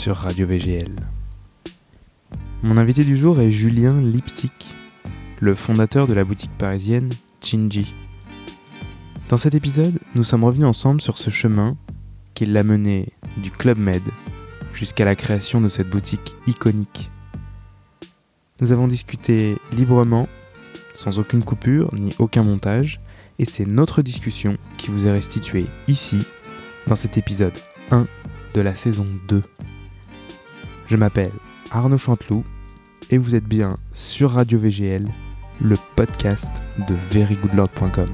sur Radio VGL. Mon invité du jour est Julien Lipsic, le fondateur de la boutique parisienne Chinji. Dans cet épisode, nous sommes revenus ensemble sur ce chemin qui l'a mené du Club Med jusqu'à la création de cette boutique iconique. Nous avons discuté librement, sans aucune coupure ni aucun montage, et c'est notre discussion qui vous est restituée ici, dans cet épisode 1 de la saison 2. Je m'appelle Arnaud Chanteloup et vous êtes bien sur Radio VGL, le podcast de verygoodlord.com.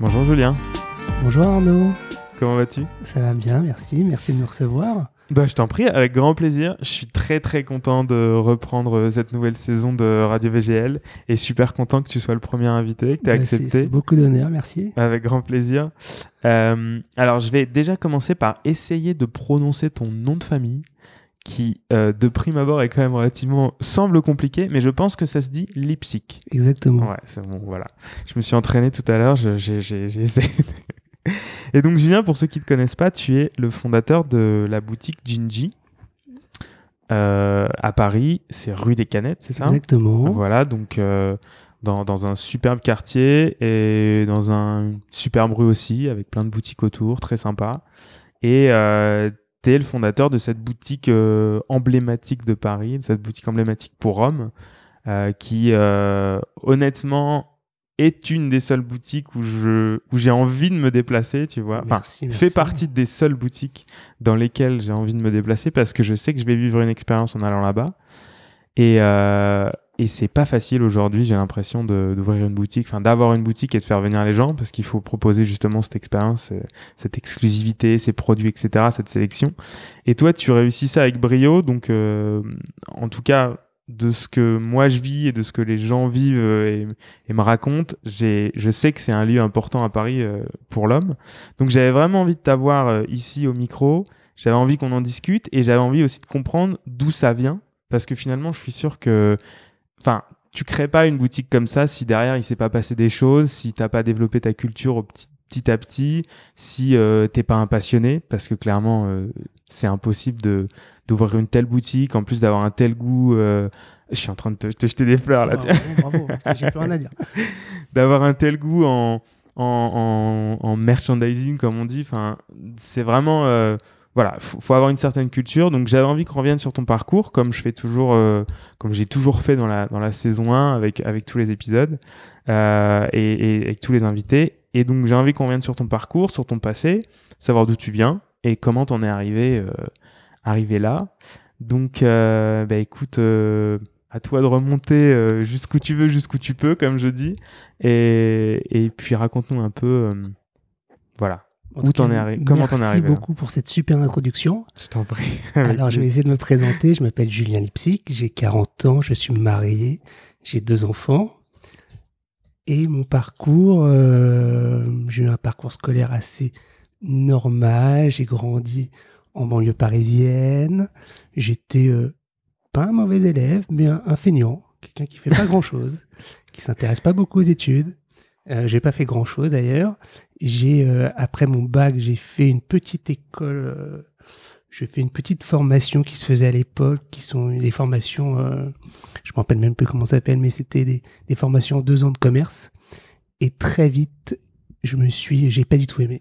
Bonjour Julien, Bonjour Arnaud, comment vas-tu? Ça va bien, merci, merci de me recevoir. Bah, je t'en prie, avec grand plaisir. Je suis très très content de reprendre euh, cette nouvelle saison de Radio VGL et super content que tu sois le premier invité, que tu aies Bah, accepté. C'est beaucoup d'honneur, merci. Avec grand plaisir. Euh, alors, je vais déjà commencer par essayer de prononcer ton nom de famille, qui euh, de prime abord est quand même relativement semble compliqué, mais je pense que ça se dit Lipsic. Exactement. Ouais, c'est bon, voilà. Je me suis entraîné tout à l'heure, j'ai essayé. Et donc, Julien, pour ceux qui ne te connaissent pas, tu es le fondateur de la boutique Ginji euh, à Paris. C'est rue des Canettes, c'est ça? Exactement. Voilà, donc euh, dans, dans un superbe quartier et dans un superbe rue aussi, avec plein de boutiques autour, très sympa. Et euh, tu es le fondateur de cette boutique euh, emblématique de Paris, de cette boutique emblématique pour hommes, qui honnêtement est une des seules boutiques où je où j'ai envie de me déplacer, tu vois. Enfin, Merci, merci. fait partie des seules boutiques dans lesquelles j'ai envie de me déplacer parce que je sais que je vais vivre une expérience en allant là-bas. Et, euh, et c'est pas facile aujourd'hui, j'ai l'impression d'ouvrir une boutique, enfin d'avoir une boutique et de faire venir les gens parce qu'il faut proposer justement cette expérience, euh, cette exclusivité, ces produits, etc., cette sélection. Et toi, tu réussis ça avec brio, donc euh, en tout cas, de ce que moi je vis et de ce que les gens vivent euh, et, me racontent, j'ai, je sais que c'est un lieu important à Paris euh, pour l'homme. Donc j'avais vraiment envie de t'avoir euh, ici au micro. J'avais envie qu'on en discute et j'avais envie aussi de comprendre d'où ça vient. Parce que finalement, je suis sûr que. Enfin, tu crées pas une boutique comme ça si derrière il s'est pas passé des choses, si t'as pas développé ta culture au petit, petit à petit, si t'es pas un passionné. Parce que clairement, c'est impossible de d'ouvrir une telle boutique, en plus d'avoir un tel goût. euh, je suis en train de te, te jeter des fleurs là. tiens Bravo, bravo. Putain, J'ai plus rien à dire. d'avoir un tel goût en, en, en, en merchandising, comme on dit. Enfin, c'est vraiment. euh, voilà, faut, faut avoir une certaine culture. Donc, j'avais envie qu'on revienne sur ton parcours, comme je fais toujours, euh, comme j'ai toujours fait dans la, dans la saison 1 avec, avec tous les épisodes euh, et, et avec tous les invités. Et donc, j'ai envie qu'on revienne sur ton parcours, sur ton passé, savoir d'où tu viens et comment t'en es arrivé, euh, arrivé là. Donc, euh, bah, écoute, euh, à toi de remonter jusqu'où tu veux, jusqu'où tu peux, comme je dis. Et, et puis raconte-nous un peu, voilà, En Où t'en es arri- comment t'en es arrivé, Merci beaucoup pour cette super introduction. je t'en prie. Alors, je vais essayer de me présenter. Je m'appelle Julien Lipsic, j'ai 40 ans, je suis marié, j'ai deux enfants. Et mon parcours, euh, j'ai eu un parcours scolaire assez normal. J'ai grandi en banlieue parisienne. J'étais euh, pas un mauvais élève, mais un, un feignant, quelqu'un qui fait pas grand-chose, qui s'intéresse pas beaucoup aux études. Euh, j'ai pas fait grand-chose d'ailleurs. J'ai euh, après mon bac, j'ai fait une petite école. j'ai fait une petite formation qui se faisait à l'époque, qui sont des formations, je me rappelle même plus comment ça s'appelle, mais c'était des, des formations en deux ans de commerce. Et très vite, je me suis, j'ai pas du tout aimé.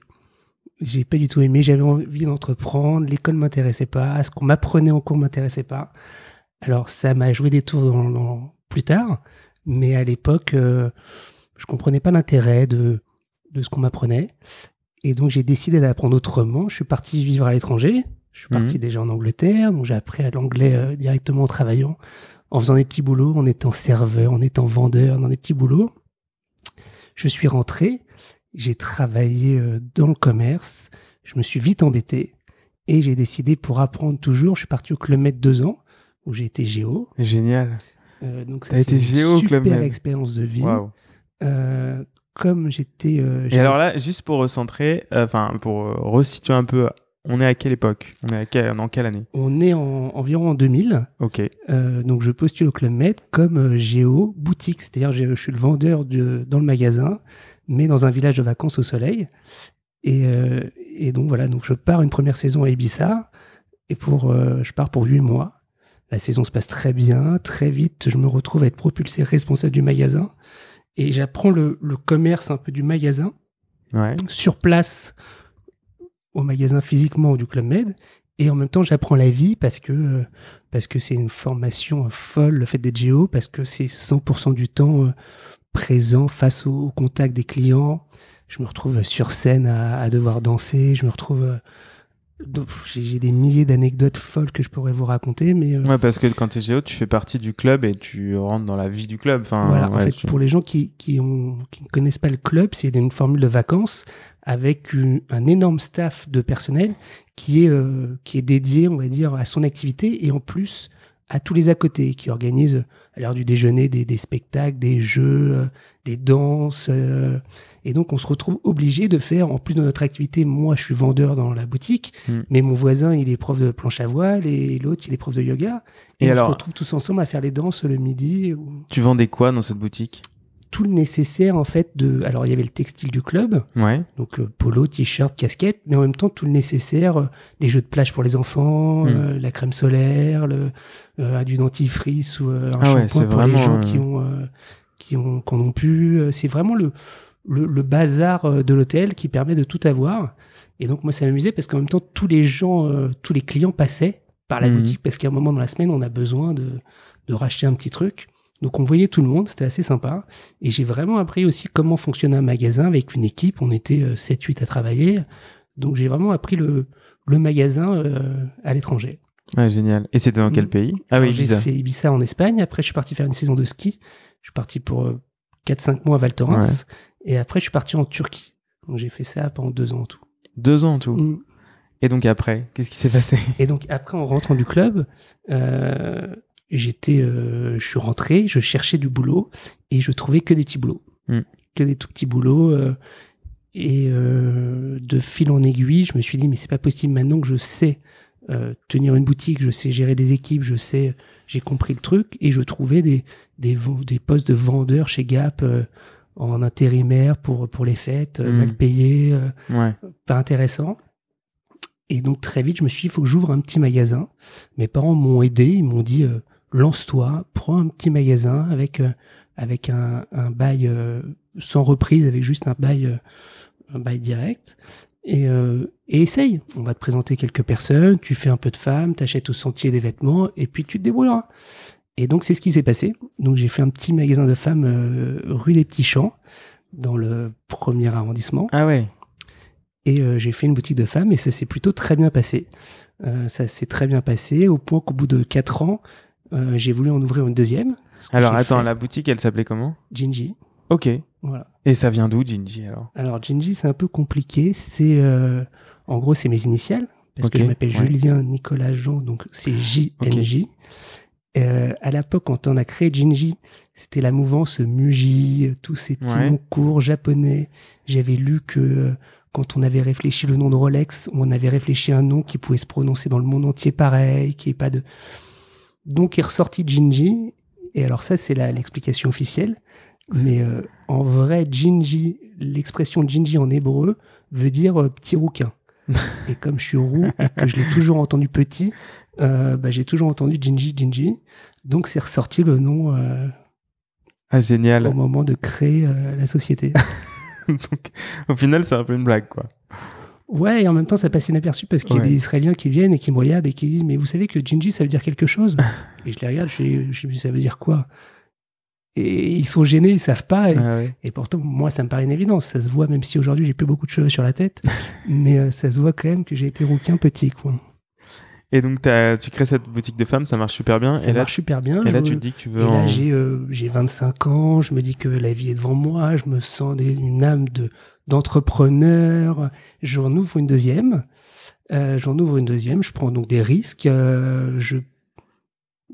J'ai pas du tout aimé. J'avais envie d'entreprendre. L'école m'intéressait pas. Ce qu'on m'apprenait en cours m'intéressait pas. Alors ça m'a joué des tours dans, dans- plus tard, mais à l'époque, euh, je comprenais pas l'intérêt de de ce qu'on m'apprenait. Et donc j'ai décidé d'apprendre autrement. Je suis parti vivre à l'étranger. Je suis parti Mhm. déjà en Angleterre, donc j'ai appris à l'anglais euh, directement en travaillant, en faisant des petits boulots, en étant serveur, en étant vendeur, dans des petits boulots. Je suis rentré, j'ai travaillé euh, dans le commerce, je me suis vite embêté et j'ai décidé pour apprendre toujours, je suis parti au Club Med deux ans où j'ai été géo. Génial. Euh, donc ça, T'as été une géo Club super expérience de vie. Euh, comme j'étais. euh, Et alors là, juste pour recentrer, euh, enfin pour resituer un peu, on est à quelle époque? On est à quelle, dans quelle année? On est en, environ en 2000. Ok. Donc je postule au Club Med comme géo boutique, c'est-à-dire je, je suis le vendeur de, dans le magasin, mais dans un village de vacances au soleil. Et, euh, et donc voilà, donc je pars une première saison à Ibiza et pour euh, je pars pour huit mois. La saison se passe très bien, très vite, je me retrouve à être propulsé responsable du magasin et j'apprends le, le commerce un peu du magasin Ouais. sur place au magasin physiquement du Club Med. Et en même temps, j'apprends la vie parce que euh, parce que c'est une formation folle, le fait d'être géo, parce que c'est 100% du temps présent face au, au contact des clients. Je me retrouve sur scène à, à devoir danser. Je me retrouve. euh, J'ai des milliers d'anecdotes folles que je pourrais vous raconter, mais euh, Ouais, parce que quand tu es géo, tu fais partie du club et tu rentres dans la vie du club. Enfin, Voilà, en fait, tu- pour les gens qui, qui, ont, qui ne connaissent pas le club, c'est une formule de vacances avec une- un énorme staff de personnel qui est, euh, qui est dédié, on va dire, à son activité et en plus à tous les à côté, qui organisent à l'heure du déjeuner des, des spectacles, des jeux, euh, des danses. euh, et donc, on se retrouve obligé de faire, en plus de notre activité, moi, je suis vendeur dans la boutique, Mm. mais mon voisin, il est prof de planche à voile et l'autre, il est prof de yoga. Et, Et on alors- se retrouve tous ensemble à faire les danses le midi. ou- tu vendais quoi dans cette boutique? Tout le nécessaire en fait de alors il y avait le textile du club Ouais. donc euh, polo t-shirt casquette mais en même temps tout le nécessaire euh, les jeux de plage pour les enfants Mm. euh, la crème solaire le euh, du dentifrice ou euh, un Ah shampoing pour les gens euh, qui ont euh, qui ont qu'on ont pu Euh, c'est vraiment le, le le bazar euh, de l'hôtel qui permet de tout avoir et donc moi ça m'amusait parce qu'en même temps tous les gens euh, tous les clients passaient par la Mhm. boutique parce qu'à un moment dans la semaine on a besoin de de racheter un petit truc donc on voyait tout le monde, c'était assez sympa. Et j'ai vraiment appris aussi comment fonctionnait un magasin avec une équipe. On était euh, 7-8 à travailler. Donc j'ai vraiment appris le, le magasin euh, à l'étranger. Ouais, génial. Et c'était dans quel Mm. pays? Ah oui, Alors, J'ai Ibiza. fait Ibiza en Espagne. Après, je suis parti faire une saison de ski. Je suis parti pour euh, 4-5 mois à Val Thorens. Et après, je suis parti en Turquie. Donc j'ai fait ça pendant deux ans en tout. Deux ans en tout? Mm. Et donc après, qu'est-ce qui s'est passé? Et donc après, en rentrant du club, euh, j'étais, euh, je suis rentré, je cherchais du boulot et je trouvais que des petits boulots, Mm. que des tout petits boulots. euh, et euh, de fil en aiguille, je me suis dit mais c'est pas possible maintenant que je sais euh, tenir une boutique, je sais gérer des équipes, je sais, j'ai compris le truc et je trouvais des des, des postes de vendeur chez Gap. euh, en intérimaire pour, pour les fêtes, euh, Mm. mal payés, euh, Ouais. pas intéressant. Et donc très vite, je me suis dit, il faut que j'ouvre un petit magasin. Mes parents m'ont aidé, ils m'ont dit, euh, lance-toi, prends un petit magasin avec, euh, avec un, un bail euh, sans reprise, avec juste un bail, euh, un bail direct. Et, et essaye. On va te présenter quelques personnes, tu fais un peu de femmes, t'achètes au sentier des vêtements, et puis tu te débrouilleras. Et donc c'est ce qui s'est passé. Donc j'ai fait un petit magasin de femmes rue des Petits Champs, dans le premier arrondissement. Ah ouais. Et j'ai fait une boutique de femmes et ça s'est plutôt très bien passé. Ça s'est très bien passé au point qu'au bout de 4 ans, euh, j'ai voulu en ouvrir une deuxième. Alors attends, fait. la boutique, elle s'appelait comment? Gingy. Ok. Voilà. Et ça vient d'où, Gingy alors? Alors Gingy, c'est un peu compliqué. C'est euh, en gros c'est mes initiales parce que je m'appelle ouais. Julien Nicolas Jean, donc c'est JNJ. Euh, à l'époque, quand on a créé Jinji, c'était la mouvance Muji, tous ces petits Ouais. noms courts japonais. J'avais lu que euh, quand on avait réfléchi le nom de Rolex, on avait réfléchi à un nom qui pouvait se prononcer dans le monde entier pareil, qui est pas de. Donc est ressorti Jinji. Et alors ça, c'est l'explication officielle. Mais euh, en vrai, Jinji, l'expression Jinji en hébreu veut dire euh, petit rouquin. et comme je suis roux et que je l'ai toujours entendu petit, euh, bah, j'ai toujours entendu Jinji, Jinji. Donc c'est ressorti le nom Ah, génial. au moment de créer la société. Donc, au final, c'est un peu une blague, quoi. Ouais, et en même temps, ça passe inaperçu parce qu'il y a Ouais. des Israéliens qui viennent et qui me regardent et qui disent Mais vous savez que Jinji, ça veut dire quelque chose? Et je les regarde, je je dis, Ça veut dire quoi? Et ils sont gênés, ils savent pas. Et, Ah ouais. et pourtant, moi, ça me paraît une évidence. Ça se voit, même si aujourd'hui, j'ai plus beaucoup de cheveux sur la tête. mais euh, ça se voit quand même que j'ai été rouquin petit. Quoi. Et donc, tu crées cette boutique de femmes, ça marche super bien. Ça et là, marche super bien. et là tu te dis que tu veux Et là, j'ai euh, j'ai 25 ans, je me dis que la vie est devant moi, je me sens des- une âme de d'entrepreneur. J'en ouvre une deuxième. Euh, J'en ouvre une deuxième, je prends donc des risques. euh, je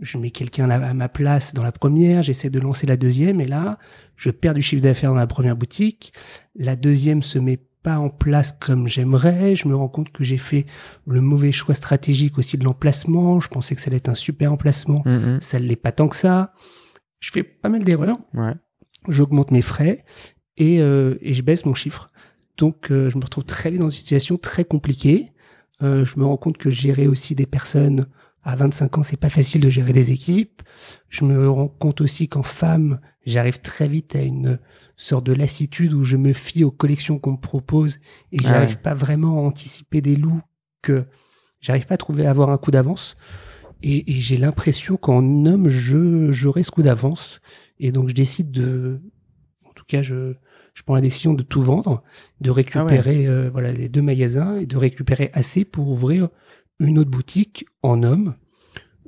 je mets quelqu'un à ma place dans la première, j'essaie de lancer la deuxième, et là, je perds du chiffre d'affaires dans la première boutique. La deuxième se met pas en place comme j'aimerais. Je me rends compte que j'ai fait le mauvais choix stratégique aussi de l'emplacement. Je pensais que ça allait être un super emplacement. Mhm. Ça ne l'est pas tant que ça. Je fais pas mal d'erreurs. Ouais. J'augmente mes frais et, euh, et je baisse mon chiffre. Donc, euh, je me retrouve très vite dans une situation très compliquée. Euh, je me rends compte que gérer aussi des personnes à 25 ans, c'est pas facile de gérer des équipes. Je me rends compte aussi qu'en femme, j'arrive très vite à une sorte de lassitude où je me fie aux collections qu'on me propose et Ah j'arrive ouais. pas vraiment à anticiper des loups que j'arrive pas à trouver à avoir un coup d'avance. Et, et j'ai l'impression qu'en homme, je j'aurai ce coup d'avance. Et donc je décide de, cas, je je prends la décision de tout vendre, de récupérer euh, voilà les deux magasins et de récupérer assez pour ouvrir une autre boutique en homme,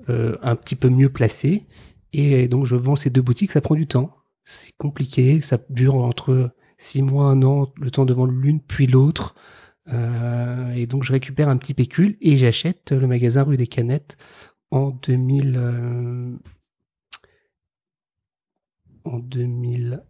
euh, un petit peu mieux placée. Et donc je vends ces deux boutiques, ça prend du temps. C'est compliqué, ça dure entre six mois, un an, le temps de vendre l'une puis l'autre. Euh, et donc je récupère un petit pécule et j'achète le magasin rue des Canettes en 2000. euh, en 2007, 2000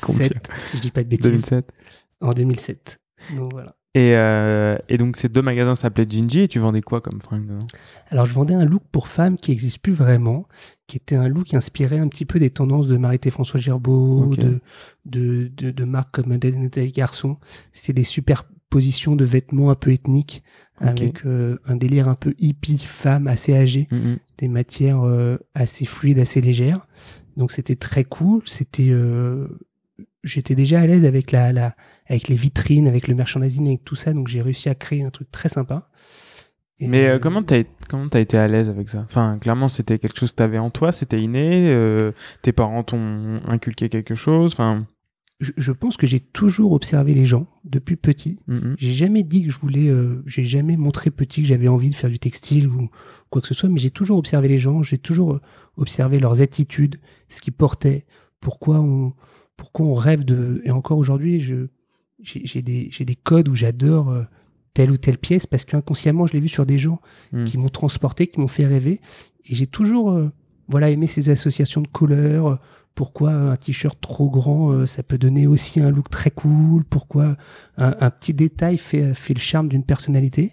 combien si je dis pas de bêtises. 2007. En 2007. Donc voilà. Et, euh, et donc ces deux magasins s'appelaient Gingy et tu vendais quoi comme fringue dedans? Alors, je vendais un look pour femmes qui n'existe plus vraiment, qui était un look inspiré un petit peu des tendances de Marité François Gerbeau, de, de, de, de marques comme Nathalie Garçon. C'était des superpositions de vêtements un peu ethniques, avec euh, un délire un peu hippie, femme assez âgée, des matières euh, assez fluides, assez légères. Donc, c'était très cool. C'était. euh, J'étais déjà à l'aise avec la, la, avec les vitrines, avec le merchandising, avec tout ça, donc j'ai réussi à créer un truc très sympa. Et, Mais euh, euh, comment t'as comment été à l'aise avec ça? Enfin, clairement, c'était quelque chose que t'avais en toi, c'était inné. euh, tes parents t'ont inculqué quelque chose. Enfin, je, je pense que j'ai toujours observé les gens depuis petit. mhm. J'ai jamais dit que je voulais, euh, j'ai jamais montré petit que j'avais envie de faire du textile ou quoi que ce soit, mais j'ai toujours observé les gens, j'ai toujours euh, observé leurs attitudes, ce qu'ils portaient, pourquoi on, pourquoi on rêve de. Et encore aujourd'hui, je, j'ai des, j'ai des codes où j'adore euh, telle ou telle pièce parce qu'inconsciemment, je l'ai vu sur des gens Mm. qui m'ont transporté, qui m'ont fait rêver. Et j'ai toujours euh, voilà, aimé ces associations de couleurs. Euh, Pourquoi un t-shirt trop grand, euh, ça peut donner aussi un look très cool Pourquoi un, un petit détail fait, fait le charme d'une personnalité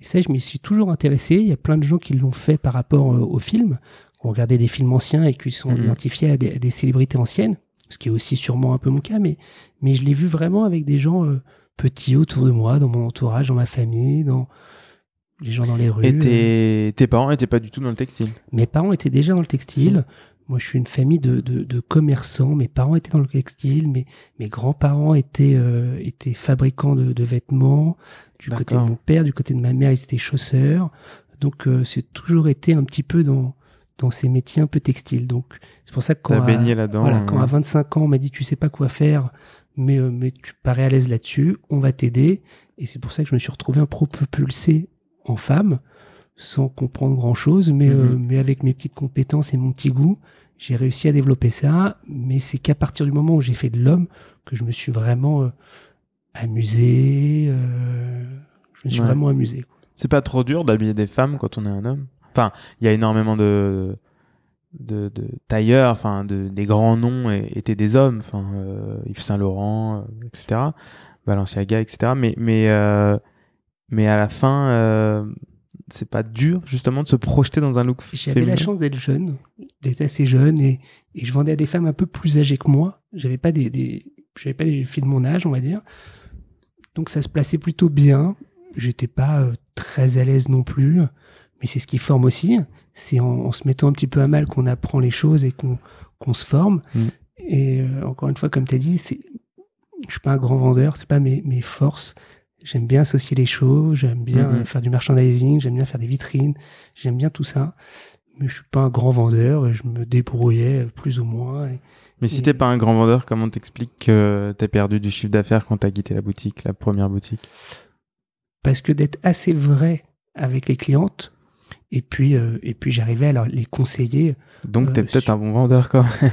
Et ça, je m'y suis toujours intéressé. Il y a plein de gens qui l'ont fait par rapport euh, aux films. qui ont regardé des films anciens et qui sont Mhm. identifiés à des, à des célébrités anciennes, ce qui est aussi sûrement un peu mon cas, mais, mais je l'ai vu vraiment avec des gens euh, petits autour de moi, dans mon entourage, dans ma famille, dans les gens dans les rues. Et tes, tes parents étaient pas du tout dans le textile? Mes parents étaient déjà dans le textile. Moi, je suis une famille de, de, de commerçants. Mes parents étaient dans le textile. Mes, mes grands-parents étaient, euh, étaient fabricants de, de vêtements. Du côté de mon père, du côté de ma mère, ils étaient chausseurs. Donc, euh, c'est toujours été un petit peu dans, dans ces métiers un peu textiles. Donc, c'est pour ça que quand, à, baigné là-dedans. voilà, euh, quand à 25 ans, on m'a dit tu sais pas quoi faire, mais, euh, mais tu parais à l'aise là-dessus, on va t'aider. Et c'est pour ça que je me suis retrouvé un propulsé en femme, sans comprendre grand-chose, mais, euh, Mhm. mais avec mes petites compétences et mon petit goût, j'ai réussi à développer ça. Mais c'est qu'à partir du moment où j'ai fait de l'homme que je me suis vraiment euh, amusé. euh, je me suis Ouais. vraiment amusé. C'est pas trop dur d'habiller des femmes quand on est un homme? Enfin, il y a énormément de de, de tailleurs, enfin, de, des grands noms étaient des hommes, enfin, euh, Yves Saint Laurent, etc. Balenciaga, etc. Mais mais mais à la fin, c'est pas dur justement de se projeter dans un look J'avais la chance d'être jeune, d'être assez jeune, et, et je vendais à des femmes un peu plus âgées que moi. J'avais pas des, des j'avais pas des filles de mon âge, on va dire. Donc ça se plaçait plutôt bien. J'étais pas euh, très à l'aise non plus, mais c'est ce qui forme aussi. C'est en, en se mettant un petit peu à mal qu'on apprend les choses et qu'on qu'on se forme. Mm. Et euh, encore une fois, comme tu as dit, c'est je suis pas un grand vendeur, c'est pas mes, mes forces. J'aime bien associer les choses, j'aime bien Mhm. euh, faire du merchandising, j'aime bien faire des vitrines, j'aime bien tout ça. Mais je suis pas un grand vendeur, et je me débrouillais plus ou moins. et- Mais si Et- t'es pas un grand vendeur, comment t'expliques que t'as perdu du chiffre d'affaires quand t'as quitté la boutique, la première boutique? Parce que d'être assez vrai avec les clientes, et puis, euh, et puis j'arrivais à les conseiller, Donc Euh, t'es peut-être sur- un bon vendeur quand même.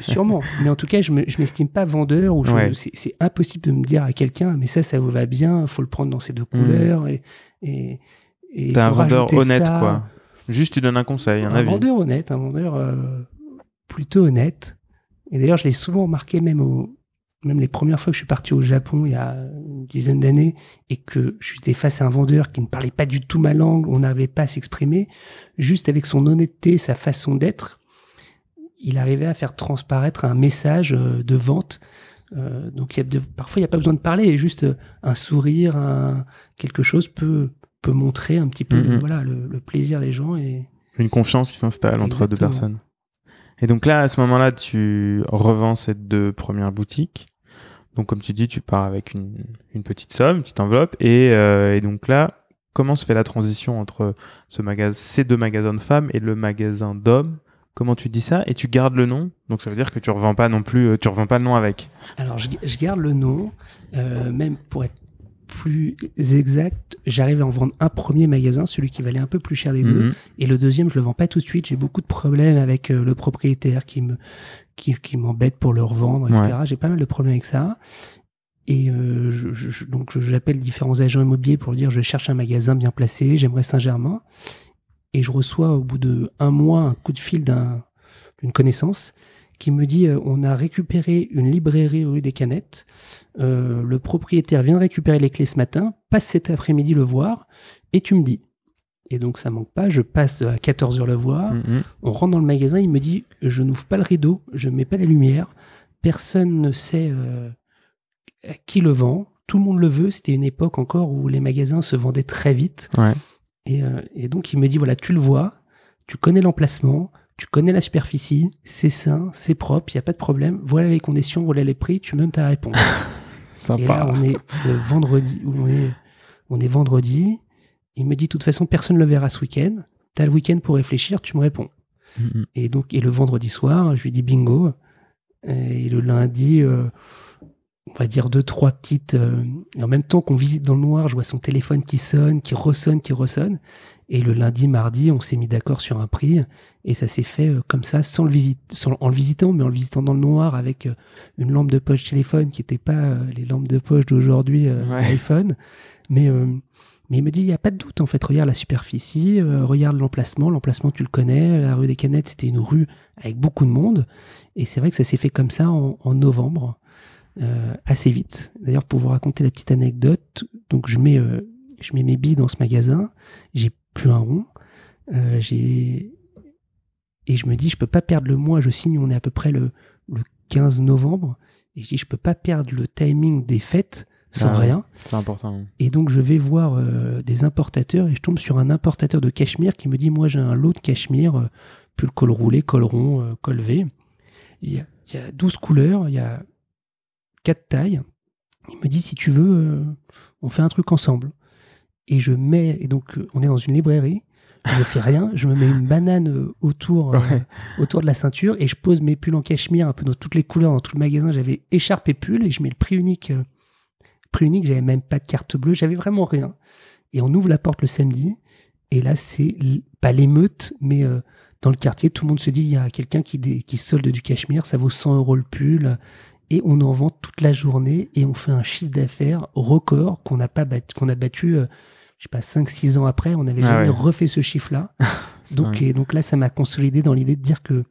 Sûrement. mais en tout cas, je me- je m'estime pas vendeur ou Ouais. c'est, c'est impossible de me dire à quelqu'un, mais ça, ça vous va bien, faut le prendre dans ces deux couleurs et, et, et T'es un vendeur honnête, ça. quoi. Juste, tu donnes un conseil, un, un avis. vendeur honnête, un vendeur euh, plutôt honnête. Et d'ailleurs, je l'ai souvent remarqué même au, même les premières fois que je suis parti au Japon il y a une dizaine d'années et que je j'étais face à un vendeur qui ne parlait pas du tout ma langue, on n'arrivait pas à s'exprimer, juste avec son honnêteté, sa façon d'être, il arrivait à faire transparaître un message euh, de vente. Euh, donc il y a de, parfois il n'y a pas besoin de parler, juste euh, un sourire, un, quelque chose peut peut montrer un petit peu Mhm. voilà le, le plaisir des gens et Une confiance qui s'installe entre deux personnes. Et donc là, à ce moment-là, tu revends ces deux premières boutiques. Donc, comme tu dis, tu pars avec une, une petite somme, une petite enveloppe. Et, euh, et donc là, comment se fait la transition entre ce magasin, ces deux magasins de femmes et le magasin d'hommes Comment tu dis ça Et tu gardes le nom Donc, ça veut dire que tu revends pas non plus, euh, tu revends pas le nom avec. Alors, je, je garde le nom, euh, même pour être plus exact, j'arrive à en vendre un premier magasin, celui qui valait un peu plus cher des deux, Mhm. et le deuxième, je le vends pas tout de suite. J'ai beaucoup de problèmes avec euh, le propriétaire qui me qui, qui m'embête pour le revendre, etc. J'ai pas mal de problèmes avec ça. Et euh, je, je- je- donc, j'appelle différents agents immobiliers pour dire je cherche un magasin bien placé, j'aimerais Saint-Germain. Et je reçois au bout de un mois un coup de fil d'un- d'une connaissance qui me dit euh, on a récupéré une librairie rue des Canettes. Euh, le propriétaire vient de récupérer les clés ce matin. Passe cet après-midi le voir et tu me dis. Et donc ça manque pas. Je passe à 14h le voir. Mhm. On rentre dans le magasin. Il me dit je n'ouvre pas le rideau, je mets pas la lumière. Personne ne sait euh, à qui le vend. Tout le monde le veut. C'était une époque encore où les magasins se vendaient très vite. Ouais. Et, euh, et donc il me dit voilà, tu le vois, tu connais l'emplacement, tu connais la superficie, c'est sain, c'est propre, il n'y a pas de problème. Voilà les conditions, voilà les prix, tu me donnes ta réponse. Sympa. Et là, on est le vendredi, où on est, on est vendredi. Il me dit, de toute façon, personne ne le verra ce week-end. Tu as le week-end pour réfléchir, tu me réponds. Mhm. Et donc, et le vendredi soir, je lui dis bingo. Et le lundi, euh, on va dire deux, trois petites. euh, et en même temps qu'on visite dans le noir, je vois son téléphone qui sonne, qui ressonne, qui ressonne. Et le lundi, mardi, on s'est mis d'accord sur un prix. Et ça s'est fait euh, comme ça, sans le visite, sans, en le visitant, mais en le visitant dans le noir avec euh, une lampe de poche téléphone qui n'était pas euh, les lampes de poche d'aujourd'hui, euh, Ouais. iPhone. Mais, euh, mais il me dit, il n'y a pas de doute, en fait. Regarde la superficie, euh, regarde l'emplacement. L'emplacement, tu le connais. La rue des Canettes, c'était une rue avec beaucoup de monde. Et c'est vrai que ça s'est fait comme ça en, en novembre, euh, assez vite. D'ailleurs, pour vous raconter la petite anecdote, donc je mets, euh, je mets mes billes dans ce magasin. J'ai plus un rond. Euh, j'ai et je me dis, je peux pas perdre le mois. Je signe, on est à peu près le, le 15 novembre. Et je dis, je peux pas perdre le timing des fêtes sans Ah rien. C'est important. Et donc, je vais voir euh, des importateurs et je tombe sur un importateur de cachemire qui me dit Moi, j'ai un lot de cachemire, euh, pull col roulé, col rond, euh, col V. Il y, a, il y a 12 couleurs, il y a 4 tailles. Il me dit Si tu veux, euh, on fait un truc ensemble. Et je mets, et donc, euh, on est dans une librairie. Je fais rien, je me mets une banane euh, autour, euh, de la ceinture et je pose mes pulls en cachemire un peu dans toutes les couleurs, dans tout le magasin. J'avais écharpe et pull et je mets le prix unique. euh, prix unique, j'avais même pas de carte bleue, j'avais vraiment rien. Et on ouvre la porte le samedi et là, c'est pas l'émeute, mais dans le quartier, tout le monde se dit il y a quelqu'un qui, qui solde du cachemire, ça vaut 100 euros le pull. Et on en vend toute la journée et on fait un chiffre d'affaires record qu'on n'a pas battu, qu'on a battu, euh, je sais pas, 5-6 ans après. On n'avait Ah jamais ouais. refait ce chiffre-là. Donc, et donc là, ça m'a consolidé dans l'idée de dire que,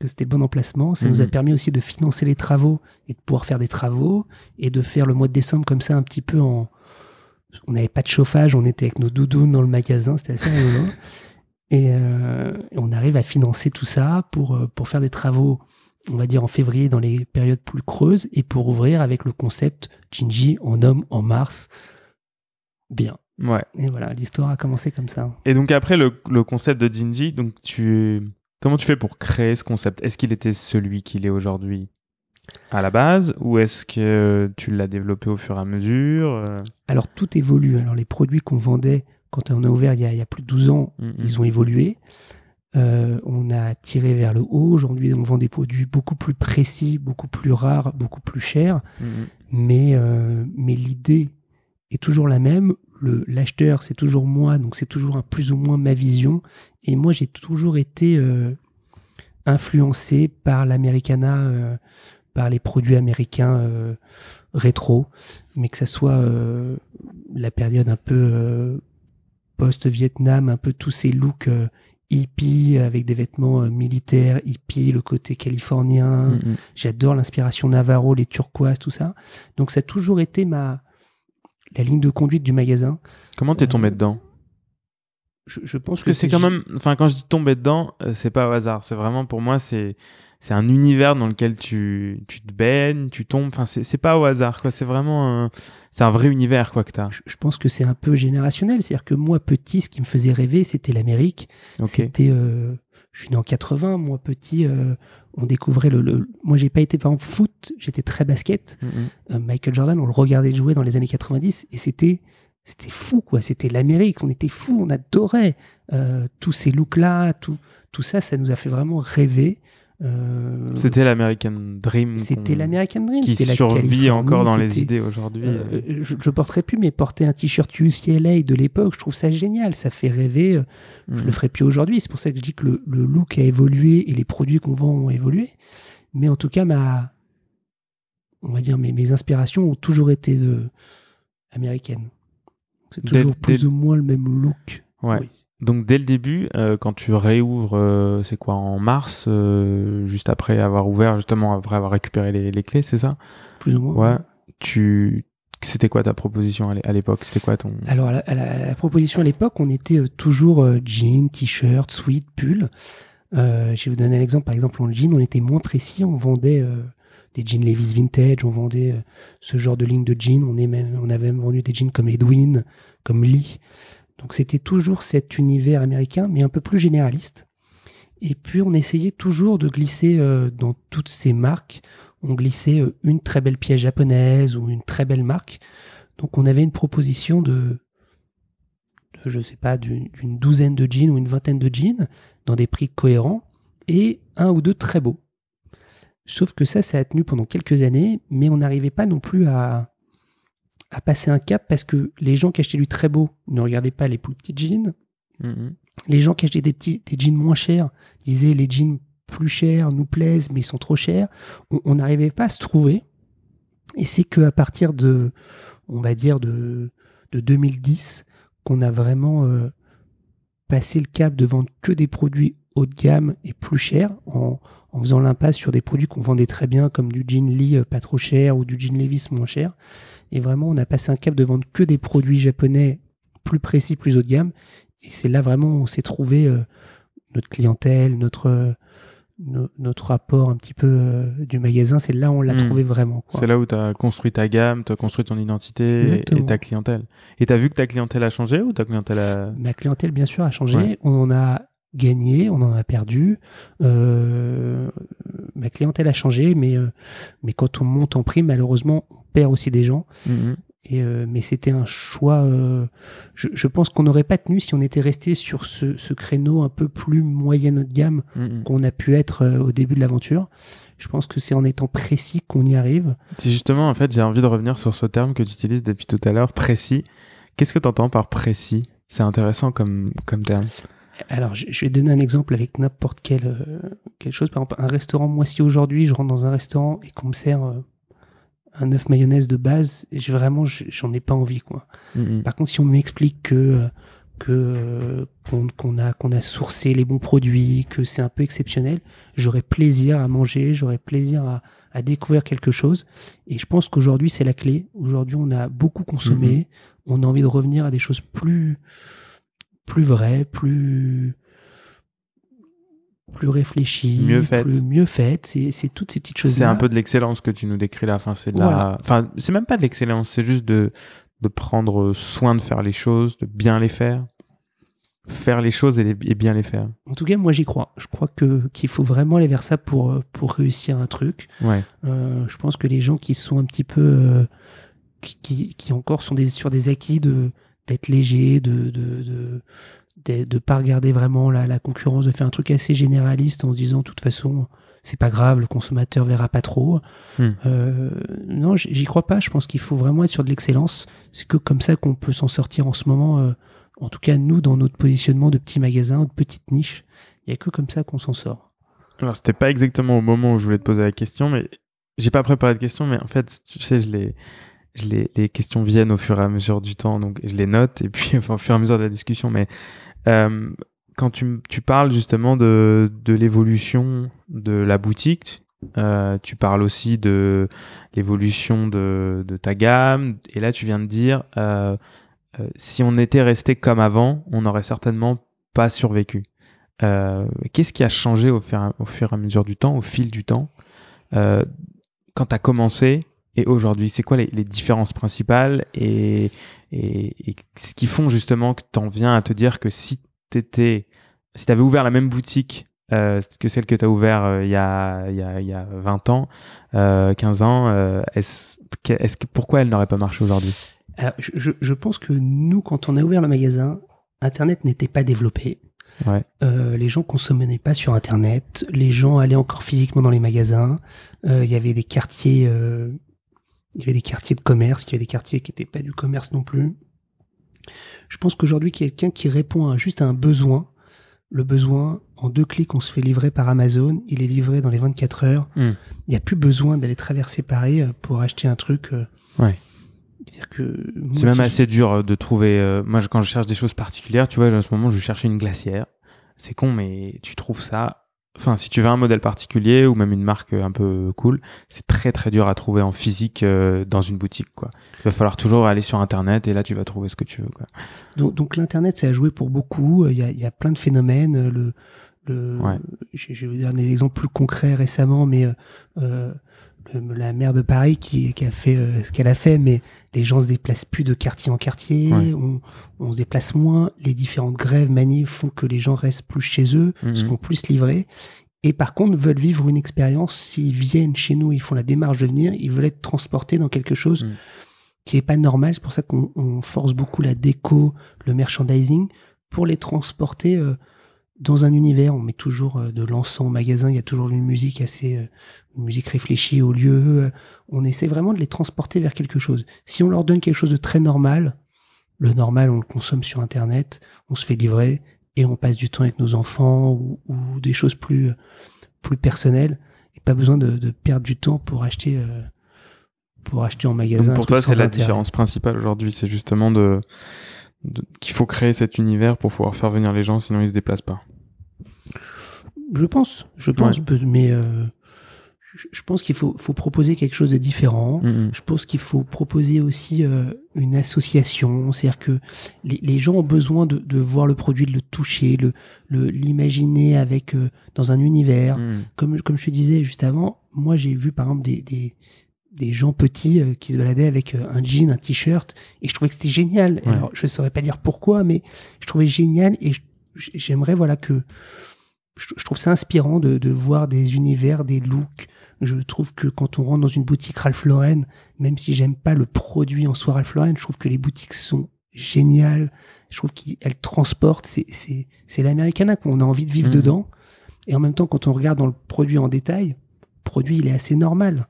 que c'était bon emplacement. Ça nous a Mhm. permis aussi de financer les travaux et de pouvoir faire des travaux et de faire le mois de décembre comme ça un petit peu en. On n'avait pas de chauffage, on était avec nos doudounes dans le magasin, c'était assez rigolo. Et, euh, et on arrive à financer tout ça pour, euh, pour faire des travaux, on va dire en février, dans les périodes plus creuses, et pour ouvrir avec le concept Ginji en homme en mars. Bien. Ouais. Et voilà, l'histoire a commencé comme ça. Et donc après le, le concept de Jinji, donc tu comment tu fais pour créer ce concept? Est-ce qu'il était celui qu'il est aujourd'hui à la base ou est-ce que tu l'as développé au fur et à mesure? Alors tout évolue. Alors les produits qu'on vendait quand on a ouvert il y a, il y a plus de 12 ans, Mhm. ils ont évolué. Euh, on a tiré vers le haut. Aujourd'hui, on vend des produits beaucoup plus précis, beaucoup plus rares, beaucoup plus chers. Mhm. Mais, euh, mais l'idée est toujours la même. Le- L'acheteur, c'est toujours moi, donc c'est toujours un plus ou moins ma vision. Et moi, j'ai toujours été euh, influencé par l'Americana, par les produits américains rétro, mais que ça soit la période un peu post-Vietnam, un peu tous ces looks euh, hippies avec des vêtements euh, militaires, hippies, le côté californien. Mm, mm. J'adore l'inspiration Navarro, les turquoises, tout ça. Donc ça a toujours été ma la ligne de conduite du magasin. Comment t'es tombé Euh, dedans? Je, je pense Parce que c'est quand même, enfin, quand je dis tomber dedans, euh, c'est pas au hasard. C'est vraiment pour moi, c'est c'est un univers dans lequel tu, tu te baignes, tu tombes. Enfin, c'est pas au hasard, quoi. C'est vraiment, un- c'est un vrai univers, quoi, que t'as. je, je pense que c'est un peu générationnel. C'est-à-dire que moi, petit, ce qui me faisait rêver, c'était l'Amérique. C'était, euh, je suis né en 80, moi petit, euh, on découvrait le, le- Moi, j'ai pas été par exemple foot, j'étais très basket. Mm, mm. Euh, Michael Jordan, on le regardait jouer dans les années 90 et c'était c'était fou quoi. C'était l'Amérique, on était fou, on adorait euh, tous ces looks là, tout tout ça, ça nous a fait vraiment rêver. Euh, C'était l'American Dream. c'était l'American Dream, qui la survit encore dans les idées aujourd'hui. euh, euh, je, je porterai plus, mais porter un t-shirt UCLA de l'époque, je trouve ça génial. Ça fait rêver. euh, Je Mm. le ferai plus aujourd'hui. C'est pour ça que je dis que le, le look a évolué et les produits qu'on vend ont évolué. Mais en tout cas, ma, on va dire mes, mes inspirations ont toujours été de, américaines. C'est toujours plus ou moins le même look. Ouais. Oui. Donc dès le début, euh, quand tu réouvres, euh, c'est quoi, en mars, euh, juste après avoir ouvert, justement après avoir récupéré les, les clés, c'est ça? Plus ou moins. Ouais. Tu, c'était quoi ta proposition à l'é- à l'époque? C'était quoi ton Alors, à la, à la- à la proposition à l'époque, on était toujours jean, t-shirt, sweat, pull. Je vais vous donner un exemple. Par exemple, en jean, on était moins précis. On vendait des jeans Levi's vintage, on vendait ce genre de ligne de jeans. On, est même, on avait même vendu des jeans comme Edwin, comme Lee. Donc, c'était toujours cet univers américain, mais un peu plus généraliste. Et puis, on essayait toujours de glisser euh, dans toutes ces marques. On glissait euh, une très belle pièce japonaise ou une très belle marque. Donc, on avait une proposition de je sais pas, d'une douzaine de jeans ou une vingtaine de jeans dans des prix cohérents et un ou deux très beaux. Sauf que ça, ça a tenu pendant quelques années, mais on n'arrivait pas non plus à, à passer un cap parce que les gens qui achetaient du très beau ne regardaient pas les plus petits jeans. Mhm. Les gens qui achetaient des, petits, des jeans moins chers disaient les jeans plus chers nous plaisent, mais ils sont trop chers. On on n'arrivait pas à se trouver. Et c'est qu'à partir de, on va dire, de, de 2010, qu'on a vraiment euh, passé le cap de vendre que des produits haut de gamme et plus chers, en, en faisant l'impasse sur des produits qu'on vendait très bien, comme du jean Lee euh, pas trop cher ou du jean Levi's moins cher. Et vraiment, on a passé un cap de vendre que des produits japonais plus précis, plus haut de gamme. Et c'est là vraiment où on s'est trouvé euh, notre clientèle, notre, euh, no- notre rapport un petit peu euh, du magasin. C'est là où on l'a Mm. trouvé vraiment. C'est là où tu as construit ta gamme, tu as construit ton identité et, Exactement. et ta clientèle. Et tu as vu que ta clientèle a changé ou ta clientèle a... Ma clientèle, bien sûr, a changé. Ouais. On en a gagné, on en a perdu. Euh, ma clientèle a changé, mais, euh, mais quand on monte en prix, malheureusement, on perd aussi des gens. Mhm. Et, euh, mais c'était un choix. je, je pense qu'on n'aurait pas tenu si on était resté sur ce, ce créneau un peu plus moyen haut de gamme Mhm. qu'on a pu être au début de l'aventure. Je pense que c'est en étant précis qu'on y arrive. C'est justement, en fait, j'ai envie de revenir sur ce terme que tu utilises depuis tout à l'heure, précis. Qu'est-ce que tu entends par précis? C'est intéressant comme, comme terme. Alors, je, vais donner un exemple avec n'importe quelle, euh, quelque chose. Par exemple, un restaurant. Moi, si aujourd'hui, je rentre dans un restaurant et qu'on me sert euh, un œuf mayonnaise de base, j'ai vraiment, je- j'en ai pas envie, quoi. Mhm. Par contre, si on m'explique que euh, que qu'on a qu'on a sourcé les bons produits, que c'est un peu exceptionnel, j'aurais plaisir à manger, j'aurais plaisir à, à découvrir quelque chose. Et je pense qu'aujourd'hui, c'est la clé. Aujourd'hui, on a beaucoup consommé, on a envie de revenir à des choses plus plus vraies, plus plus réfléchies, Mieux plus- mieux faites. C'est toutes ces petites choses. C'est un peu de l'excellence que tu nous décris là. Enfin, c'est de la... Voilà. enfin, c'est même pas de l'excellence, c'est juste de, de prendre soin de faire les choses, de bien les faire. Faire les choses et, les- et bien les faire. En tout cas, moi, j'y crois. Je crois que qu'il faut vraiment aller vers ça pour pour réussir un truc. Ouais. Euh, je pense que les gens qui sont un petit peu euh, qui, qui, qui encore sont des, sur des acquis de d'être léger, de de, de de de pas regarder vraiment la, la concurrence, de faire un truc assez généraliste en se disant de toute façon c'est pas grave, le consommateur verra pas trop. Hmm. Euh, non, j'y crois pas. Je pense qu'il faut vraiment être sur de l'excellence. C'est que comme ça qu'on peut s'en sortir en ce moment. euh, en tout cas, nous, dans notre positionnement de petit magasin, de petite niche, il y a que comme ça qu'on s'en sort. Alors, c'était pas exactement au moment où je voulais te poser la question, mais j'ai pas préparé de question, mais en fait, tu sais, je l'ai, je les, les questions viennent au fur et à mesure du temps, donc je les note et puis enfin, au fur et à mesure de la discussion. Mais euh, quand tu, tu, parles justement de, de l'évolution de la boutique, euh, tu parles aussi de l'évolution de, de, ta gamme, et là tu viens de dire euh, si on était resté comme avant, on n'aurait certainement pas survécu. Qu'est-ce qui a changé au fur, au fur, et à mesure du temps, au fil du temps, quand tu as commencé et aujourd'hui C'est quoi les, les, différences principales et, et, et, ce qui font justement que tu en viens à te dire que si tu si avais ouvert la même boutique euh, que celle que tu as ouvert euh, il, y a, il, y a, il y a 20 ans, euh, 15 ans, euh, est-ce, est-ce que, pourquoi elle n'aurait pas marché aujourd'hui? Alors, je, je, pense que nous, quand on a ouvert le magasin, Internet n'était pas développé. Ouais. Euh, les gens consommaient pas sur Internet. Les gens allaient encore physiquement dans les magasins. Euh, il y avait des quartiers, euh, il y avait des quartiers de commerce. Il y avait des quartiers qui n'étaient pas du commerce non plus. Je pense qu'aujourd'hui, quelqu'un qui répond à, juste à un besoin, le besoin, en deux clics, on se fait livrer par Amazon. Il est livré dans les 24 heures. Mm. Il n'y a plus besoin d'aller traverser Paris pour acheter un truc. Ouais. C'est même assez je... dur de trouver. Euh, moi, quand je cherche des choses particulières, tu vois, en ce moment, je cherchais une glacière. C'est con, mais tu trouves ça. Enfin, si tu veux un modèle particulier ou même une marque un peu cool, c'est très très dur à trouver en physique euh, dans une boutique. Quoi. Il va falloir toujours aller sur Internet et là tu vas trouver ce que tu veux. Quoi. Donc, donc l'Internet, ça a joué pour beaucoup. Il y a, il y a plein de phénomènes. Le, le, ouais. je, je, vais vous dire des exemples plus concrets récemment, mais euh, la maire de Paris qui, qui a fait euh, ce qu'elle a fait, mais les gens se déplacent plus de quartier en quartier, ouais. on, on, se déplace moins, les différentes grèves, manifs font que les gens restent plus chez eux, Mhm. se font plus livrer, et par contre veulent vivre une expérience, s'ils viennent chez nous, ils font la démarche de venir, ils veulent être transportés dans quelque chose Mhm. qui est pas normal, c'est pour ça qu'on on force beaucoup la déco, le merchandising, pour les transporter euh, dans un univers, on met toujours euh, de l'encens au magasin, il y a toujours une musique assez, euh, une musique réfléchie au lieu. Euh, on essaie vraiment de les transporter vers quelque chose. Si on leur donne quelque chose de très normal, le normal, on le consomme sur Internet, on se fait livrer et on passe du temps avec nos enfants ou, ou des choses plus, plus personnelles. Et pas besoin de, de perdre du temps pour acheter, euh, pour acheter en magasin. Donc pour toi, c'est la différence principale aujourd'hui, c'est justement de, de qu'il faut créer cet univers pour pouvoir faire venir les gens, sinon ils se déplacent pas. Je pense, je pense, Ouais. mais euh, je- pense qu'il faut, faut proposer quelque chose de différent. Mhm. Je pense qu'il faut proposer aussi euh, une association, c'est-à-dire que les, les gens ont besoin de, de voir le produit, de le toucher, le le- l'imaginer avec euh, dans un univers. Mhm. Comme comme je te disais juste avant, moi j'ai vu par exemple des des, des gens petits euh, qui se baladaient avec euh, un jean, un t-shirt, et je trouvais que c'était génial. Ouais. Alors je saurais pas dire pourquoi, mais je trouvais génial et j'aimerais voilà que je, je trouve ça inspirant de, de voir des univers, des looks. Je trouve que quand on rentre dans une boutique Ralph Lauren, même si j'aime pas le produit en soi Ralph Lauren, je trouve que les boutiques sont géniales. Je trouve qu'elles transportent. C'est, c'est, c'est l'Americana qu'on a envie de vivre Mhm. dedans. Et en même temps, quand on regarde dans le produit en détail, le produit, il est assez normal.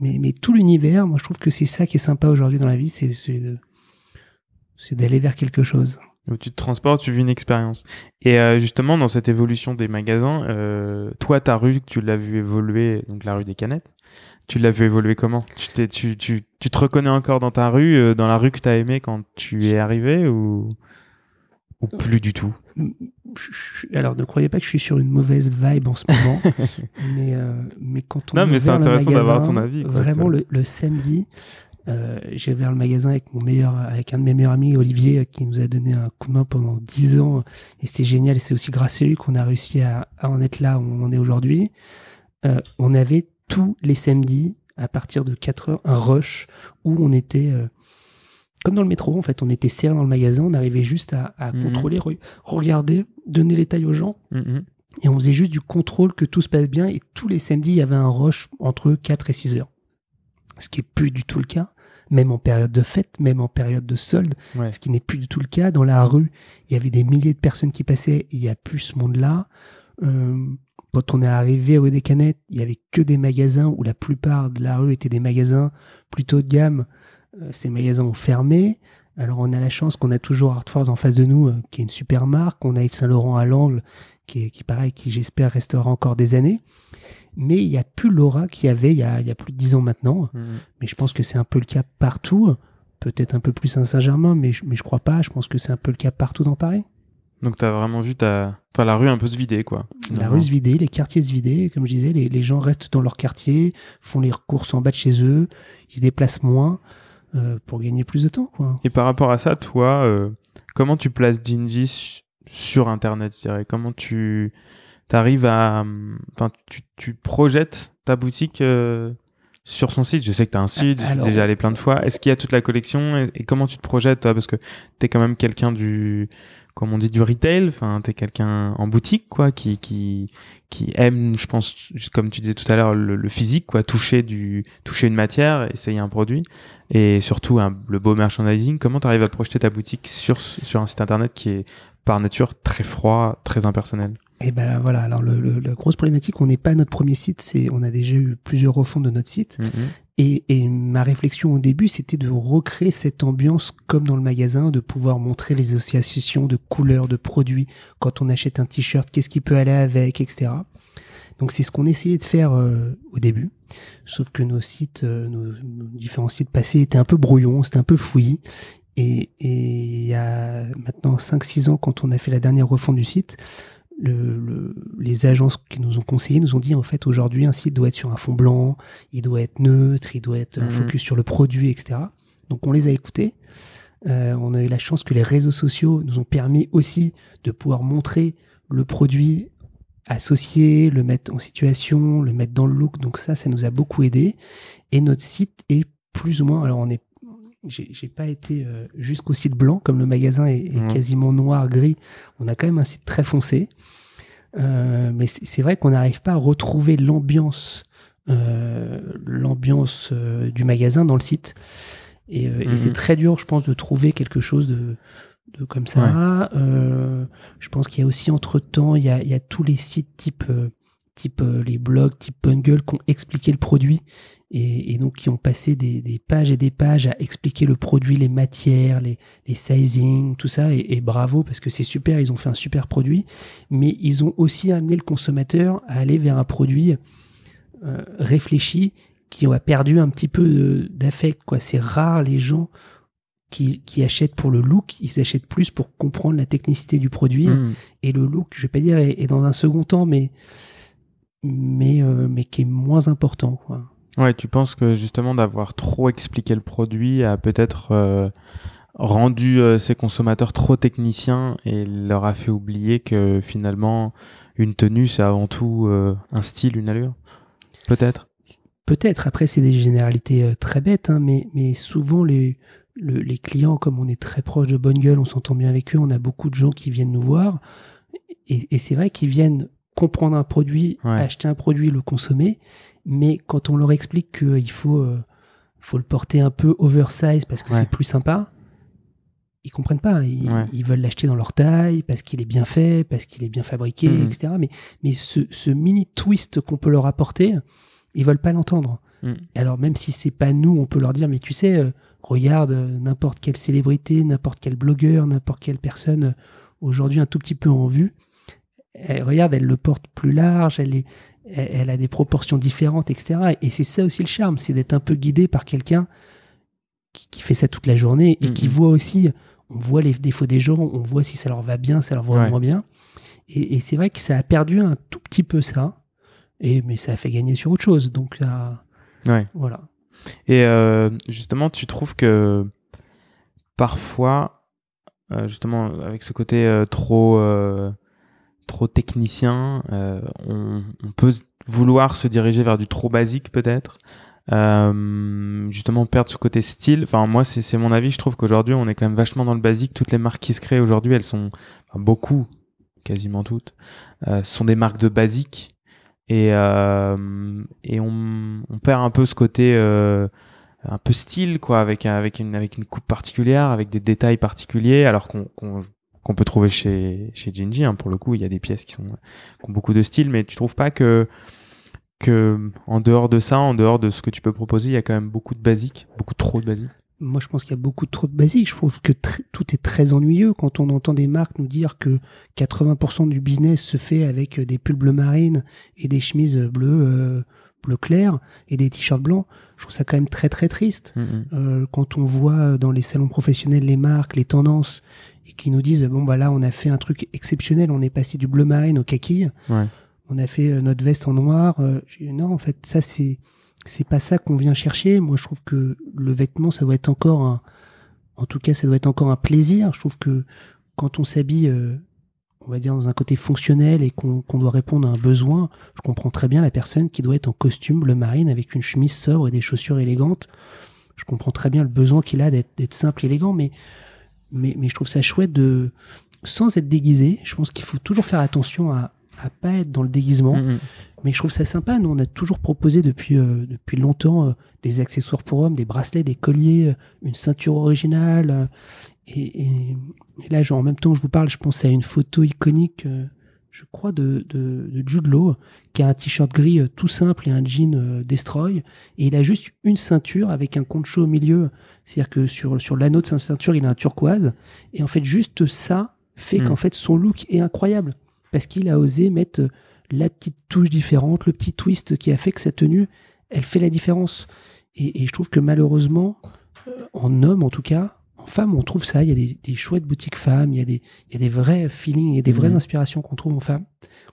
Mais, mais tout l'univers, moi, je trouve que c'est ça qui est sympa aujourd'hui dans la vie, c'est, c'est, de- c'est d'aller vers quelque chose. Où tu te transportes, tu vis une expérience. Et euh, justement, dans cette évolution des magasins, euh, toi, ta rue, tu l'as vu évoluer, donc la rue des Canettes, tu l'as vu évoluer comment? Tu, t'es, tu, tu, tu te reconnais encore dans ta rue, euh, dans la rue que tu as aimée quand tu es arrivé ou, ou plus du tout? Alors, ne croyez pas que je suis sur une mauvaise vibe en ce moment, mais, euh, mais quand on Non, mais c'est intéressant d'avoir ton avis, quoi, vraiment, le, le samedi, euh, j'ai ouvert le magasin avec mon meilleur, avec un de mes meilleurs amis, Olivier, qui nous a donné un coup de main pendant 10 ans, et c'était génial. Et c'est aussi grâce à lui qu'on a réussi à, à en être là où on en est aujourd'hui. Euh, on avait tous les samedis, à partir de 4 heures, un rush où on était euh, comme dans le métro, en fait, on était serré dans le magasin, on arrivait juste à, à Mhm. contrôler, re- regarder, donner les tailles aux gens, Mhm. et on faisait juste du contrôle que tout se passe bien, et tous les samedis, il y avait un rush entre 4 et 6 heures. Ce qui est plus du tout le cas, même en période de fête, même en période de solde, Ouais. ce qui n'est plus du tout le cas. Dans la rue, il y avait des milliers de personnes qui passaient, il n'y a plus ce monde-là. Euh, quand on est arrivé au des Canettes, il y avait que des magasins où la plupart de la rue étaient des magasins plutôt de gamme. Euh, ces magasins ont fermé. Alors on a la chance qu'on a toujours Art Force en face de nous, euh, qui est une super marque. On a Yves Saint Laurent à l'angle, qui est qui pareil, qui j'espère restera encore des années. Mais il n'y a plus l'aura qu'il y avait il y, a, il y a plus de dix ans maintenant. Mhm. Mais je pense que c'est un peu le cas partout. Peut-être un peu plus à Saint-Germain, mais je, mais je crois pas. Je pense que c'est un peu le cas partout dans Paris. Donc, tu as vraiment vu ta... enfin, la rue un peu se vider, quoi. La rue se vider, les quartiers se vider. Comme je disais, les, les gens restent dans leur quartier, font les courses en bas de chez eux, ils se déplacent moins euh, pour gagner plus de temps. Quoi. Et par rapport à ça, toi, euh, comment tu places Gingy su- sur Internet, je dirais? Comment tu arrives à... Enfin, tu, tu projettes ta boutique euh, sur son site Je sais que tu as un site, je suis Alors- déjà allé plein de fois. Est-ce qu'il y a toute la collection et, et comment tu te projettes, toi? Parce que tu es quand même quelqu'un du... Comme on dit, du retail. Enfin, tu es quelqu'un en boutique, quoi, qui, qui, qui aime, je pense, juste comme tu disais tout à l'heure, le, le physique, quoi, toucher, du, toucher une matière, essayer un produit et surtout le beau merchandising. Comment tu arrives à projeter ta boutique sur, sur un site internet qui est par nature très froid, très impersonnel? Et ben voilà, alors le, le- la grosse problématique, on n'est pas notre premier site, c'est on a déjà eu plusieurs refonds de notre site. Et, et ma réflexion au début, c'était de recréer cette ambiance comme dans le magasin, de pouvoir montrer les associations de couleurs, de produits. Quand on achète un t-shirt, qu'est-ce qui peut aller avec, etc. Donc c'est ce qu'on essayait de faire euh, au début. Sauf que nos sites, euh, nos, nos différents sites passés étaient un peu brouillons, c'était un peu fouillis. Et, et il y a maintenant 5-6 ans, quand on a fait la dernière refonte du site, le, le- les agences qui nous ont conseillé nous ont dit en fait aujourd'hui un site doit être sur un fond blanc, il doit être neutre, il doit être Mhm. focus sur le produit, etc. Donc on les a écoutés. Euh, on a eu la chance que les réseaux sociaux nous ont permis aussi de pouvoir montrer le produit associé, le mettre en situation, le mettre dans le look. Donc ça, ça nous a beaucoup aidé. Et notre site est plus ou moins, alors on est, j'ai pas été euh, jusqu'au site blanc comme le magasin est, est quasiment noir gris. On a quand même un site très foncé. Euh, mais c'est c'est vrai qu'on n'arrive pas à retrouver l'ambiance, euh, l'ambiance euh, du magasin dans le site. Et, et Mhm. c'est très dur, je pense, de trouver quelque chose de, de comme ça. Je pense qu'il y a aussi entre temps, il y a, il y a tous les sites type, type les blogs, type Bungle, qui ont expliqué le produit et, et donc qui ont passé des, des pages et des pages à expliquer le produit, les matières, les, les sizing, tout ça. Et, et bravo parce que c'est super, ils ont fait un super produit, mais ils ont aussi amené le consommateur à aller vers un produit euh, réfléchi qui a perdu un petit peu d'affect. quoi. C'est rare les gens qui, qui achètent pour le look, ils achètent plus pour comprendre la technicité du produit. Mhm. Et le look, je vais pas dire, est, est dans un second temps, mais, mais, euh, mais qui est moins important. Quoi. Ouais, tu penses que justement d'avoir trop expliqué le produit a peut-être euh, rendu euh, ces consommateurs trop techniciens et leur a fait oublier que finalement une tenue c'est avant tout euh, un style, une allure? Peut-être? Peut-être, après, c'est des généralités très bêtes, hein, mais, souvent, les, le- les clients, comme on est très proche de Bonne Gueule, on s'entend bien avec eux, on a beaucoup de gens qui viennent nous voir. Et, et c'est vrai qu'ils viennent comprendre un produit, Ouais. acheter un produit, le consommer. Mais quand on leur explique qu'il faut, euh, faut le porter un peu oversize parce que Ouais. c'est plus sympa, ils comprennent pas. Ils, Ouais. ils veulent l'acheter dans leur taille parce qu'il est bien fait, parce qu'il est bien fabriqué, Mhm. etc. Mais, mais ce, ce mini twist qu'on peut leur apporter, ils veulent pas l'entendre. Mm. Alors même si c'est pas nous, on peut leur dire mais tu sais, euh, regarde euh, n'importe quelle célébrité, n'importe quel blogueur, n'importe quelle personne euh, aujourd'hui un tout petit peu en vue. Elle- regarde, elle le porte plus large, elle est, elle, elle a des proportions différentes, etc. Et c'est ça aussi le charme, c'est d'être un peu guidé par quelqu'un qui, qui fait ça toute la journée et qui Mhm. voit aussi, on voit les défauts des gens, on voit si ça leur va bien, ça leur va Ouais. moins bien. Et, et c'est vrai que ça a perdu un tout petit peu ça, et mais ça a fait gagner sur autre chose. Donc là, Ouais. voilà. Et euh, justement, tu trouves que parfois, euh, justement, avec ce côté euh, trop, trop technicien, euh, on, on peut vouloir se diriger vers du trop basique peut-être. Euh, justement perdre ce côté style. Enfin moi c'est mon avis. Je trouve qu'aujourd'hui on est quand même vachement dans le basique. Toutes les marques qui se créent aujourd'hui elles sont enfin, beaucoup quasiment toutes euh, sont des marques de basique. Et euh, et on, on perd un peu ce côté euh, un peu style quoi avec avec une avec une coupe particulière avec des détails particuliers alors qu'on qu'on peut trouver chez chez hein, pour le coup il y a des pièces qui sont qui ont beaucoup de style mais tu trouves pas que que en dehors de ça en dehors de ce que tu peux proposer il y a quand même beaucoup de basiques beaucoup trop de basiques? Moi, je pense qu'il y a beaucoup trop de basiques. Je trouve que tout est très ennuyeux quand on entend des marques nous dire que 80% du business se fait avec des pulls bleu marine et des chemises bleues, euh, bleu clair et des t-shirts blancs. Je trouve ça quand même très très triste. Mm, mm. Euh, quand on voit dans les salons professionnels les marques, les tendances et qui nous disent bon bah là on a fait un truc exceptionnel, on est passé du bleu marine au kaki, Ouais. on a fait euh, notre veste en noir. Euh, non, en fait ça c'est c'est pas ça qu'on vient chercher. Moi je trouve que le vêtement ça doit être encore un, en tout cas ça doit être encore un plaisir. Je trouve que quand on s'habille euh, on va dire dans un côté fonctionnel et qu'on doit répondre à un besoin, je comprends très bien la personne qui doit être en costume bleu marine avec une chemise sobre et des chaussures élégantes. Je comprends très bien le besoin qu'il a d'être d'être simple et élégant, mais, mais, mais je trouve ça chouette de, sans être déguisé, je pense qu'il faut toujours faire attention à, à pas être dans le déguisement. Mais je trouve ça sympa. Nous, on a toujours proposé depuis, euh, depuis longtemps euh, des accessoires pour hommes, des bracelets, des colliers, euh, une ceinture originale. et, et- et là, genre, en même temps je vous parle, je pense à une photo iconique, je crois, de, de, de Jude Law, qui a un t-shirt gris euh, tout simple et un jean euh, Destroy. Et il a juste une ceinture avec un concho au milieu. C'est-à-dire que sur, sur l'anneau de sa ceinture, il a un turquoise. Et en fait, juste ça fait Mm. qu'en fait, son look est incroyable. Parce qu'il a osé mettre euh, la petite touche différente, le petit twist qui a fait que sa tenue, elle fait la différence. Et, et je trouve que malheureusement, en homme en tout cas, en femme, on trouve ça. Il y a des, des chouettes boutiques femmes, il y, a des, il y a des vrais feelings, il y a des vraies Mhm. inspirations qu'on trouve en femme,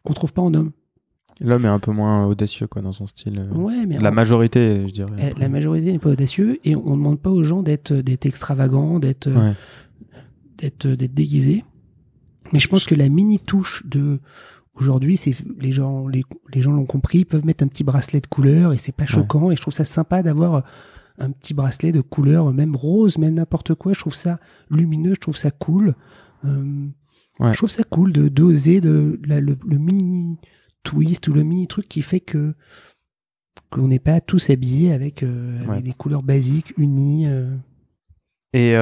qu'on trouve pas en homme. L'homme est un peu moins audacieux quoi dans son style. euh. Ouais, mais La en- majorité, je dirais. eh, la majorité n'est pas audacieux et on ne demande pas aux gens d'être d'être extravagants, d'être Ouais. d'être déguisés. Mais je pense que la mini touche de aujourd'hui, c'est les gens les, les gens l'ont compris, ils peuvent mettre un petit bracelet de couleur et c'est pas choquant et je trouve ça sympa d'avoir un petit bracelet de couleur même rose, même n'importe quoi, je trouve ça lumineux, je trouve ça cool. Euh, Ouais. Je trouve ça cool de d'oser de, la- le, le mini twist ou le mini truc qui fait que qu'on n'est pas tous habillés avec, euh, avec Ouais. des couleurs basiques unies. euh. Et,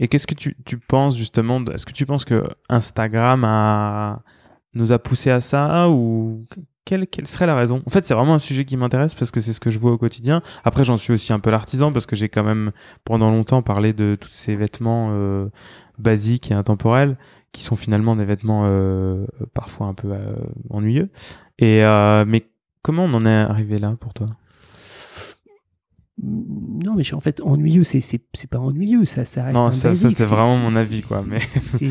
et qu'est-ce que tu, tu penses justement Est-ce que tu penses que Instagram a, nous a poussé à ça ou quelle, quelle serait la raison? En fait, c'est vraiment un sujet qui m'intéresse parce que c'est ce que je vois au quotidien. Après, j'en suis aussi un peu l'artisan parce que j'ai quand même pendant longtemps parlé de tous ces vêtements euh, basiques et intemporels qui sont finalement des vêtements euh, parfois un peu euh, ennuyeux. Et mais comment on en est arrivé là pour toi? Non, mais en fait, ennuyeux, c'est pas ennuyeux, ça, ça reste Non, un ça- ça, c'est vraiment mon avis, quoi, mais- c'est-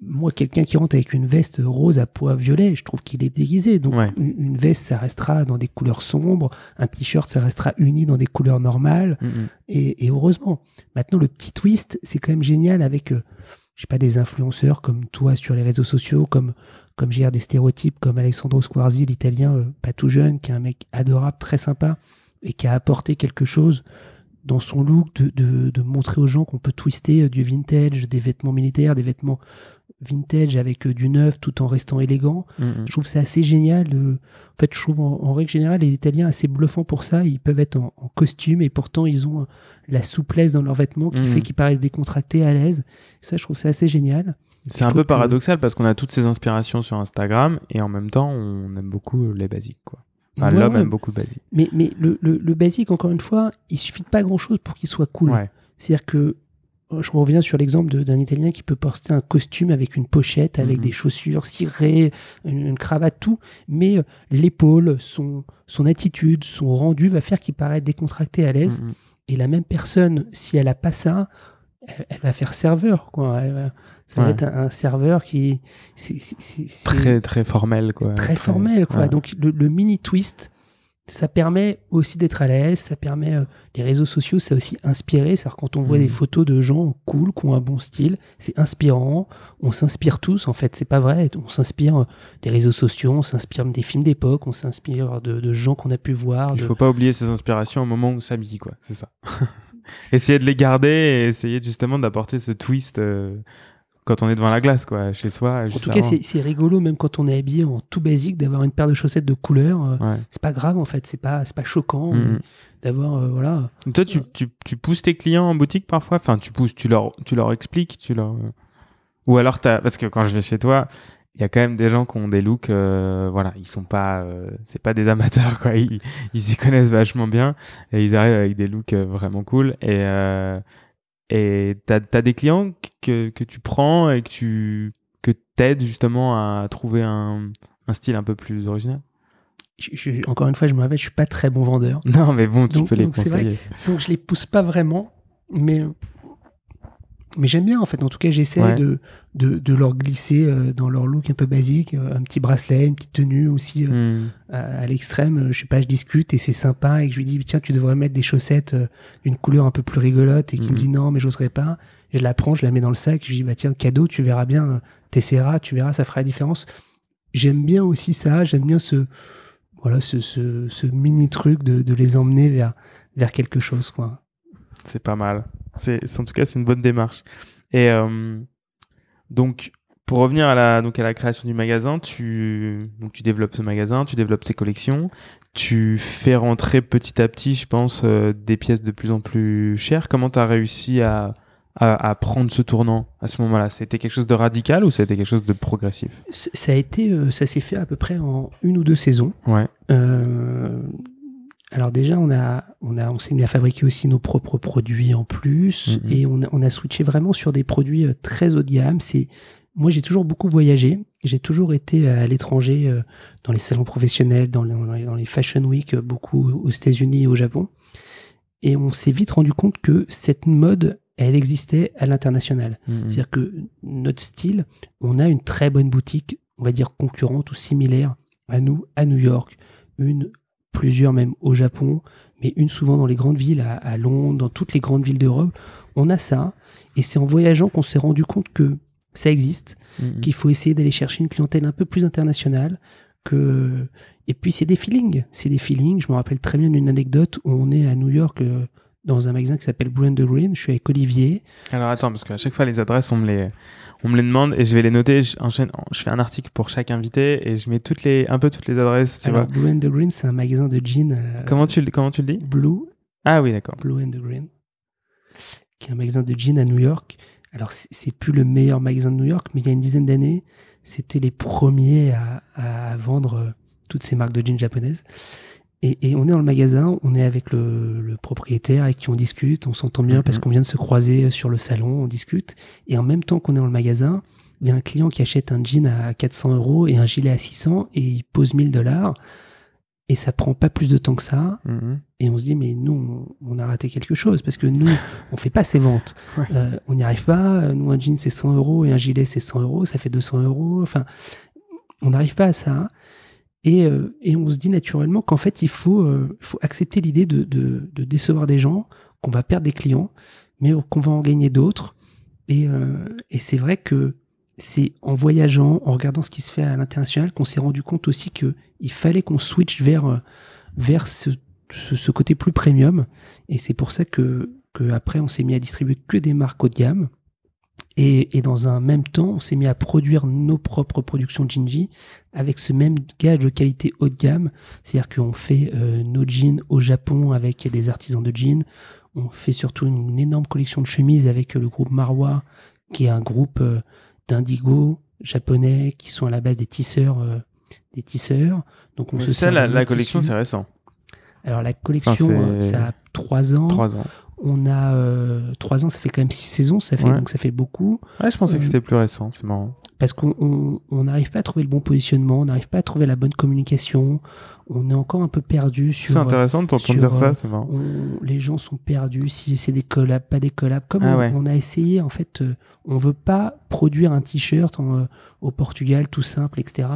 moi quelqu'un qui rentre avec une veste rose à pois violet, je trouve qu'il est déguisé. Donc Ouais. une, une veste, ça restera dans des couleurs sombres, un t-shirt, ça restera uni dans des couleurs normales. Mm, mm. Et, et heureusement. Maintenant, le petit twist, c'est quand même génial avec, euh, je sais pas, des influenceurs comme toi sur les réseaux sociaux, comme comme j'ai des stéréotypes comme Alessandro Squarzi, l'italien, euh, pas tout jeune, qui est un mec adorable, très sympa, et qui a apporté quelque chose dans son look de, de, de montrer aux gens qu'on peut twister euh, du vintage, des vêtements militaires, des vêtements vintage avec euh, du neuf tout en restant élégant. Mm, mm. Je trouve ça assez génial. euh, En fait, je trouve en, en règle générale les Italiens assez bluffants pour ça. Ils peuvent être en, en costume et pourtant ils ont euh, la souplesse dans leurs vêtements qui Mhm. fait qu'ils paraissent décontractés, à l'aise. Ça, je trouve ça assez génial. C'est un peu que- paradoxal parce qu'on a toutes ces inspirations sur Instagram et en même temps on aime beaucoup les basiques quoi. Enfin, Ouais, l'homme ouais. aime beaucoup le basique. Mais, mais le, le, le basique, encore une fois, il suffit de pas grand chose pour qu'il soit cool. Ouais. C'est-à-dire que je reviens sur l'exemple d'un Italien qui peut porter un costume avec une pochette, avec Mhm. des chaussures cirées, une, une cravate, tout, mais euh, l'épaule, son, son attitude, son rendu va faire qu'il paraît décontracté, à l'aise. Mm. Et la même personne, si elle a pas ça, elle, elle va faire serveur. Quoi. Elle va- ça va être un, un serveur qui c'est Très très formel quoi. très formel. Quoi. ouais. Donc le, le mini twist, ça permet aussi d'être à l'aise. Ça permet euh, les réseaux sociaux, ça a aussi inspiré. C'est-à-dire quand on voit des photos de gens cool, qui ont un bon style, c'est inspirant. On s'inspire tous. En fait, c'est pas vrai. On s'inspire euh, des réseaux sociaux, on s'inspire des films d'époque, on s'inspire de, de gens qu'on a pu voir. Il de- faut pas oublier ses inspirations au moment où on s'habille quoi. C'est ça. essayer de les garder et essayer justement d'apporter ce twist euh, quand on est devant la glace quoi, chez soi. En tout cas, avant. c'est c'est rigolo, même quand on est habillé en tout basique, d'avoir une paire de chaussettes de couleur. euh, Ouais. C'est pas grave en fait, c'est pas, pas choquant Mhm. euh, d'avoir. euh, voilà. Toi, tu, tu, tu pousses tes clients en boutique parfois? Enfin, tu pousses, tu leur, tu leur expliques, tu leur... Ou alors, t'as... parce que quand je vais chez toi, il y a quand même des gens qui ont des looks, euh, voilà, ils sont pas, euh, c'est pas des amateurs quoi, ils, ils s'y connaissent vachement bien et ils arrivent avec des looks euh, vraiment cool et euh, et t'as as des clients que que tu prends et que tu que t'aides justement à trouver un un style un peu plus original? Je- je- encore une fois, je me rappelle, je suis pas très bon vendeur. Non, mais bon, tu Donc- peux les donc c'est vrai conseiller. Donc je les pousse pas vraiment, mais mais j'aime bien en fait. En tout cas, j'essaie Ouais. de, de de leur glisser euh, dans leur look un peu basique, euh, un petit bracelet, une petite tenue aussi euh, Hmm. à, à l'extrême. Je sais pas, je discute et c'est sympa et que je lui dis tiens, tu devrais mettre des chaussettes euh, d'une couleur un peu plus rigolote et qui me dit non, mais j'oserais pas. Je la prends, je la mets dans le sac. Je lui dis bah tiens, cadeau, tu verras bien, t'essaieras, tu verras, ça fera la différence. J'aime bien aussi ça. J'aime bien ce voilà ce, ce, ce mini truc de, de les emmener vers vers quelque chose quoi. C'est pas mal. C'est, en tout cas, c'est une bonne démarche. Et euh, donc, pour revenir à la, donc à la création du magasin, tu, donc tu développes ce magasin, tu développes ces collections, tu fais rentrer petit à petit, je pense, euh, des pièces de plus en plus chères. Comment tu as réussi à, à, à prendre ce tournant à ce moment-là? C'était quelque chose de radical ou c'était quelque chose de progressif? Ça a été, euh, ça s'est fait à peu près en une ou deux saisons. Ouais. Euh, alors déjà, on a, on a, on s'est mis à fabriquer aussi nos propres produits en plus, Mhm. et on a, on a switché vraiment sur des produits euh, très haut de gamme. C'est, moi, j'ai toujours beaucoup voyagé. J'ai toujours été à l'étranger, euh, dans les salons professionnels, dans les, dans les fashion week, euh, beaucoup aux États-Unis et au Japon. Et on s'est vite rendu compte que cette mode, elle existait à l'international. Mhm. C'est-à-dire que notre style, on a une très bonne boutique, on va dire concurrente ou similaire à nous, à New York, une, plusieurs même au Japon, mais une souvent dans les grandes villes, à, à Londres, dans toutes les grandes villes d'Europe. On a ça, et c'est en voyageant qu'on s'est rendu compte que ça existe, Mhm. qu'il faut essayer d'aller chercher une clientèle un peu plus internationale. Que... Et puis c'est des feelings, c'est des feelings. Je me rappelle très bien d'une anecdote où on est à New York euh, dans un magasin qui s'appelle Blue and the Green. Je suis avec Olivier. Alors attends, parce qu'à chaque fois les adresses, on me les, on me les demande et je vais les noter. Je, enchaîne, je fais un article pour chaque invité et je mets toutes les, un peu toutes les adresses, tu Alors, vois. Blue and the Green, c'est un magasin de jeans. euh, Comment tu, le- comment tu le dis? Blue, Ah oui, d'accord. Blue and the Green, qui est un magasin de jeans à New York. Alors, c'est- c'est plus le meilleur magasin de New York, mais il y a une dizaine d'années, c'était les premiers à, à vendre euh, toutes ces marques de jeans japonaises. Et, et on est dans le magasin, on est avec le, le propriétaire avec qui on discute, on s'entend bien Mhm. parce qu'on vient de se croiser sur le salon, on discute. Et en même temps qu'on est dans le magasin, il y a un client qui achète un jean à 400 euros et un gilet à 600 et il pose 1000 dollars. Et ça prend pas plus de temps que ça. Mhm. Et on se dit, mais nous, on, on a raté quelque chose parce que nous, on fait pas ces ventes. Ouais. Euh, on n'y arrive pas. Nous, un jean, c'est 100 euros et un gilet, c'est 100 euros. Ça fait 200 euros. Enfin, on n'arrive pas à ça. Et, euh, et on se dit naturellement qu'en fait, il faut, euh, faut accepter l'idée de, de, de décevoir des gens, qu'on va perdre des clients, mais qu'on va en gagner d'autres. Et, euh, et c'est vrai que c'est en voyageant, en regardant ce qui se fait à l'international, qu'on s'est rendu compte aussi que il fallait qu'on switch vers, euh, vers ce, ce, ce côté plus premium. Et c'est pour ça que, que après, on s'est mis à distribuer que des marques haut de gamme. Et, et dans un même temps, on s'est mis à produire nos propres productions Jinji avec ce même gage de qualité haut de gamme. C'est-à-dire qu'on fait euh, nos jeans au Japon avec des artisans de jeans. On fait surtout une, énorme collection de chemises avec euh, le groupe Marwa, qui est un groupe euh, d'indigo japonais qui sont à la base des tisseurs. euh, des tisseurs. Donc on Mais se ça, la, collection, c'est récent. Alors la collection, Enfin, ça a trois ans. Trois ans. On a euh, trois ans, ça fait quand même six saisons, ça fait Ouais. donc ça fait beaucoup Ouais, je pensais que Euh, c'était plus récent. C'est marrant. Parce qu'on on- on n'arrive pas à trouver le bon positionnement, on n'arrive pas à trouver la bonne communication, on est encore un peu perdu sur. C'est intéressant de t'entendre dire ça. euh, C'est marrant. on- les gens sont perdus si c'est des collabs, pas des collabs. Comme Ah on, ouais. on a essayé, en fait, euh, on veut pas produire un t-shirt euh, au Portugal tout simple, etc.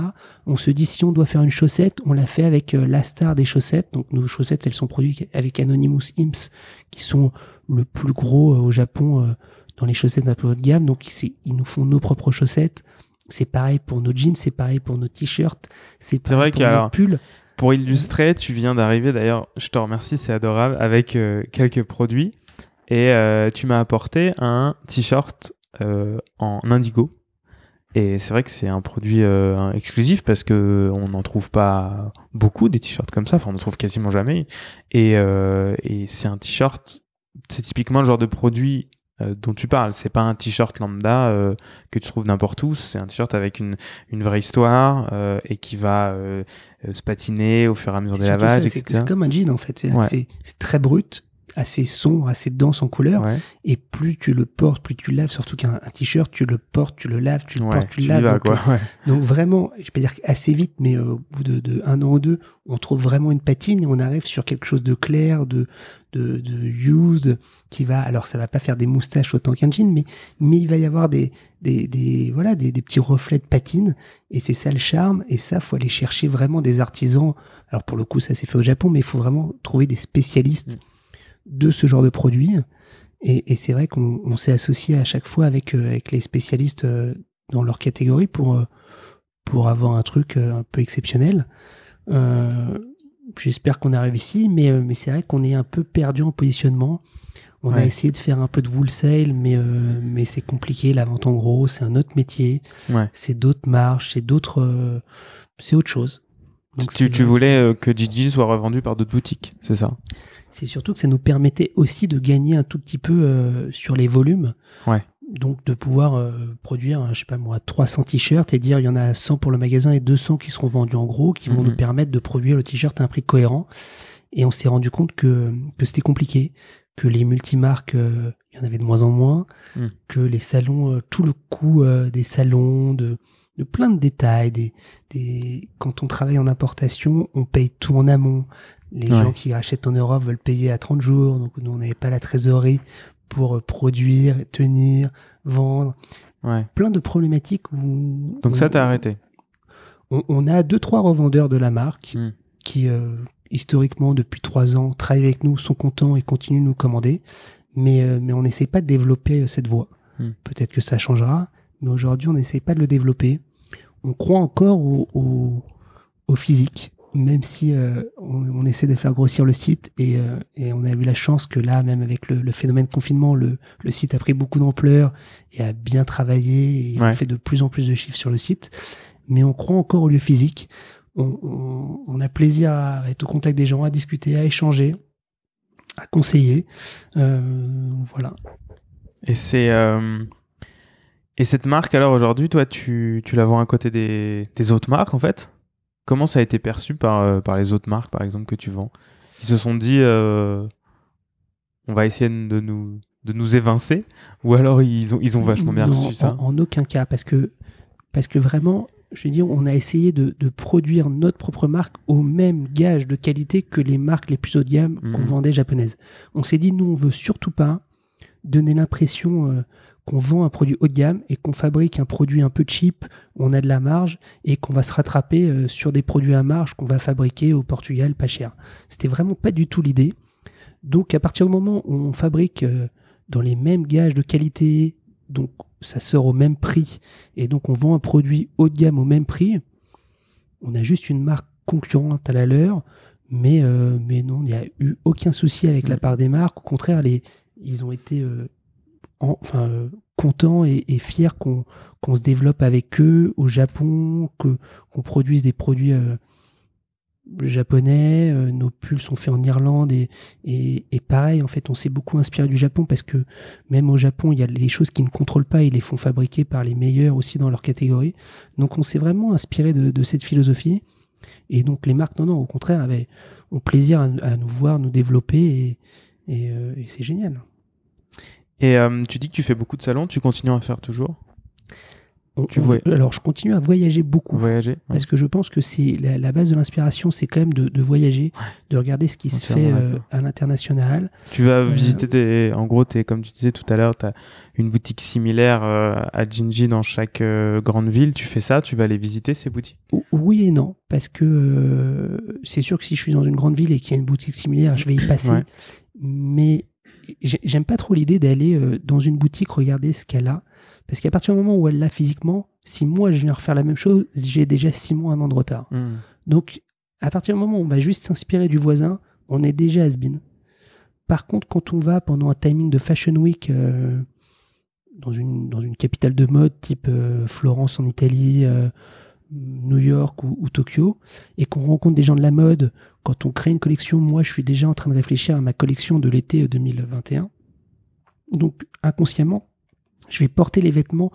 On se dit si on doit faire une chaussette, on l'a fait avec euh, la star des chaussettes. Donc nos chaussettes, elles sont produites avec Anonymous Imps, qui sont le plus gros euh, au Japon euh, dans les chaussettes un peu haut de gamme. Donc ils nous font nos propres chaussettes. C'est pareil pour nos jeans, c'est pareil pour nos t-shirts, c'est pareil vrai pour nos alors, pulls. Pour illustrer, tu viens d'arriver. D'ailleurs, je te remercie, c'est adorable. Avec euh, quelques produits. Et euh, tu m'as apporté un t-shirt euh, en indigo. Et c'est vrai que c'est un produit exclusif parce que on n'en trouve pas beaucoup des t-shirts comme ça. Enfin, on en trouve quasiment jamais. Et, et c'est un t-shirt. C'est typiquement le genre de produit dont tu parles. C'est pas un t-shirt lambda euh, que tu trouves n'importe où. C'est un t-shirt avec une, une vraie histoire euh, et qui va euh, euh, se patiner au fur et à mesure des lavages, etc. C'est comme un jean en fait. Ouais. c'est très brut, assez sombre, assez dense en couleur. Ouais, Et plus tu le portes, plus tu laves. Surtout qu'un un t-shirt, tu le portes, tu le laves, tu le ouais, portes, tu le laves. vas, donc, quoi. euh, Ouais. Donc vraiment, je pas dire assez vite, mais euh, au bout de, de un an ou deux, on trouve vraiment une patine et on arrive sur quelque chose de clair, de de, de used, qui va. Alors ça va pas faire des moustaches autant qu'un jean, mais mais il va y avoir des des, des voilà des, des petits reflets de patine et c'est ça le charme. Et ça, faut aller chercher vraiment des artisans. Alors pour le coup, ça s'est fait au Japon, mais il faut vraiment trouver des spécialistes de ce genre de produit. Et, et c'est vrai qu'on on s'est associé à chaque fois avec, euh, avec les spécialistes euh, dans leur catégorie pour, euh, pour avoir un truc un peu exceptionnel. Euh, J'espère qu'on arrive ici, mais, mais c'est vrai qu'on est un peu perdu en positionnement. On a essayé de faire un peu de wholesale, mais, euh, mais c'est compliqué. La vente en gros, c'est un autre métier. Ouais. C'est d'autres marges, c'est d'autres. euh, c'est autre chose. Donc tu, tu voulais que Gigi soit revendu par d'autres boutiques, c'est ça? C'est surtout que ça nous permettait aussi de gagner un tout petit peu euh, sur les volumes. Ouais. Donc de pouvoir euh, produire, je sais pas moi, 300 t-shirts et dire il y en a 100 pour le magasin et 200 qui seront vendus en gros, qui vont Mhm. nous permettre de produire le t-shirt à un prix cohérent. Et on s'est rendu compte que, que c'était compliqué, que les multimarques, euh, il y en avait de moins en moins, Mhm. que les salons, euh, tout le coût euh, des salons, de, de plein de détails, des, des... quand on travaille en importation, on paye tout en amont. Les Ouais. gens qui achètent en Europe veulent payer à 30 jours, donc nous on n'avait pas la trésorerie pour euh, produire, tenir, vendre. Ouais. Plein de problématiques où Donc ça, t'as arrêté. on, on a deux trois revendeurs de la marque Hmm. qui euh, historiquement depuis trois ans travaillent avec nous, sont contents et continuent de nous commander, mais euh, mais on n'essaie pas de développer euh, cette voie. Hmm. Peut-être que ça changera, mais aujourd'hui on n'essaie pas de le développer. On croit encore au, au, au physique, même si euh, on, on essaie de faire grossir le site et, euh, et on a eu la chance que là, même avec le, le phénomène confinement, le, le site a pris beaucoup d'ampleur et a bien travaillé et Ouais. on fait de plus en plus de chiffres sur le site. Mais on croit encore au lieu physique. On, on- on a plaisir à être au contact des gens, à discuter, à échanger, à conseiller. Euh, voilà. Et c'est et cette marque alors aujourd'hui, toi, tu, tu la vends à côté des, des autres marques en fait? Comment ça a été perçu par euh, par les autres marques par exemple que tu vends? Ils se sont dit, euh, on va essayer de nous de nous évincer, ou alors ils ont ils ont vachement bien Non, reçu ça? En, en aucun cas, parce que, parce que vraiment, je veux dire, on a essayé de, de produire notre propre marque au même gage de qualité que les marques les plus haut de gamme qu'on Mhm. vendait japonaises. On s'est dit, nous, on veut surtout pas donner l'impression euh, qu'on vend un produit haut de gamme et qu'on fabrique un produit un peu cheap, on a de la marge et qu'on va se rattraper euh, sur des produits à marge qu'on va fabriquer au Portugal pas cher. C'était vraiment pas du tout l'idée. Donc à partir du moment où on fabrique euh, dans les mêmes gages de qualité, donc ça sort au même prix, et donc on vend un produit haut de gamme au même prix, on a juste une marque concurrente à la leur, mais, euh, mais non, il n'y a eu aucun souci avec la Mm. part des marques. Au contraire, les, ils ont été euh, en- enfin, euh, contents et, et fiers qu'on se développe avec eux au Japon, qu'on produise des produits euh, japonais. euh, nos pulls sont faits en Irlande et, et, pareil, en fait, on s'est beaucoup inspiré du Japon parce que même au Japon, il y a les choses qu'ils ne contrôlent pas, ils les font fabriquer par les meilleurs aussi dans leur catégorie. Donc on s'est vraiment inspiré de, cette philosophie. Et donc les marques, non, non, au contraire, avaient, ont plaisir à, nous voir, nous développer et, euh, et c'est génial. Et euh, tu dis que tu fais beaucoup de salons, tu continues à faire toujours? On- Tu on- vois- alors je continue à voyager beaucoup. Voyager ouais. Parce que je pense que c'est la, la base de l'inspiration, c'est quand même de, de voyager, de regarder ce qui se fait euh, à l'international. Tu vas Euh, visiter tes... En gros, es, comme tu disais tout à l'heure, tu as une boutique similaire à Jinji dans chaque grande ville. Tu fais ça, tu vas aller visiter ces boutiques? Oui et non, parce que c'est sûr que si je suis dans une grande ville et qu'il y a une boutique similaire, je vais y passer. Ouais. Mais j'aime pas trop l'idée d'aller euh, dans une boutique regarder ce qu'elle a. Parce qu'à partir du moment où elle l'a physiquement, si moi je viens refaire la même chose, j'ai déjà six mois, un an de retard. Hmm. Donc, à partir du moment où on va juste s'inspirer du voisin, on est déjà has-been. Par contre, quand on va pendant un timing de Fashion Week euh, dans, une, dans une capitale de mode type euh, Florence en Italie, euh, New York ou, Tokyo, et qu'on rencontre des gens de la mode, quand on crée une collection, moi je suis déjà en train de réfléchir à ma collection de l'été 2021. Donc inconsciemment, je vais porter les vêtements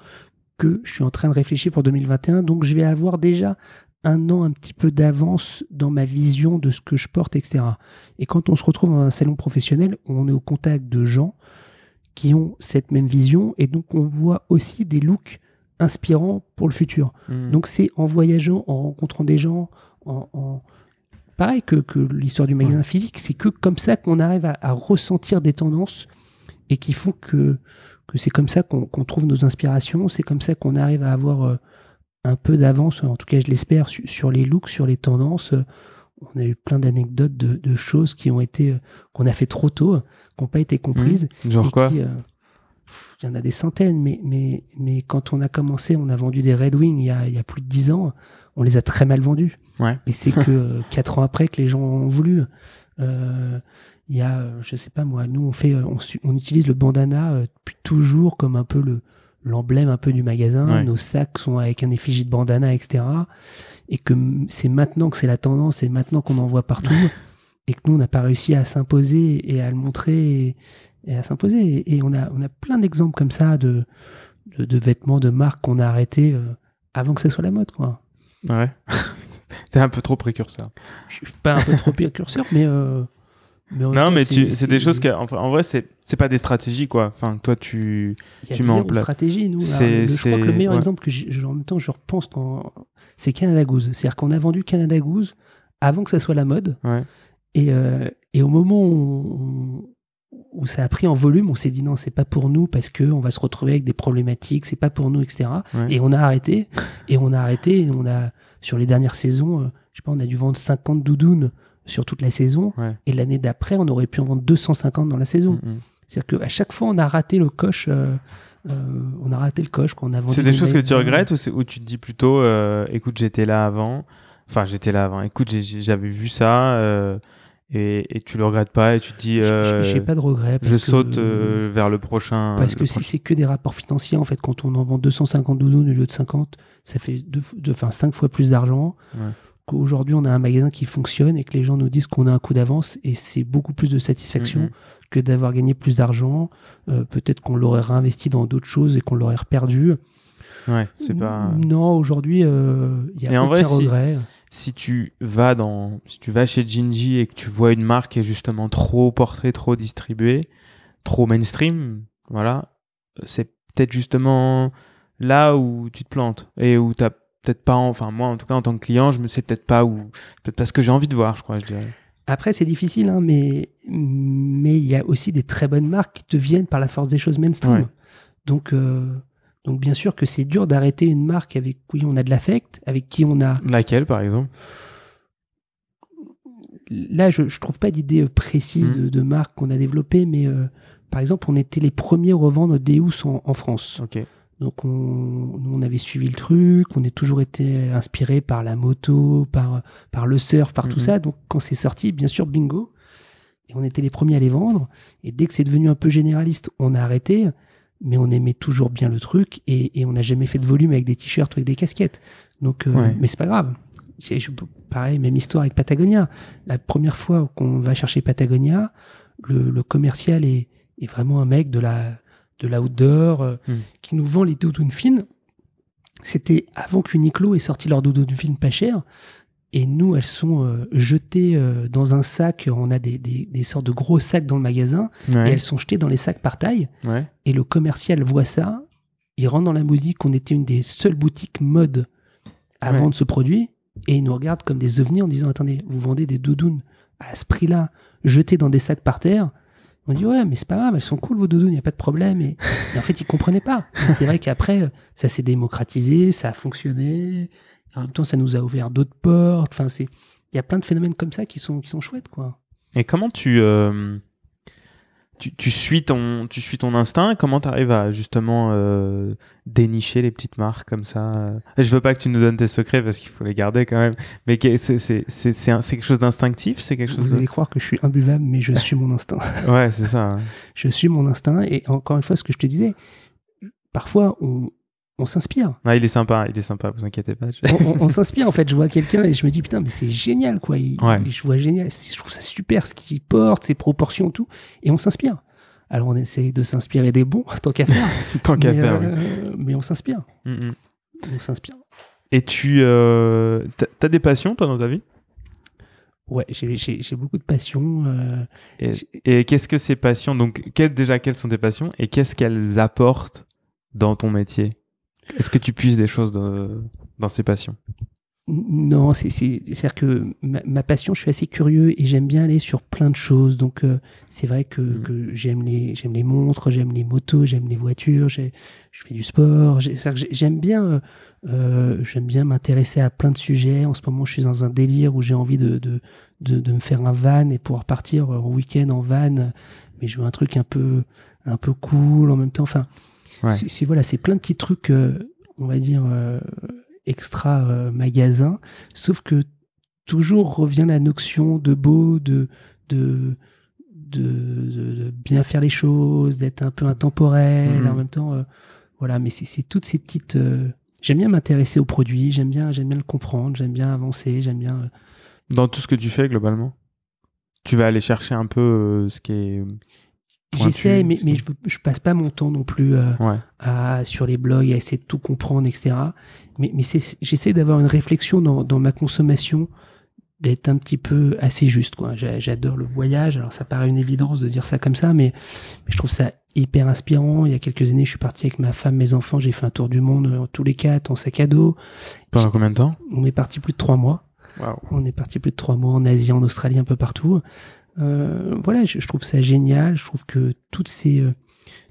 que je suis en train de réfléchir pour 2021. Donc je vais avoir déjà un an un petit peu d'avance dans ma vision de ce que je porte, etc. Et quand on se retrouve dans un salon professionnel, on est au contact de gens qui ont cette même vision et donc on voit aussi des looks inspirants pour le futur. Hmm. Donc c'est en voyageant, en rencontrant des gens, en, pareil que, que l'histoire du magasin physique, c'est que comme ça qu'on arrive à, ressentir des tendances et qui font que, que c'est comme ça qu'on trouve nos inspirations, c'est comme ça qu'on arrive à avoir euh, un peu d'avance, en tout cas je l'espère, sur, les looks, sur les tendances. On a eu plein d'anecdotes de, choses qui ont été euh, qu'on a fait trop tôt, qui n'ont pas été comprises. Mmh. genre quoi euh, Il y en a des centaines, mais, mais, mais quand on a commencé, on a vendu des Red Wings il y a, il y a plus de dix ans, on les a très mal vendus. Ouais. Et c'est que quatre ans après que les gens ont voulu. Euh, il y a, je sais pas moi, nous on fait, on, on utilise le bandana depuis toujours comme un peu le, l'emblème un peu du magasin. Nos sacs sont avec un effigie de bandana, etc. Et que c'est maintenant que c'est la tendance, c'est maintenant qu'on en voit partout. et que nous, on n'a pas réussi à s'imposer et à le montrer et, à s'imposer. Et, on, a, on a plein d'exemples comme ça de, de, vêtements, de marques qu'on a arrêtés euh, avant que ça soit la mode, quoi. Ouais. T'es un peu trop précurseur. Je suis pas un peu trop précurseur, mais. Euh, non, mais c'est des choses qui, en, en vrai, c'est pas des stratégies, quoi. Enfin, toi, tu, Il y a tu place. stratégie, nous. je crois que le meilleur exemple que, je, en même temps, je repense quand c'est Canada Goose. C'est-à-dire qu'on a vendu Canada Goose avant que ça soit la mode. Ouais. Et, euh, et, au moment où, où, ça a pris en volume, on s'est dit non, c'est pas pour nous parce que on va se retrouver avec des problématiques, c'est pas pour nous, etc. Et on a arrêté. Et on a arrêté. Et on a, sur les dernières saisons, euh, je sais pas, on a dû vendre 50 doudounes sur toute la saison. Et l'année d'après, on aurait pu en vendre 250 dans la saison. Mm. C'est-à-dire qu'à chaque fois, on a raté le coche. Euh, euh, on a raté le coche qu'on a vendu. C'est des choses que tu regrettes ou, tu te dis plutôt, euh, écoute, j'étais là avant? Enfin, j'étais là avant. Écoute, j'avais vu ça. Et, et, tu le regrettes pas et tu te dis j'ai pas de regrets je saute vers le prochain parce que si c'est que des rapports financiers en fait quand on en vend 250 doudounes au lieu de 50 ça fait deux, enfin 5 fois plus d'argent qu'aujourd'hui on a un magasin qui fonctionne et que les gens nous disent qu'on a un coup d'avance et c'est beaucoup plus de satisfaction que d'avoir gagné plus d'argent. Euh, peut-être qu'on l'aurait réinvesti dans d'autres choses et qu'on l'aurait perdu. Ouais, c'est pas. Non, aujourd'hui, il euh, y a aucun regret. Si, tu vas dans, si tu vas chez Gingy et que tu vois une marque qui est justement trop portée, trop distribuée, trop mainstream, voilà, c'est peut-être justement là où tu te plantes et où tu as peut-être pas, enfin moi en tout cas en tant que client, je me sais peut-être pas où, peut-être pas ce que j'ai envie de voir, je crois, je dirais. Après, c'est difficile, hein, mais mais il y a aussi des très bonnes marques qui te viennent par la force des choses mainstream. Donc euh, donc bien sûr que c'est dur d'arrêter une marque avec qui on a de l'affect, avec qui on a. Laquelle, par exemple? Là, je, je trouve pas d'idée précise mmh. de, marque qu'on a développée, mais euh, par exemple, on était les premiers à revendre Deus en, en France. Donc on, on avait suivi le truc, on est toujours été inspiré par la moto, par, par le surf, par tout mhm. ça. Donc quand c'est sorti, bien sûr, bingo. Et on était les premiers à les vendre. Et dès que c'est devenu un peu généraliste, on a arrêté. Mais on aimait toujours bien le truc et, et on n'a jamais fait de volume avec des t-shirts ou avec des casquettes. Donc, euh, mais c'est pas grave. pareil, même histoire avec Patagonia. La première fois qu'on va chercher Patagonia, le, le commercial est, est vraiment un mec de la de l'outdoor, euh, hmm. qui nous vend les doudounes fines. C'était avant qu'Uniqlo ait sorti leurs doudounes fines pas chères. Et nous, elles sont euh, jetées euh, dans un sac. On a des, des, sortes de gros sacs dans le magasin. Et elles sont jetées dans les sacs par taille. Et le commercial voit ça. Il rentre dans la musique. On était une des seules boutiques mode à vendre ce produit. Et il nous regarde comme des ovnis en disant Attendez, vous vendez des doudounes à ce prix-là, jetées dans des sacs par terre. On dit ouais, mais c'est pas grave, elles sont cool vos doudounes, il n'y a pas de problème. Et, en fait, ils comprenaient pas. C'est vrai qu'après, ça s'est démocratisé, ça a fonctionné. En même temps, ça nous a ouvert d'autres portes. Enfin, c'est, il y a plein de phénomènes comme ça qui sont, qui sont chouettes, quoi. Et comment tu, euh, tu, suis ton, tu suis ton instinct. Comment tu arrives à justement euh, dénicher les petites marques comme ça? Je veux pas que tu nous donnes tes secrets parce qu'il faut les garder quand même. Mais c'est, c'est, quelque chose d'instinctif C'est quelque chose Vous allez croire que je suis imbuvable, mais je suis mon instinct. ouais, c'est ça. Hein. Je suis mon instinct. Et encore une fois, ce que je te disais, parfois on, on s'inspire. Ah, il est sympa, il est sympa, vous inquiétez pas. on, s'inspire en fait. Je vois quelqu'un et je me dis putain, mais c'est génial quoi. je vois génial, je trouve ça super ce qu'il porte, ses proportions, tout, et on s'inspire. Alors on essaie de s'inspirer des bons, tant qu'à faire. Tant qu'à mais, faire, oui. euh, mais on s'inspire. Mm, mm. On s'inspire. Et tu euh, t'as- des passions, toi, dans ta vie? Ouais, j'ai- beaucoup de passion. euh, Et, qu'est-ce que ces passions Donc, quelles- déjà, quelles sont tes passions et qu'est-ce qu'elles apportent dans ton métier? Est-ce que tu puisses des choses de- dans ces passions? Non, c'est c'est- c'est-à-dire que ma, ma passion, je suis assez curieux et j'aime bien aller sur plein de choses. Donc euh, c'est vrai que, que j'aime les j'aime les montres, j'aime les motos, j'aime les voitures, je fais du sport. J'aime bien euh, euh, j'aime bien m'intéresser à plein de sujets. En ce moment, je suis dans un délire où j'ai envie de, de, de, de me faire un van et pouvoir partir en week-end en van. Mais je veux un truc un peu un peu cool en même temps. Enfin, Ouais. c'est voilà, c'est plein de petits trucs, euh, on va dire euh, extra euh, magasin, sauf que toujours revient la notion de beau, de de de, de- de bien faire les choses, d'être un peu intemporel, Mhm. en même temps, euh, voilà. Mais c'est toutes ces petites. j'aime bien m'intéresser au produit, j'aime bien j'aime bien le comprendre, j'aime bien avancer, j'aime bien. Dans tout ce que tu fais, globalement? Tu vas aller chercher un peu euh, ce qui est. J'essaie, mais, je, je passe pas mon temps non plus. euh, Ouais. à, sur les blogs, à essayer de tout comprendre, etc. Mais, mais j'essaie d'avoir une réflexion dans, dans ma consommation, d'être un petit peu assez juste. quoi. J'adore le voyage, alors ça paraît une évidence de dire ça comme ça, mais, mais je trouve ça hyper inspirant. Il y a quelques années, je suis parti avec ma femme, mes enfants, j'ai fait un tour du monde euh, tous les quatre en sac à dos. Pendant combien de temps? On est parti plus de trois mois. Waouh. On est parti plus de trois mois en Asie, en Australie, un peu partout. Euh, voilà, je, je trouve ça génial. Je trouve que toutes ces, euh,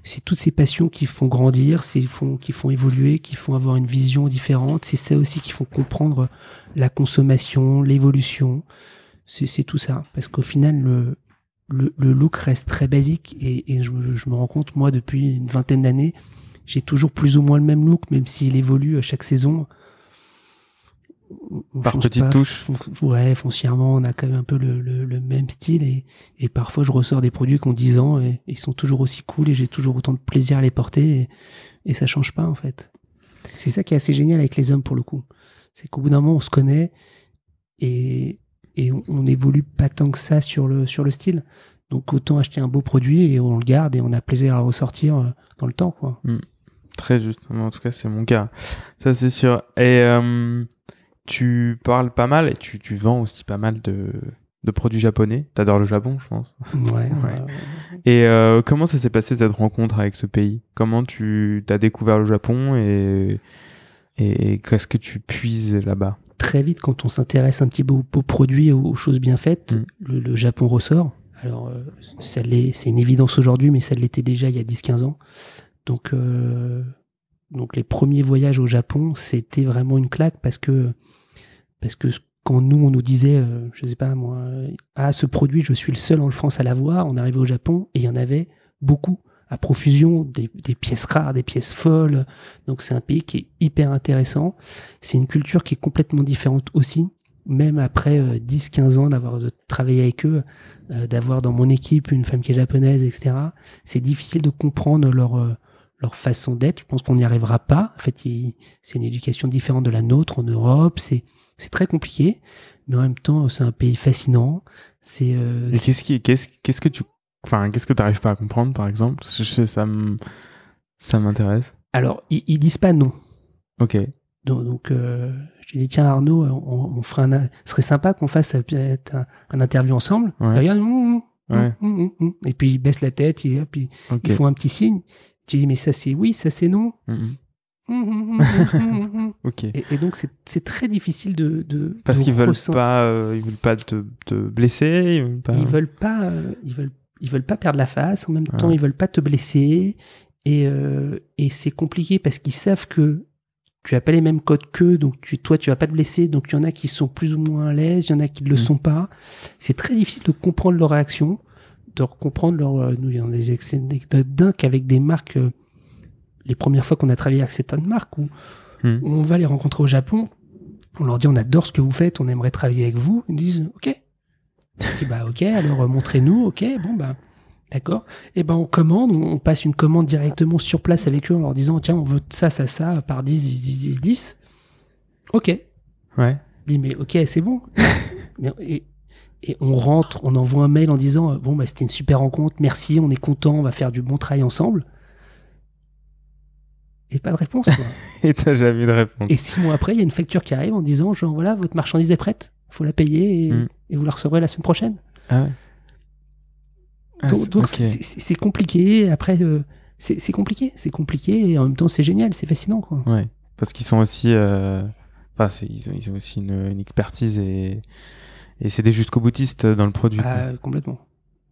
c'est toutes ces passions qui font grandir, c'est font, qui font évoluer, qui font avoir une vision différente. C'est ça aussi qui font comprendre la consommation, l'évolution. C'est tout ça. Parce qu'au final, le, le, le look reste très basique et, et je, je me rends compte, moi, depuis une vingtaine d'années, j'ai toujours plus ou moins le même look, même s'il évolue à chaque saison. Par petites touches. Ouais, foncièrement, on a quand même un peu le, le- le même style et, et parfois je ressors des produits qui ont 10 ans et, ils sont toujours aussi cool et j'ai toujours autant de plaisir à les porter et, et ça change pas en fait. C'est ça qui est assez génial avec les hommes pour le coup. C'est qu'au bout d'un moment on se connaît et, et on, on évolue pas tant que ça sur le, sur le style. Donc autant acheter un beau produit et on le garde et on a plaisir à le ressortir euh, dans le temps quoi. Très juste. En tout cas, c'est mon cas. Ça, c'est sûr. Et euh, tu parles pas mal et tu, tu vends aussi pas mal de, de produits japonais. T'adores le Japon, je pense. Ouais. Ouais. euh, Et euh, comment ça s'est passé cette rencontre avec ce pays? Comment tu as découvert le Japon et, et qu'est-ce que tu puises là-bas? Très vite, quand on s'intéresse un petit peu aux, aux produits, aux, aux choses bien faites, Mm. le, le Japon ressort. Alors, euh, ça l'est- c'est une évidence aujourd'hui, mais ça l'était déjà il y a 10-15 ans. Donc, euh, donc, les premiers voyages au Japon, c'était vraiment une claque parce que, parce que quand nous, on nous disait, euh, je sais pas moi, ah, ce produit, je suis le seul en France à l'avoir, on arrivait au Japon et il y en avait beaucoup à profusion, des, pièces rares, des pièces folles. Donc, c'est un pays qui est hyper intéressant. C'est une culture qui est complètement différente aussi. Même après euh, 10-15 ans d'avoir de travailler avec eux, euh, d'avoir dans mon équipe une femme qui est japonaise, etc. C'est difficile de comprendre leur, euh, leur façon d'être. Je pense qu'on n'y arrivera pas. En fait, c'est une éducation différente de la nôtre en Europe. C'est très compliqué, mais en même temps, c'est un pays fascinant. C'est euh, Et qu'est-ce qui, qu'est-ce, qu'est-ce que tu, enfin, qu'est-ce que tu n'arrives pas à comprendre, par exemple? Je- Ça me, ça m'intéresse. alors ils, ils disent pas non. Ok. Donc, donc euh, je lui ai dit, tiens Arnaud, on, on fera un, ce serait sympa qu'on fasse euh, peut-être un, un interview ensemble. Ouais. Il regarde, Ouais. hum, hum, hum. et puis il baisse la tête, il, puis ils font un petit signe. Tu dis, mais ça c'est oui, ça c'est non. Hum, hum, hum. Ok. Et, et donc c'est très difficile de... de Parce qu'ils veulent pas, euh, ils veulent pas te, te blesser. Ils veulent pas. Ils veulent pas, euh, ils veulent, ils veulent pas perdre la face. En même temps, ils veulent pas te blesser. Et, euh, et c'est compliqué parce qu'ils savent que tu as pas les mêmes codes qu'eux, donc tu, toi, tu vas pas te blesser. Donc il y en a qui sont plus ou moins à l'aise, il y en a qui ne le Mm. sont pas. C'est très difficile de comprendre leur réaction, de comprendre leur. euh, Nous, il y en a des anecdotes dingues avec des marques. euh, les premières fois qu'on a travaillé avec certaines marques où Mm. on va les rencontrer au Japon, on leur dit on adore ce que vous faites, on aimerait travailler avec vous. Ils disent ok. Je dis bah ok, alors euh, montrez-nous, ok, bon bah d'accord. Et ben on commande, on, passe une commande directement sur place avec eux en leur disant tiens on veut ça, ça, ça par 10, 10, 10, 10, 10. Ok. Ouais. Dis mais ok c'est bon. Mais- et, et on rentre, on envoie un mail en disant bon bah c'était une super rencontre, merci, on est content, on va faire du bon travail ensemble. Et pas de réponse. Quoi. et t'as jamais eu de réponse. Et six mois après, il y a une facture qui arrive en disant genre voilà votre marchandise est prête, faut la payer et, Mm. et vous la recevrez la semaine prochaine. Ah ouais. Ah, donc c'est- compliqué. Après euh, c'est compliqué, c'est compliqué et en même temps c'est génial, c'est fascinant quoi. Ouais, parce qu'ils sont aussi, euh, enfin, ils, ont, ils ont aussi une, une expertise et, et c'est des jusqu'au boutistes dans le produit. Ah, complètement,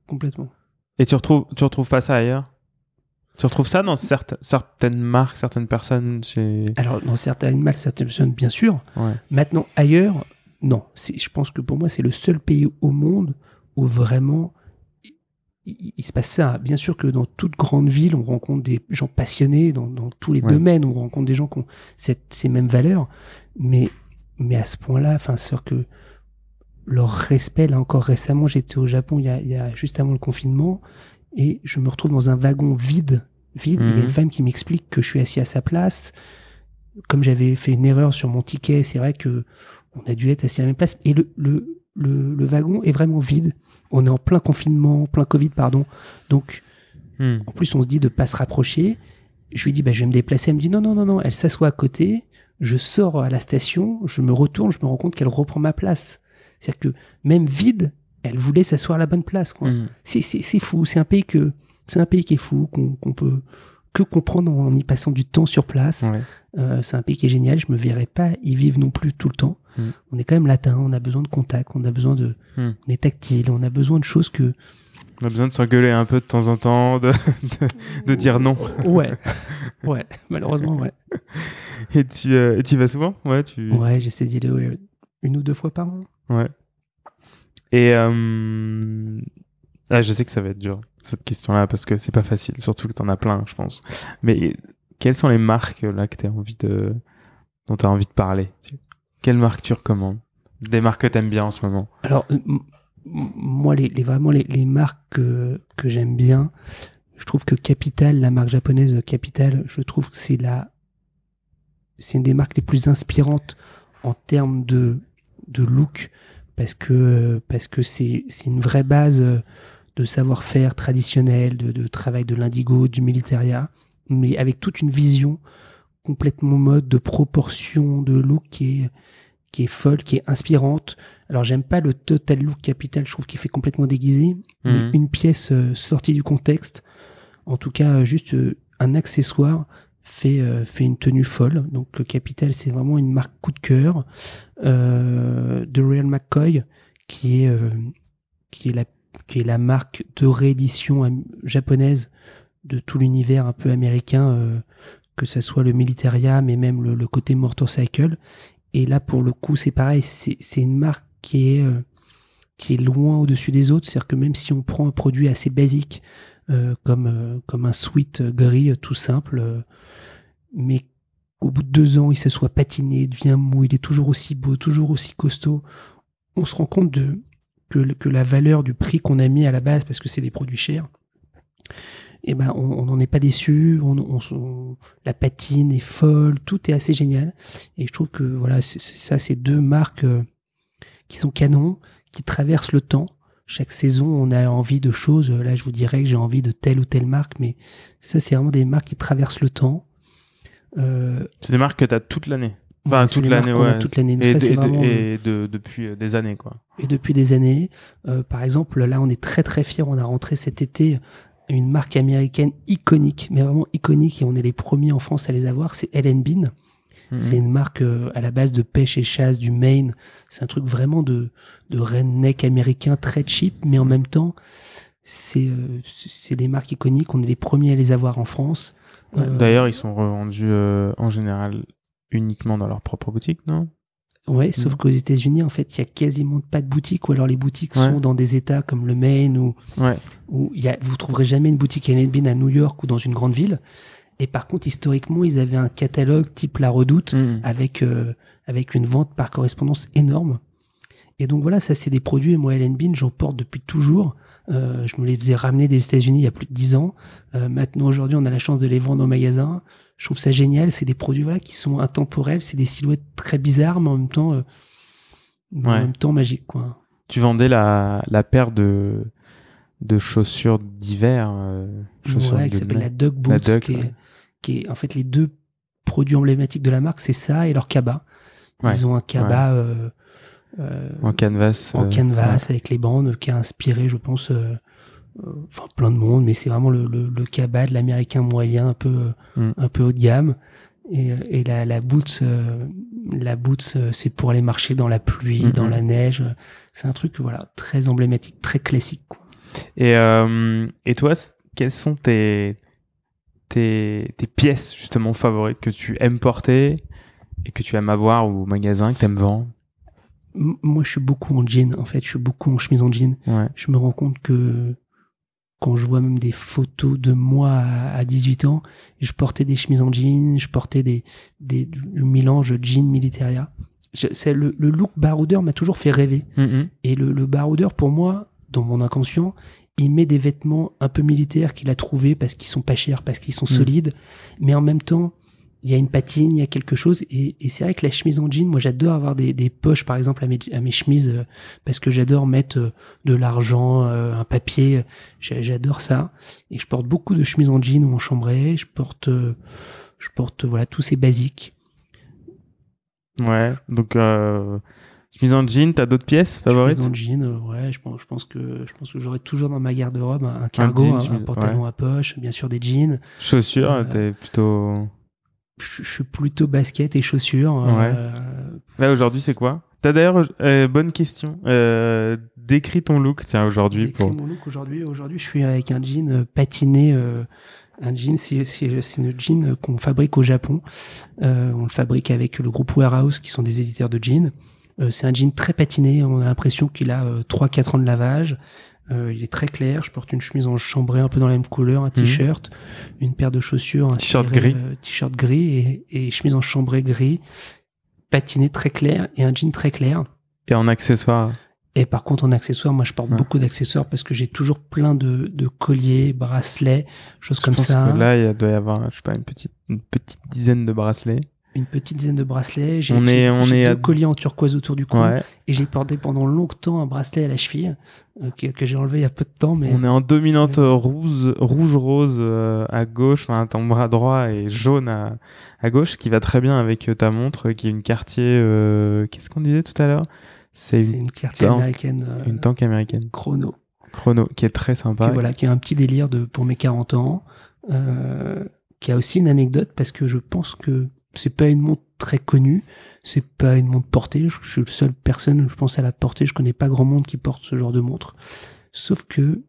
complètement. Et tu retrouves, tu retrouves pas ça ailleurs? Tu retrouves ça dans certes- certaines marques, certaines personnes chez. Alors dans certaines marques, certaines personnes, bien sûr. Ouais. Maintenant, ailleurs, non. Je pense que pour moi, c'est le seul pays au monde où vraiment il, il- il se passe ça. Bien sûr que dans toute grande ville, on rencontre des gens passionnés dans, dans tous les Ouais. domaines. On rencontre des gens qui ont cette- ces mêmes valeurs. Mais, mais à ce point-là, enfin, c'est que leur respect, là encore récemment, j'étais au Japon il y, a, il y a juste avant le confinement et je me retrouve dans un wagon vide. Vide. Il y a Mhm. une femme qui m'explique que je suis assis à sa place. Comme j'avais fait une erreur sur mon ticket, c'est vrai que on a dû être assis à la même place. Et le, le, le, le wagon est vraiment vide. On est en plein confinement, plein Covid, pardon. Donc, Hmm. en plus, on se dit de pas se rapprocher. Je lui dis, bah, je vais me déplacer. Elle me dit, non, non, non, non. Elle s'assoit à côté. Je sors à la station. Je me retourne. Je me rends compte qu'elle reprend ma place. C'est-à-dire que même vide, elle voulait s'asseoir à la bonne place. quoi. Hmm. C'est- C'est c'est fou. C'est un pays que c'est un pays qui est fou, qu'on qu'on peut que comprendre en y passant du temps sur place. Ouais. Euh, c'est un pays qui est génial. Je me verrais pas y vivre non plus tout le temps. Mm. On est quand même latin. On a besoin de contact. On a besoin de. Mm. On est tactile. On a besoin de choses que. On a besoin de s'engueuler un peu de temps en temps, de, de, de dire non. Ouais. Ouais. Malheureusement, ouais. Et tu, euh, et tu y vas souvent? Ouais, tu. Ouais, j'essaie d'y aller ouais, une ou deux fois par an. Ouais. Et euh... ah, je sais que ça va être dur cette question-là parce que c'est pas facile, surtout que t'en as plein, je pense. Mais quelles sont les marques là que t'as envie de, dont t'as envie de parler? Quelles marques tu recommandes? Des marques que t'aimes bien en ce moment Alors, moi, les, les- vraiment, les, les marques que, que j'aime bien, je trouve que Capital, la marque japonaise Capital, je trouve que c'est la, c'est une des marques les plus inspirantes en termes de, de look, parce que, parce que c'est, c'est une vraie base euh, de savoir-faire traditionnel, de, de travail de l'indigo, du militaria, mais avec toute une vision complètement mode, de proportion, de look qui est, qui est folle, qui est inspirante. Alors j'aime pas le total look capital, je trouve qu'il fait complètement déguisé. Mais Mhm. une pièce euh, sortie du contexte, en tout cas euh, juste un accessoire, fait, euh, fait une tenue folle. Donc le capital, c'est vraiment une marque coup de cœur. Euh, de Real McCoy, qui est, euh, qui, est la, qui est la marque de réédition japonaise de tout l'univers un peu américain, euh, que ce soit le militaria, mais même le, le côté motorcycle. Et là, pour le coup, c'est pareil, c'est c'est une marque qui est, euh, qui est loin au-dessus des autres. C'est-à-dire que même si on prend un produit assez basique, comme, euh, comme un sweat gris euh, tout simple, euh, mais au bout de deux ans, il se soit patiné, devient mou, il est toujours aussi beau, toujours aussi costaud, on se rend compte que, que la valeur du prix qu'on a mis à la base, parce que c'est des produits chers, eh ben, on n'en est pas déçu, la patine est folle, tout est assez génial. Et je trouve que voilà, c'est- ça, c'est deux marques euh, qui sont canons, qui traversent le temps. Chaque saison, on a envie de choses. Là, je vous dirais que j'ai envie de telle ou telle marque, mais ça, c'est vraiment des marques qui traversent le temps. Euh, C'est des marques que t'as toute l'année. Enfin, ouais, toute l'année, ouais. toute. Et, Ça, et- vraiment, euh, et de, depuis euh, des années, quoi. et depuis des années. Euh, par exemple, là, on est très très fiers. On a rentré cet été une marque américaine iconique, mais vraiment iconique, et on est les premiers en France à les avoir. C'est Ellen Bean. Mhm. C'est une marque euh, à la base de pêche et chasse du Maine. C'est un truc vraiment de, de redneck américain très cheap, mais en même temps, c'est euh, c'est des marques iconiques. On est les premiers à les avoir en France. Euh, D'ailleurs, ils sont revendus euh, en général uniquement dans leur propre boutique, non? Ouais, sauf Mhm. qu'aux États-Unis, en fait, il y a quasiment pas de boutiques, ou alors les boutiques Ouais. sont dans des États comme le Maine ou Ouais. où il y a, vous trouverez jamais une boutique Bean à New York ou dans une grande ville. Et par contre, historiquement, ils avaient un catalogue type La Redoute Mhm. avec euh, avec une vente par correspondance énorme. Et donc voilà, ça c'est des produits. Et moi, Ellen Bean, j'en porte depuis toujours. Euh, je me les faisais ramener des États-Unis il y a plus de 10 ans. Euh, maintenant, aujourd'hui, on a la chance de les vendre au magasin. Je trouve ça génial. C'est des produits voilà qui sont intemporels. C'est des silhouettes très bizarres, mais en même temps, euh, en même temps magiques, quoi. tu vendais la, la paire de, de chaussures d'hiver. chaussures Ouais, qui s'appelle la Duck Boots, Duck, qui, est, ouais. Qui est en fait les deux produits emblématiques de la marque, c'est ça et leur cabas. Ouais, Ils ont un cabas euh, euh, En canvas. en euh, canvas avec les bandes qui a inspiré, je pense, enfin plein de monde, mais c'est vraiment le, le, le cabas de l'américain moyen, un peu, Mm. un peu haut de gamme. Et, et la, la boots, la boots, c'est pour aller marcher dans la pluie, Mhm. dans la neige. C'est un truc, voilà, très emblématique, très classique. quoi. Et, euh, et toi, quelles sont tes, tes, tes pièces justement favorites que tu aimes porter et que tu aimes avoir au magasin, que tu aimes vendre Moi, je suis beaucoup en jean, en fait. Je suis beaucoup en chemise en jean. Ouais. je me rends compte que quand je vois même des photos de moi à, à 18 ans, je portais des chemises en jean, je portais des, des du mélange jean militaria. C'est le, le look baroudeur m'a toujours fait rêver. Mhm. Et le, le baroudeur, pour moi, dans mon inconscient, il met des vêtements un peu militaires qu'il a trouvés parce qu'ils sont pas chers, parce qu'ils sont Mm. solides, mais en même temps, il y a une patine, il y a quelque chose. Et, et c'est vrai que la chemise en jean, moi j'adore avoir des, des poches, par exemple, à mes, à mes chemises, euh, parce que j'adore mettre euh, de l'argent, euh, un papier. J'a- J'adore ça. Et je porte beaucoup de chemises en jean ou en chambray. Je porte, je porte voilà tous ces basiques. Ouais. Donc, chemise en jean, t'as d'autres pièces favorites Chemise en jean, euh, ouais, je pense, je pense que je pense que j'aurai toujours dans ma garde-robe un, un cargo, jean, un, pantalon à poche, bien sûr des jeans. Chaussures, Euh, t'es plutôt. Je, je suis plutôt basket et chaussures. Ouais. euh, Là, aujourd'hui, c'est quoi? T'as d'ailleurs, euh, bonne question. Décris ton look, tiens, aujourd'hui. décris Pour... mon look aujourd'hui. Aujourd'hui, je suis avec un jean patiné. un jean, c'est une jean qu'on fabrique au Japon. Euh, on le fabrique avec le groupe Warehouse, qui sont des éditeurs de jeans. Euh, c'est un jean très patiné. On a l'impression qu'il a euh, 3-4 ans de lavage. Euh, il est très clair. Je porte une chemise en chambré un peu dans la même couleur, un t-shirt, une paire de chaussures, un Mhm. T-shirt gris. t-shirt gris et, et chemise en chambré gris, patiné très clair et un jean très clair. Et en accessoires. Et par contre, en accessoires, moi, je porte Ouais. beaucoup d'accessoires parce que j'ai toujours plein de, de colliers, bracelets, choses Je comme pense ça. que là, il doit y avoir, je sais pas, une petite, une petite dizaine de bracelets. Une petite dizaine de bracelets. J'ai On est- on est deux à- colliers en turquoise autour du cou. Ouais. Et j'ai porté pendant longtemps un bracelet à la cheville euh, que, que j'ai enlevé il y a peu de temps. Mais On est en dominante rouge, rouge-rose euh, à gauche, enfin, ton bras droit et jaune à, à gauche, qui va très bien avec euh, ta montre, qui est une quartier. euh, Qu'est-ce qu'on disait tout à l'heure? C'est c'est une, une quartier tank- américaine une tank américaine. chrono. Chrono, qui est très sympa. Voilà, qui a un petit délire de, pour mes 40 ans. qui a aussi une anecdote parce que je pense que c'est pas une montre très connue. C'est pas une montre portée. Je, suis la seule personne, je pense, à la porter. Je connais pas grand monde qui porte ce genre de montre. Sauf que,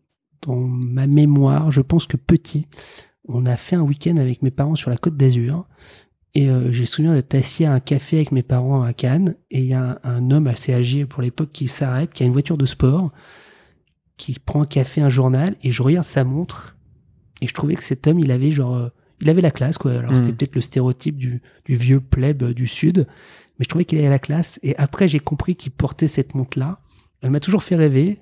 dans ma mémoire, je pense que petit, on a fait un week-end avec mes parents sur la côte d'Azur. Et euh, j'ai souvenir d'être assis à un café avec mes parents à Cannes. Et il y a un, un homme assez âgé pour l'époque qui s'arrête, qui a une voiture de sport, qui prend un café, un journal. Et je regarde sa montre. Et je trouvais que cet homme, il avait genre. Euh, il avait la classe, quoi. Alors, c'était peut-être le stéréotype du, du vieux pleb euh, du Sud. Mais je trouvais qu'il avait la classe. Et après, j'ai compris qu'il portait cette montre-là. Elle m'a toujours fait rêver.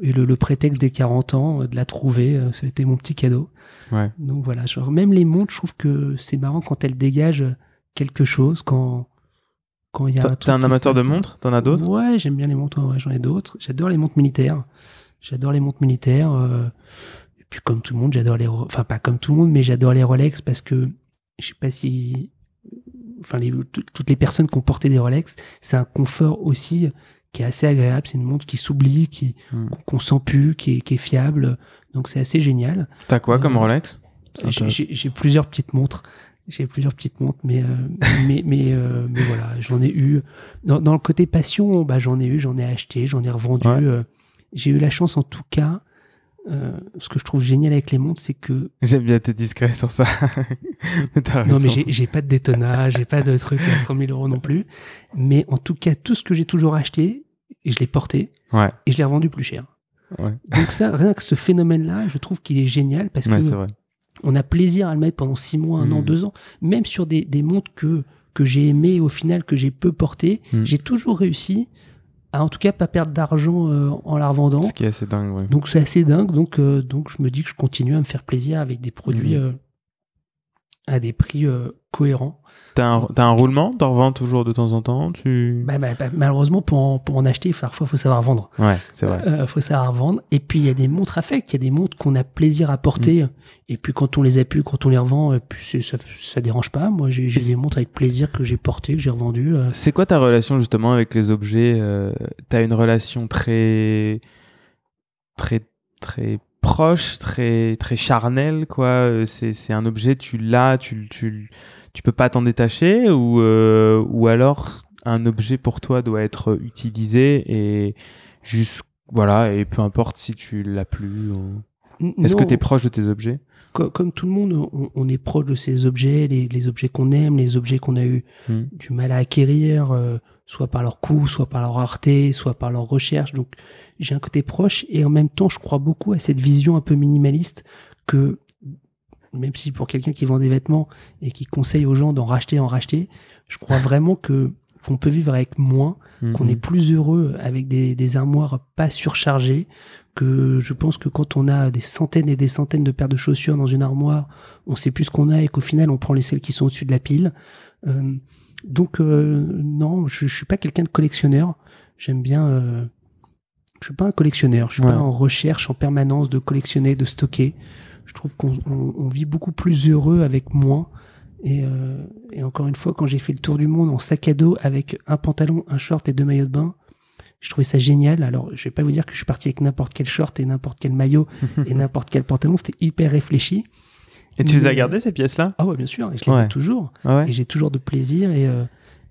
Et le, le prétexte des 40 ans, euh, de la trouver, euh, ça a été mon petit cadeau. Ouais. Donc voilà, genre, même les montres, je trouve que c'est marrant quand elles dégagent quelque chose, quand quand il y a T'es un, amateur de montres? T'en as d'autres? Ouais, j'aime bien les montres, ouais, j'en ai d'autres. J'adore les montres militaires. J'adore les montres militaires. euh, puis comme tout le monde, j'adore les... Enfin, pas comme tout le monde, mais j'adore les Rolex parce que je sais pas si... Enfin, les- toutes les personnes qui ont porté des Rolex, c'est un confort aussi qui est assez agréable. C'est une montre qui s'oublie, qui Hmm. qu'on sent plus, qui est, qui est fiable. Donc c'est assez génial. T'as quoi comme Euh, Rolex? J'ai- plusieurs petites montres. J'ai plusieurs petites montres, mais, euh, mais, mais, euh, mais voilà, j'en ai eu. Dans, dans le côté passion, bah, j'en ai eu, j'en ai acheté, j'en ai revendu. Ouais. J'ai eu la chance, en tout cas, euh, ce que je trouve génial avec les montres, c'est que. J'aime bien être discret sur ça. Non, mais j'ai pas de détonnage, j'ai pas de truc à 100 000 euros non plus. Mais en tout cas, tout ce que j'ai toujours acheté, et je l'ai porté, Ouais, et je l'ai revendu plus cher. ouais, Donc, ça, rien que ce phénomène-là, je trouve qu'il est génial parce ouais que vrai. on a plaisir à le mettre pendant six mois, un an, Mm. deux ans, même sur des, des montres que, que j'ai aimées et au final que j'ai peu portées, Mm. j'ai toujours réussi à en tout cas pas perdre d'argent euh, en la revendant. Ce qui est assez dingue, ouais. Donc c'est assez dingue, donc, euh, donc je me dis que je continue à me faire plaisir avec des produits Mm. Euh, à des prix euh, cohérents. T'as un, un roulement T'en revends toujours de temps en temps tu... Bah, bah, bah, malheureusement, pour en, pour en acheter, parfois, il faut savoir vendre. Ouais, c'est vrai. Il faut savoir vendre. Et puis, il y a des montres affect. Il y a des montres qu'on a plaisir à porter. Et puis, quand on les a pu, quand on les revend, euh, puis ça, ça dérange pas. Moi, j'ai des montres avec plaisir que j'ai portées, que j'ai revendues. euh. C'est quoi ta relation justement avec les objets euh, T'as une relation très, très, très proche, très, très charnelle, quoi. Euh, C'est, un objet, tu l'as, tu, tu, tu peux pas t'en détacher, ou, euh, ou alors un objet pour toi doit être utilisé et juste, voilà, et peu importe si tu l'as plus. ou- Est-ce que tu es proche de tes objets? co- comme tout le monde, on, on est proche de ces objets, les, les objets qu'on aime, les objets qu'on a eu Hmm. du mal à acquérir, euh, soit par leur coût, soit par leur rareté, soit par leur recherche. Donc, j'ai un côté proche et en même temps, je crois beaucoup à cette vision un peu minimaliste que, même si pour quelqu'un qui vend des vêtements et qui conseille aux gens d'en racheter, en racheter, je crois vraiment que qu'on peut vivre avec moins, qu'on Mhm. est plus heureux avec des, des armoires pas surchargées, que je pense que quand on a des centaines et des centaines de paires de chaussures dans une armoire, on sait plus ce qu'on a et qu'au final on prend les celles qui sont au-dessus de la pile. Euh, donc euh, non, je, je suis pas quelqu'un de collectionneur. J'aime bien. euh, je suis pas un collectionneur. Je suis Ouais. pas en recherche en permanence de collectionner, de stocker. Je trouve qu'on on- on vit beaucoup plus heureux avec moins. Et, euh, et encore une fois, quand j'ai fait le tour du monde en sac à dos avec un pantalon, un short et deux maillots de bain, je trouvais ça génial. Alors, je vais pas vous dire que je suis parti avec n'importe quel short et n'importe quel maillot et n'importe quel pantalon. C'était hyper réfléchi. Et tu les as Mais- gardées ces pièces-là? Ah ouais, bien sûr. Et je les Ouais. mets toujours. Ah ouais Et j'ai toujours de plaisir. Et, euh,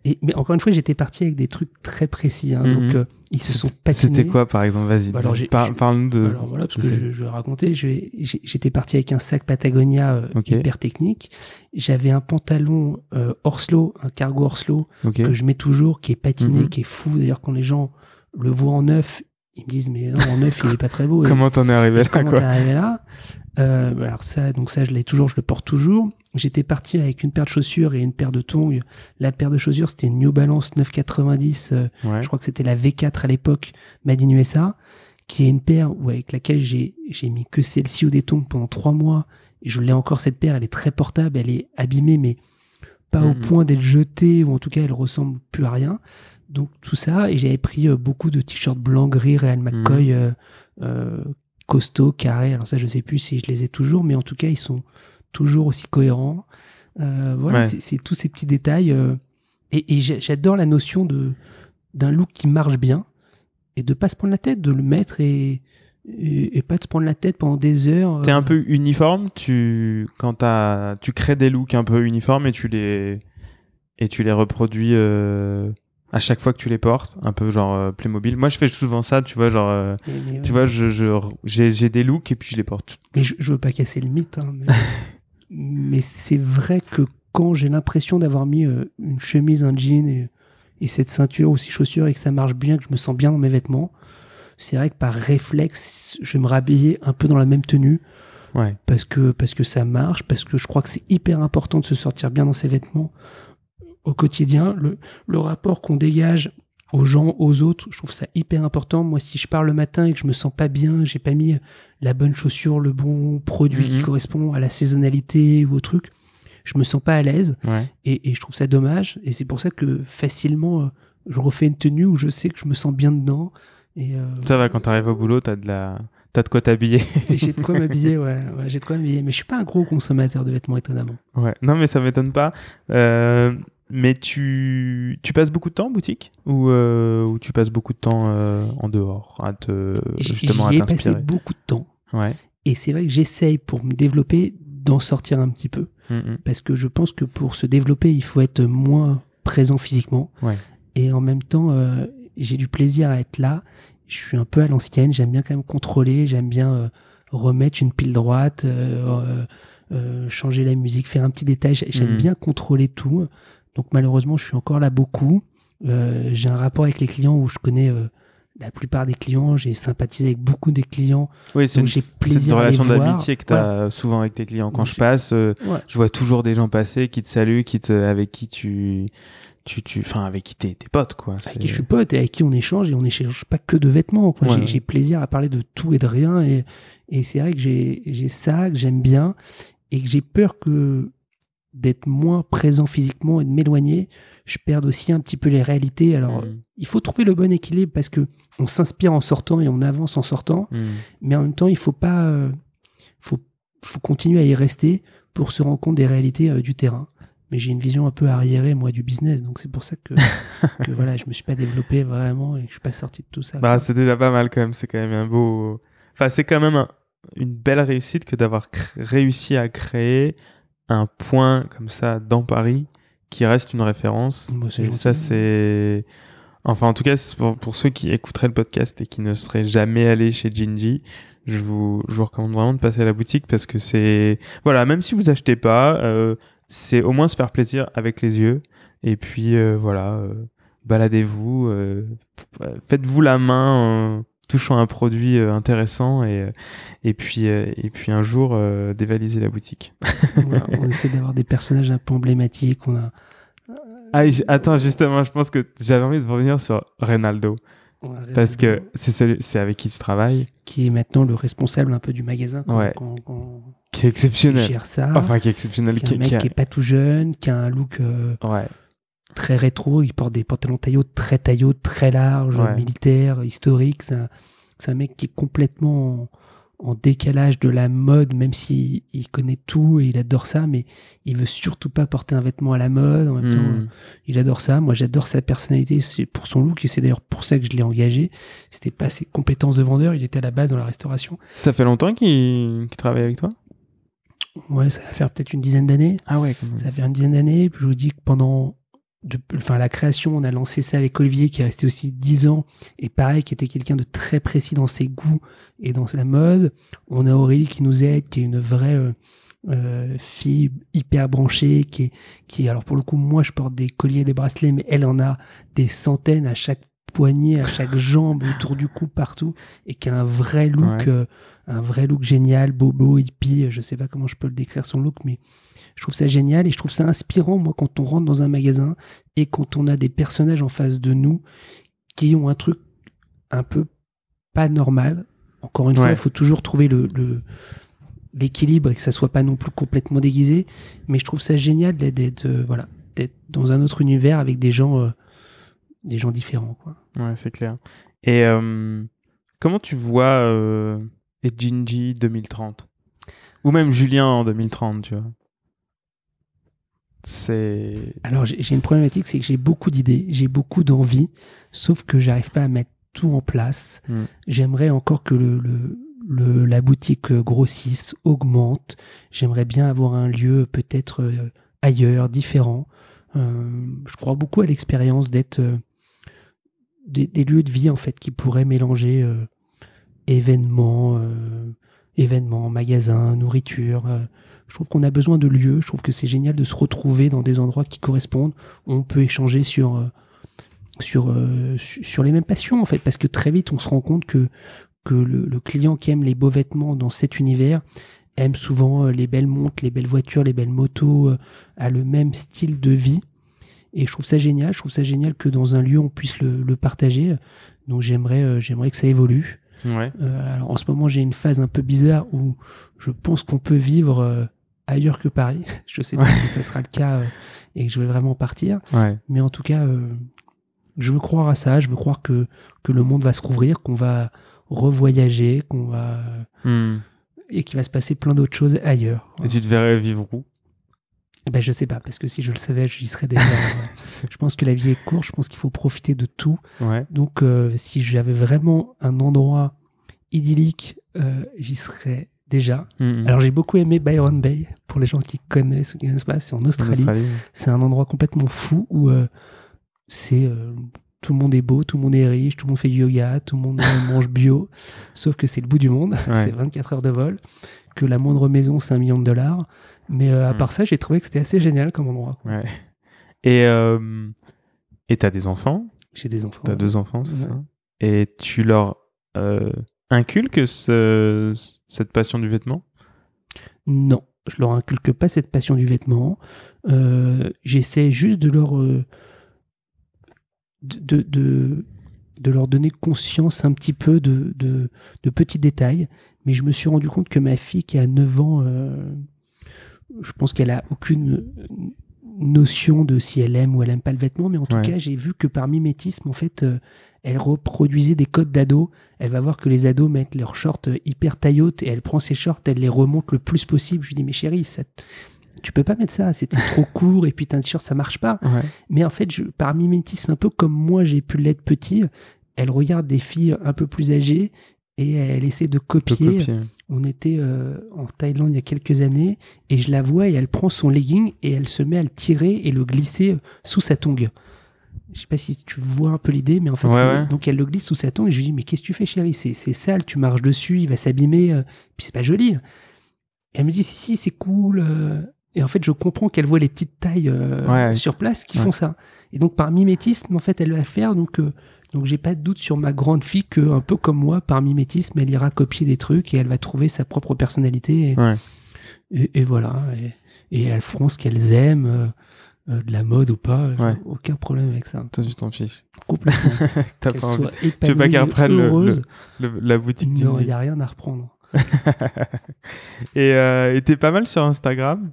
et, mais encore une fois, j'étais parti avec des trucs très précis. hein. Mhm. Donc, euh, ils se sont patinés. C'était quoi par exemple? Vas-y, Bah par- parle-nous de. Alors voilà, parce que je, je vais raconter, j'étais parti avec un sac Patagonia euh, Ok. hyper technique. J'avais un pantalon euh, Orslo, un cargo Orslo Ok. que je mets toujours, qui est patiné, Mhm. qui est fou. D'ailleurs, quand les gens le voient en neuf, ils me disent mais non, en neuf il est pas très beau. Comment t'en es arrivé là comment t'es arrivé là? Euh, alors ça, donc ça, je l'ai toujours, je le porte toujours. J'étais parti avec une paire de chaussures et une paire de tongs. La paire de chaussures, c'était une New Balance 990. euh, Ouais. je crois que c'était la V4 à l'époque, Made in USA, qui est une paire avec laquelle j'ai j'ai mis que celle-ci au déton pendant trois mois. Et je l'ai encore cette paire, elle est très portable, elle est abîmée, mais pas au Mhm. point d'être jetée, ou en tout cas elle ressemble plus à rien. Donc tout ça, et j'avais pris euh, beaucoup de t-shirts blancs, gris, Real McCoy, euh, costauds, carrés. Alors ça, je sais plus si je les ai toujours, mais en tout cas, ils sont toujours aussi cohérents. Euh, voilà, Ouais. c'est- tous ces petits détails. euh, et et j'a- j'adore la notion de d'un look qui marche bien et de pas se prendre la tête, de le mettre et, et, et pas de se prendre la tête pendant des heures. T'es un euh, peu uniforme, tu quand tu crées des looks un peu uniformes et tu les et tu les reproduis euh, à chaque fois que tu les portes, un peu genre euh, Playmobil. Moi, je fais souvent ça, tu vois, genre euh, mais- mais tu vois, je j'ai des looks et puis je les porte. Mais je, je veux pas casser le mythe, hein, mais, mais c'est vrai que quand j'ai l'impression d'avoir mis euh, une chemise, un jean et, et cette ceinture ou ces chaussures et que ça marche bien, que je me sens bien dans mes vêtements, c'est vrai que par réflexe, je vais me rhabiller un peu dans la même tenue Ouais. parce que, parce que ça marche, parce que je crois que c'est hyper important de se sortir bien dans ses vêtements au quotidien. Le, le rapport qu'on dégage aux gens, aux autres, je trouve ça hyper important. Moi, si je pars le matin et que je me sens pas bien, j'ai pas mis la bonne chaussure, le bon produit qui Mhm. correspond à la saisonnalité ou au truc, je me sens pas à l'aise Ouais. et, et je trouve ça dommage. Et c'est pour ça que facilement, euh, je refais une tenue où je sais que je me sens bien dedans. Et, euh, Ça va quand t'arrives au boulot, t'as de la t'as de quoi t'habiller. j'ai de quoi m'habiller, ouais, ouais, j'ai de quoi m'habiller. Mais je suis pas un gros consommateur de vêtements, étonnamment. Ouais. Non, mais ça m'étonne pas. Euh, mais tu, tu passes beaucoup de temps en boutique ou, euh, ou tu passes beaucoup de temps euh, en dehors à te justement à J'y ai passé beaucoup de temps. Ouais. Et c'est vrai que j'essaye pour me développer d'en sortir un petit peu. Mm, mm. Parce que je pense que pour se développer, il faut être moins présent physiquement. Ouais. Et en même temps, euh, j'ai du plaisir à être là. Je suis un peu à l'ancienne. J'aime bien quand même contrôler. J'aime bien remettre une pile droite, changer la musique, faire un petit détail. J'ai- J'aime Mhm. bien contrôler tout. Donc malheureusement, je suis encore là beaucoup. Euh, j'ai un rapport avec les clients où je connais euh, la plupart des clients. J'ai sympathisé avec beaucoup des clients. Oui, c'est une, une relation d'amitié que tu as souvent avec tes clients. Quand Donc je passe, euh, Ouais. je vois toujours des gens passer qui te saluent, qui te, avec qui tu, tu, tu, enfin, avec qui t'es potes, quoi. avec qui je suis pote et avec qui on échange et on n'échange pas que de vêtements. quoi. Ouais, J'ai- plaisir à parler de tout et de rien et, et c'est vrai que j'ai ça que j'aime bien et que j'ai peur que d'être moins présent physiquement et de m'éloigner, je perds aussi un petit peu les réalités. Alors, Mm. il faut trouver le bon équilibre parce que on s'inspire en sortant et on avance en sortant, Mm. mais en même temps, il faut pas, euh, faut, faut continuer à y rester pour se rendre compte des réalités euh, du terrain. Mais j'ai une vision un peu arriérée, moi, du business, donc c'est pour ça que, que voilà, je me suis pas développé vraiment et que je suis pas sorti de tout ça. Bah, c'est déjà pas mal quand même. C'est quand même un beau. Enfin, c'est quand même un- une belle réussite que d'avoir réussi à créer un point comme ça dans Paris qui reste une référence. Bah, c'est Et ça, c'est. Enfin, en tout cas, pour, pour ceux qui écouteraient le podcast et qui ne seraient jamais allés chez Gingy, je vous, je vous recommande vraiment de passer à la boutique parce que c'est. Voilà, même si vous achetez pas, euh, c'est au moins se faire plaisir avec les yeux. Et puis, euh, voilà, euh, baladez-vous, euh, faites-vous la main en touchant un produit euh, intéressant et, euh, et, puis, euh, et puis un jour, euh, dévaliser la boutique. Voilà, on essaie d'avoir des personnages un peu emblématiques. On a, Ah, attends, justement, je pense que j'avais envie de revenir sur Reynaldo. Parce que c'est celui- c'est avec qui tu travailles, qui est maintenant le responsable un peu du magasin quand, Ouais. quand- quand qui est exceptionnel. gère ça. Enfin, qui est exceptionnel. qui est un mec qui- qui est pas tout jeune, qui a un look euh, Ouais, très rétro. Il porte des pantalons taillot très taillot, très larges, Ouais. militaires, historiques. C'est un, mec qui est complètement en, en décalage de la mode, même s'il il connaît tout et il adore ça, mais il veut surtout pas porter un vêtement à la mode. En même temps, Hmm. il adore ça. Moi, j'adore sa personnalité c'est pour son look et c'est d'ailleurs pour ça que je l'ai engagé. C'était pas ses compétences de vendeur. Il était à la base dans la restauration. Ça fait longtemps qu'il travaille avec toi? Ouais, ça va faire peut-être une dizaine d'années. Ah ouais, quand même. Ça va faire une dizaine d'années. Puis je vous dis que pendant de, enfin, la création, on a lancé ça avec Olivier qui est resté aussi 10 ans et pareil, qui était quelqu'un de très précis dans ses goûts et dans la mode. On a Aurélie qui nous aide, qui est une vraie euh, euh, fille hyper branchée, qui est, qui, alors pour le coup, moi je porte des colliers, des bracelets, mais elle en a des centaines à chaque poignet, à chaque jambe, autour du cou, partout, et qui a un vrai look, Ouais. euh, un vrai look génial, bobo, hippie. Je sais pas comment je peux le décrire son look, mais je trouve ça génial et je trouve ça inspirant, moi, quand on rentre dans un magasin et quand on a des personnages en face de nous qui ont un truc un peu pas normal. Encore une fois, il faut toujours trouver le, le- l'équilibre et que ça soit pas non plus complètement déguisé. Mais je trouve ça génial d'être, euh, voilà, d'être dans un autre univers avec des gens, euh, des gens différents. Quoi. Ouais, c'est clair. Et euh, comment tu vois Gingy 2030 Ou même Julien en 2030, tu vois? C'est. Alors j'ai une problématique, c'est que j'ai beaucoup d'idées, j'ai beaucoup d'envie, sauf que j'arrive pas à mettre tout en place. Mm. J'aimerais encore que le, le- le- la boutique grossisse, augmente. J'aimerais bien avoir un lieu peut-être euh, ailleurs, différent. Euh, je crois beaucoup à l'expérience d'être euh, des, des lieux de vie en fait qui pourraient mélanger événements, événements, magasins, nourriture. Je trouve qu'on a besoin de lieux. Je trouve que c'est génial de se retrouver dans des endroits qui correspondent. On peut échanger sur euh, sur euh, su- sur les mêmes passions en fait, parce que très vite on se rend compte que que le, le client qui aime les beaux vêtements dans cet univers aime souvent euh, les belles montres, les belles voitures, les belles motos, a le même style de vie. Et je trouve ça génial. Je trouve ça génial que dans un lieu on puisse le, le partager. Donc j'aimerais j'aimerais que ça évolue. Ouais. Euh, alors en ce moment, j'ai une phase un peu bizarre où je pense qu'on peut vivre ailleurs que Paris. je sais pas Ouais. si ça sera le cas euh, et que je vais vraiment partir. Ouais. Mais en tout cas, euh, je veux croire à ça. Je veux croire que, que le monde va se rouvrir, qu'on va revoyager, qu'on va Hmm. et qu'il va se passer plein d'autres choses ailleurs. Et tu te verrais vivre où? Eh ben, je sais pas, parce que si je le savais, j'y serais déjà. je pense que la vie est courte, je pense qu'il faut profiter de tout. Ouais. Donc, euh, si j'avais vraiment un endroit idyllique, j'y serais déjà. Hmm. Alors, j'ai beaucoup aimé Byron Bay, pour les gens qui connaissent ou qui connaissent pas, c'est en Australie. Australie. C'est un endroit complètement fou où euh, c'est euh, tout le monde est beau, tout le monde est riche, tout le monde fait du yoga, tout le monde euh, mange bio, sauf que c'est le bout du monde, Ouais. c'est 24 heures de vol, que la moindre maison c'est un million de dollars. Mais euh, à Mm. part ça, j'ai trouvé que c'était assez génial comme endroit. Ouais. Et et t'as des enfants? J'ai des enfants. T'as deux enfants, c'est Ouais. ça? Et tu leur inculques ce- cette passion du vêtement? Non, je leur inculque pas cette passion du vêtement. Euh, J'essaie juste de leur euh, de, de, leur donner conscience un petit peu de, de, de petits détails. Mais je me suis rendu compte que ma fille qui a 9 ans, euh, je pense qu'elle a aucune notion de si elle aime ou elle aime pas le vêtement, mais en tout Ouais. cas, j'ai vu que par mimétisme, en fait, elle reproduisait des codes d'ados. Elle va voir que les ados mettent leurs shorts hyper taille haute et elle prend ses shorts, elle les remonte le plus possible. Je lui dis, mais chérie, ça, tu peux pas mettre ça, c'était trop court et puis t'as un t-shirt, ça marche pas. Ouais. Mais en fait, je, par mimétisme, un peu comme moi, j'ai pu l'être petit, elle regarde des filles un peu plus âgées et elle essaie de copier. On était euh, en Thaïlande il y a quelques années et je la vois et elle prend son legging et elle se met à le tirer et le glisser euh, sous sa tongue. Je sais pas si tu vois un peu l'idée, mais en fait, Ouais, le- ouais. donc elle le glisse sous sa tongue et je lui dis mais qu'est-ce que tu fais chérie? C'est sale, tu marches dessus, il va s'abîmer, euh, puis c'est pas joli. Et elle me dit si si c'est cool. euh. Et en fait, je comprends qu'elle voit les petites tailles euh, Ouais, sur place qui font ça. Et donc par mimétisme, en fait, elle va le faire. Donc euh, donc j'ai pas de doute sur ma grande fille que un peu comme moi, par mimétisme, elle ira copier des trucs et elle va trouver sa propre personnalité. Et, Ouais. et, et voilà. Et, et elles feront ce qu'elles aiment, euh, de la mode ou pas. Ouais. Aucun problème avec ça. Toi, tu t'en fiches. Complètement. T'as Qu'elles pas envie. soient Tu veux pas épanouies, qu'elles reprennent le-. Le- la boutique Non, il n'y a rien à reprendre. et euh, t'es pas mal sur Instagram.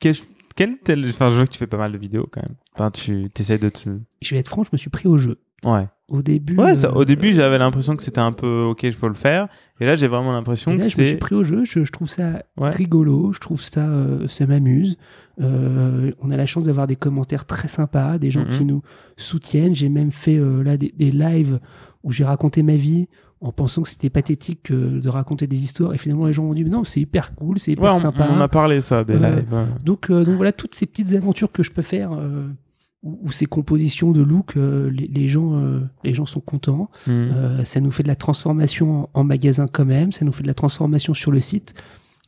Qu'est-ce quel tel... Enfin, je vois que tu fais pas mal de vidéos quand même. Enfin, tu essaies de te. Je vais être franc, je me suis pris au jeu. Ouais. Au début. Ouais, ça- euh, au début, j'avais l'impression que c'était un peu ok, il faut le faire. Et là, j'ai vraiment l'impression que là, je me suis c'est. pris au jeu. Je, je trouve ça Ouais. rigolo. Je trouve ça, euh, ça m'amuse. Euh, on a la chance d'avoir des commentaires très sympas, des gens Mhm. qui nous soutiennent. J'ai même fait euh, là des, des lives où j'ai raconté ma vie en pensant que c'était pathétique euh, de raconter des histoires. Et finalement, les gens m'ont dit non, c'est hyper cool, c'est hyper Ouais, on, sympa. on a parlé ça des lives. ouais. Donc, donc voilà, toutes ces petites aventures que je peux faire. ou ou ces compositions de look, les, les gens, les gens sont contents. Euh, ça nous fait de la transformation en, en magasin quand même, ça nous fait de la transformation sur le site.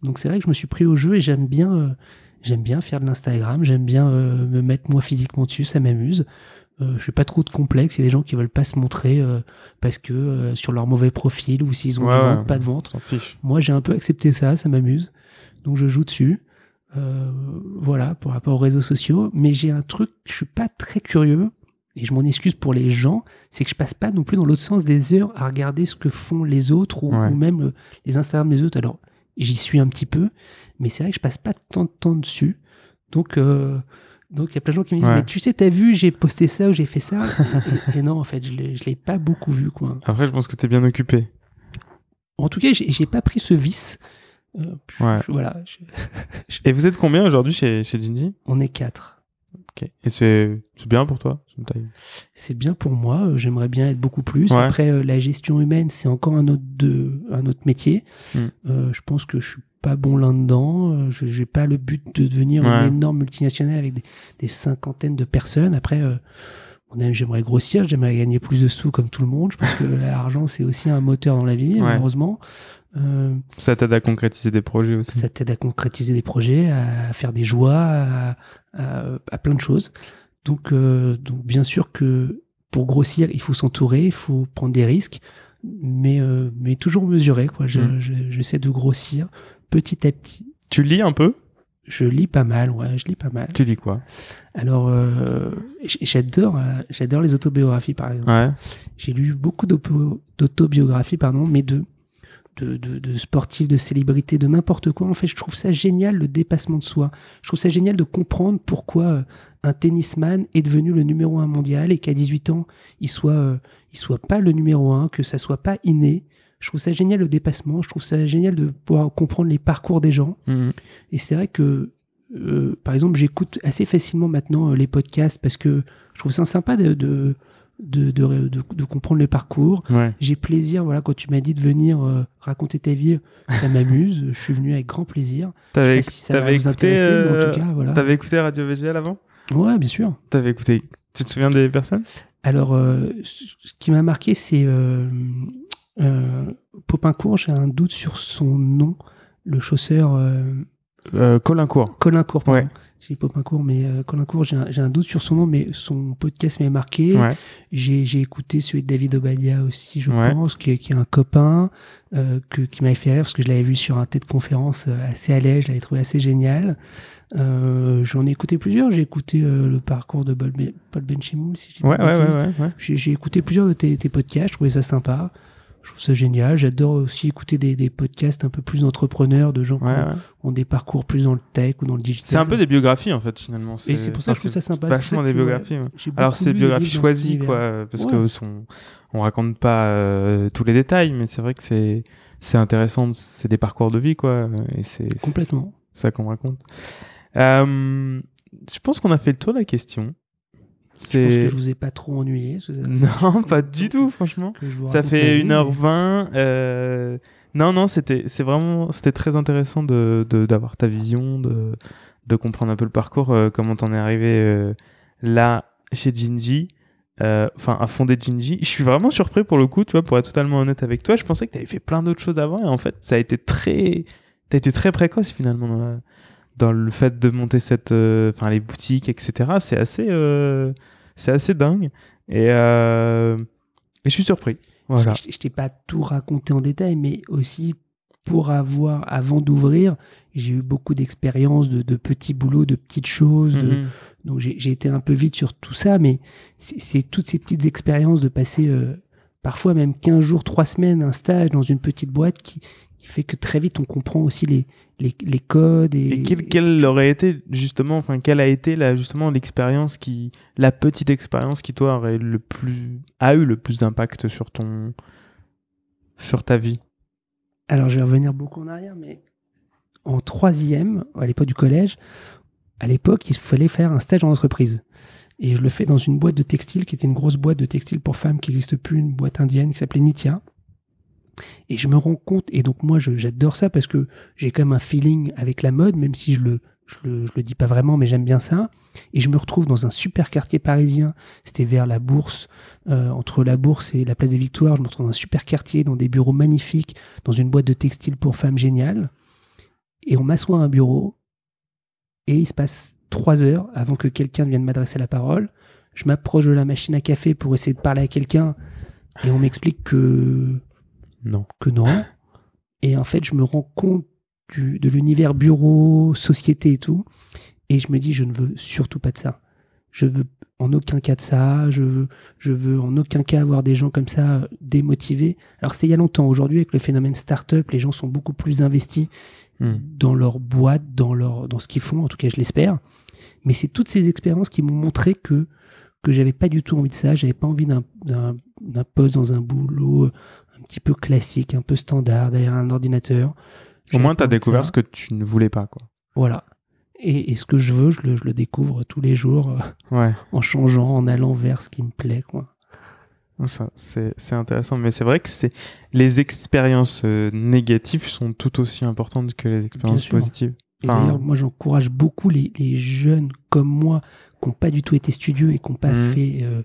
Donc c'est vrai que je me suis pris au jeu et j'aime bien, euh, j'aime bien faire de l'Instagram, j'aime bien euh, me mettre moi physiquement dessus, ça m'amuse. Euh, je fais pas trop de complexe. Il y a des gens qui veulent pas se montrer euh, parce que euh, sur leur mauvais profil ou s'ils ont Ouais, du ouais. ventre, pas de ventre. Moi, j'ai un peu accepté ça, ça m'amuse. Donc, je joue dessus. Euh, voilà, par rapport aux réseaux sociaux. Mais j'ai un truc, je suis pas très curieux, et je m'en excuse pour les gens, c'est que je passe pas non plus dans l'autre sens des heures à regarder ce que font les autres ou, Ouais. ou même le- les Instagram des autres. Alors, j'y suis un petit peu, mais c'est vrai que je passe pas tant de temps dessus. Donc, euh, donc il y a plein de gens qui me disent, Ouais. mais tu sais, t'as vu, j'ai posté ça ou j'ai fait ça? et, et non, en fait, je je l'ai pas beaucoup vu, quoi. Après, je pense que t'es bien occupé. En tout cas, j'ai pas pris ce vice. Euh, je- Ouais. je- voilà, je- Et vous êtes combien aujourd'hui chez, chez Jinji on est quatre. Et c'est bien pour toi c'est bien pour moi. euh, J'aimerais bien être beaucoup plus. Ouais. Après, la gestion humaine, c'est encore un autre de, un autre métier. Mm. Euh, je pense que je suis pas bon là-dedans. Euh, Je n'ai pas le but de devenir Ouais. une énorme multinationale avec des, des cinquantaines de personnes. Après, euh, j'aimerais grossir, j'aimerais gagner plus de sous comme tout le monde. Je pense que l'argent, c'est aussi un moteur dans la vie, Ouais. malheureusement. Euh, Ça t'aide à concrétiser des projets aussi. Ça t'aide à concrétiser des projets, à faire des joies, à, à- à plein de choses. Donc, euh, donc, bien sûr que pour grossir, il faut s'entourer, il faut prendre des risques, mais, euh, mais toujours mesurer. Quoi. Je- Mm. je- J'essaie de grossir petit à petit. Tu lis un peu? Je lis pas mal, ouais, je lis pas mal. Tu lis quoi? Alors, euh, j'adore, euh, j'adore les autobiographies, par exemple. Ouais. J'ai lu beaucoup d'auto- d'autobiographies, pardon, mais de, de, de, de sportifs, de célébrités, de n'importe quoi. En fait, je trouve ça génial, le dépassement de soi. Je trouve ça génial de comprendre pourquoi euh, un tennisman est devenu le numéro un mondial et qu'à 18 ans, il soit, euh, il soit pas le numéro un, que ça soit pas inné. Je trouve ça génial le dépassement. Je trouve ça génial de pouvoir comprendre les parcours des gens. Mhm. Et c'est vrai que, euh, par exemple, j'écoute assez facilement maintenant euh, les podcasts parce que je trouve ça sympa de, de, de, de, de- de comprendre les parcours. Ouais. J'ai plaisir, voilà, quand tu m'as dit de venir euh, raconter ta vie, ça m'amuse. je suis venu avec grand plaisir. T'avais si écouté, euh, tout cas, voilà. t'avais écouté Radio VGL avant? Ouais, bien sûr. T'avais écouté. Tu te souviens des personnes? Alors, euh, ce qui m'a marqué, c'est euh, Popincourt. J'ai un doute sur son nom, le chausseur. euh, euh, Colin Court. Colin Court, pardon. Ouais. J'ai Popincourt, mais euh, Colin Court, j'ai un, j'ai un doute sur son nom, mais son podcast m'a marqué. Ouais. J'ai j'ai écouté celui de David Obadia aussi, je Ouais. pense, qui, est- qui est un copain, euh, que, qui m'avait fait rire parce que je l'avais vu sur un TED conférence euh, assez à l'aise, je l'avais trouvé assez génial. J'en ai écouté plusieurs. J'ai écouté le parcours de Paul, Ben- Paul Benchimoul, si pas Ouais, ouais, ouais. J'ai j'ai écouté plusieurs de tes, tes podcasts, je trouvais ça sympa. Je trouve ça génial. J'adore aussi écouter des, des podcasts un peu plus entrepreneurs de gens Ouais, qui ont- ouais. ont des parcours plus dans le tech ou dans le digital. C'est un peu des biographies en fait finalement. Et c'est pour ça que je trouve ça sympa. Vachement des biographies. ouais. Alors c'est des biographie livres dans cet choisie univers. quoi, parce que son, on raconte pas euh, tous les détails, mais c'est vrai que c'est c'est intéressant. C'est des parcours de vie quoi, et c'est Complètement. ça qu'on raconte. Euh, je pense qu'on a fait le tour de la question. Je pense que je vous ai pas trop ennuyé. non, pas du tout franchement. Ça fait vie, 1h20. euh, Non, non, c'était vraiment c'était très intéressant de de- d'avoir ta vision, de, de comprendre un peu le parcours, euh, comment t'en es arrivé euh, là chez Jinji, enfin à fonder Jinji. Je suis vraiment surpris pour le coup, tu vois, pour être totalement honnête avec toi. Je pensais que tu avais fait plein d'autres choses avant et en fait, ça a été très. T'as été très précoce finalement dans, la- dans le fait de monter cette. euh, Enfin, les boutiques, etc. C'est assez. euh, C'est assez dingue. Et, euh, et je suis surpris. Voilà. Je, je- je t'ai pas tout raconté en détail, mais aussi pour avoir, avant d'ouvrir, j'ai eu beaucoup d'expériences de, de petits boulots, de petites choses. de- Mhm. donc j'ai été un peu vite sur tout ça, mais c'est c'est toutes ces petites expériences de passer euh, parfois même 15 jours, 3 semaines, un stage dans une petite boîte qui, qui fait que très vite on comprend aussi les, les, les codes. Et, Et quelle, aurait été justement, enfin, quelle a été justement l'expérience qui, la petite expérience qui toi aurait le plus, a eu le plus d'impact sur ton, sur ta vie? Alors, je vais revenir beaucoup en arrière, mais en troisième, à l'époque du collège, à l'époque, il fallait faire un stage en entreprise. Et je le fais dans une boîte de textile qui était une grosse boîte de textile pour femmes qui n'existe plus, une boîte indienne qui s'appelait Nitya. Et je me rends compte, et donc moi j'adore ça parce que j'ai quand même un feeling avec la mode, même si je le, je le, je le dis pas vraiment, mais j'aime bien ça. Et je me retrouve dans un super quartier parisien, c'était vers la bourse, euh, entre la bourse et la place des Victoires, je me retrouve dans un super quartier, dans des bureaux magnifiques, dans une boîte de textile pour femmes géniale. Et on m'assoit à un bureau, et il se passe trois heures avant que quelqu'un vienne m'adresser la parole. Je m'approche de la machine à café pour essayer de parler à quelqu'un, et on m'explique que Non. que non. Et en fait, je me rends compte du- de l'univers bureau, société et tout. Et je me dis, je ne veux surtout pas de ça. Je veux en aucun cas de ça. Je veux, je veux en aucun cas avoir des gens comme ça euh, démotivés. Alors, c'était il y a longtemps. Aujourd'hui, avec le phénomène start-up, les gens sont beaucoup plus investis Hmm. dans leur boîte, dans, leur, dans ce qu'ils font. En tout cas, je l'espère. Mais c'est toutes ces expériences qui m'ont montré que que j'avais pas du tout envie de ça. J'avais pas envie d'un poste dans un boulot un petit peu classique, un peu standard, derrière un ordinateur. Au moins, envie de découvert ça. ce que tu ne voulais pas, quoi. Voilà. Et, et ce que je veux, je le, je le découvre tous les jours euh, Ouais. en changeant, en allant vers ce qui me plaît. Quoi. Ça, c'est, c'est intéressant. Mais c'est vrai que c'est, les expériences euh, négatives sont tout aussi importantes que les expériences positives. Et Enfin, d'ailleurs, moi, j'encourage beaucoup les, les jeunes comme moi qui n'ont pas du tout été studieux et qui n'ont pas Mhm. fait euh,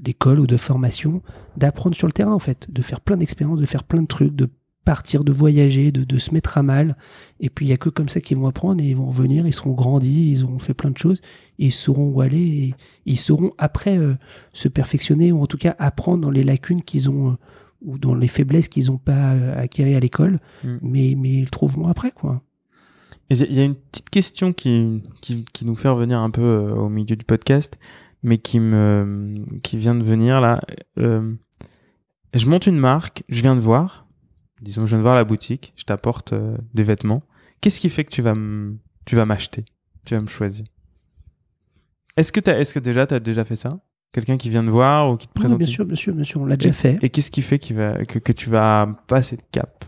d'école ou de formation, d'apprendre sur le terrain, en fait, de faire plein d'expériences, de faire plein de trucs, de partir, de voyager, de, de se mettre à mal. Et puis, il n'y a que comme ça qu'ils vont apprendre et ils vont revenir, ils seront grandis, ils auront fait plein de choses, et ils sauront où aller et ils sauront après euh, se perfectionner ou en tout cas apprendre dans les lacunes qu'ils ont euh, ou dans les faiblesses qu'ils n'ont pas euh, acquéries à l'école, Mhm. mais, mais ils le trouveront après, quoi. Il y a une petite question qui, qui, qui nous fait revenir un peu euh, au milieu du podcast, mais qui me qui vient de venir là. Euh, je monte une marque, je viens de voir, disons, je viens de voir la boutique, je t'apporte euh, des vêtements. Qu'est-ce qui fait que tu vas tu vas m'acheter, tu vas me choisir? Est-ce que t'as, est-ce que déjà t'as déjà fait ça? Quelqu'un qui vient de voir ou qui te Oui, présente bien sûr, bien sûr, bien sûr, on l'a déjà fait. Et qu'est-ce qui fait qu'il va, que, que tu vas passer le cap?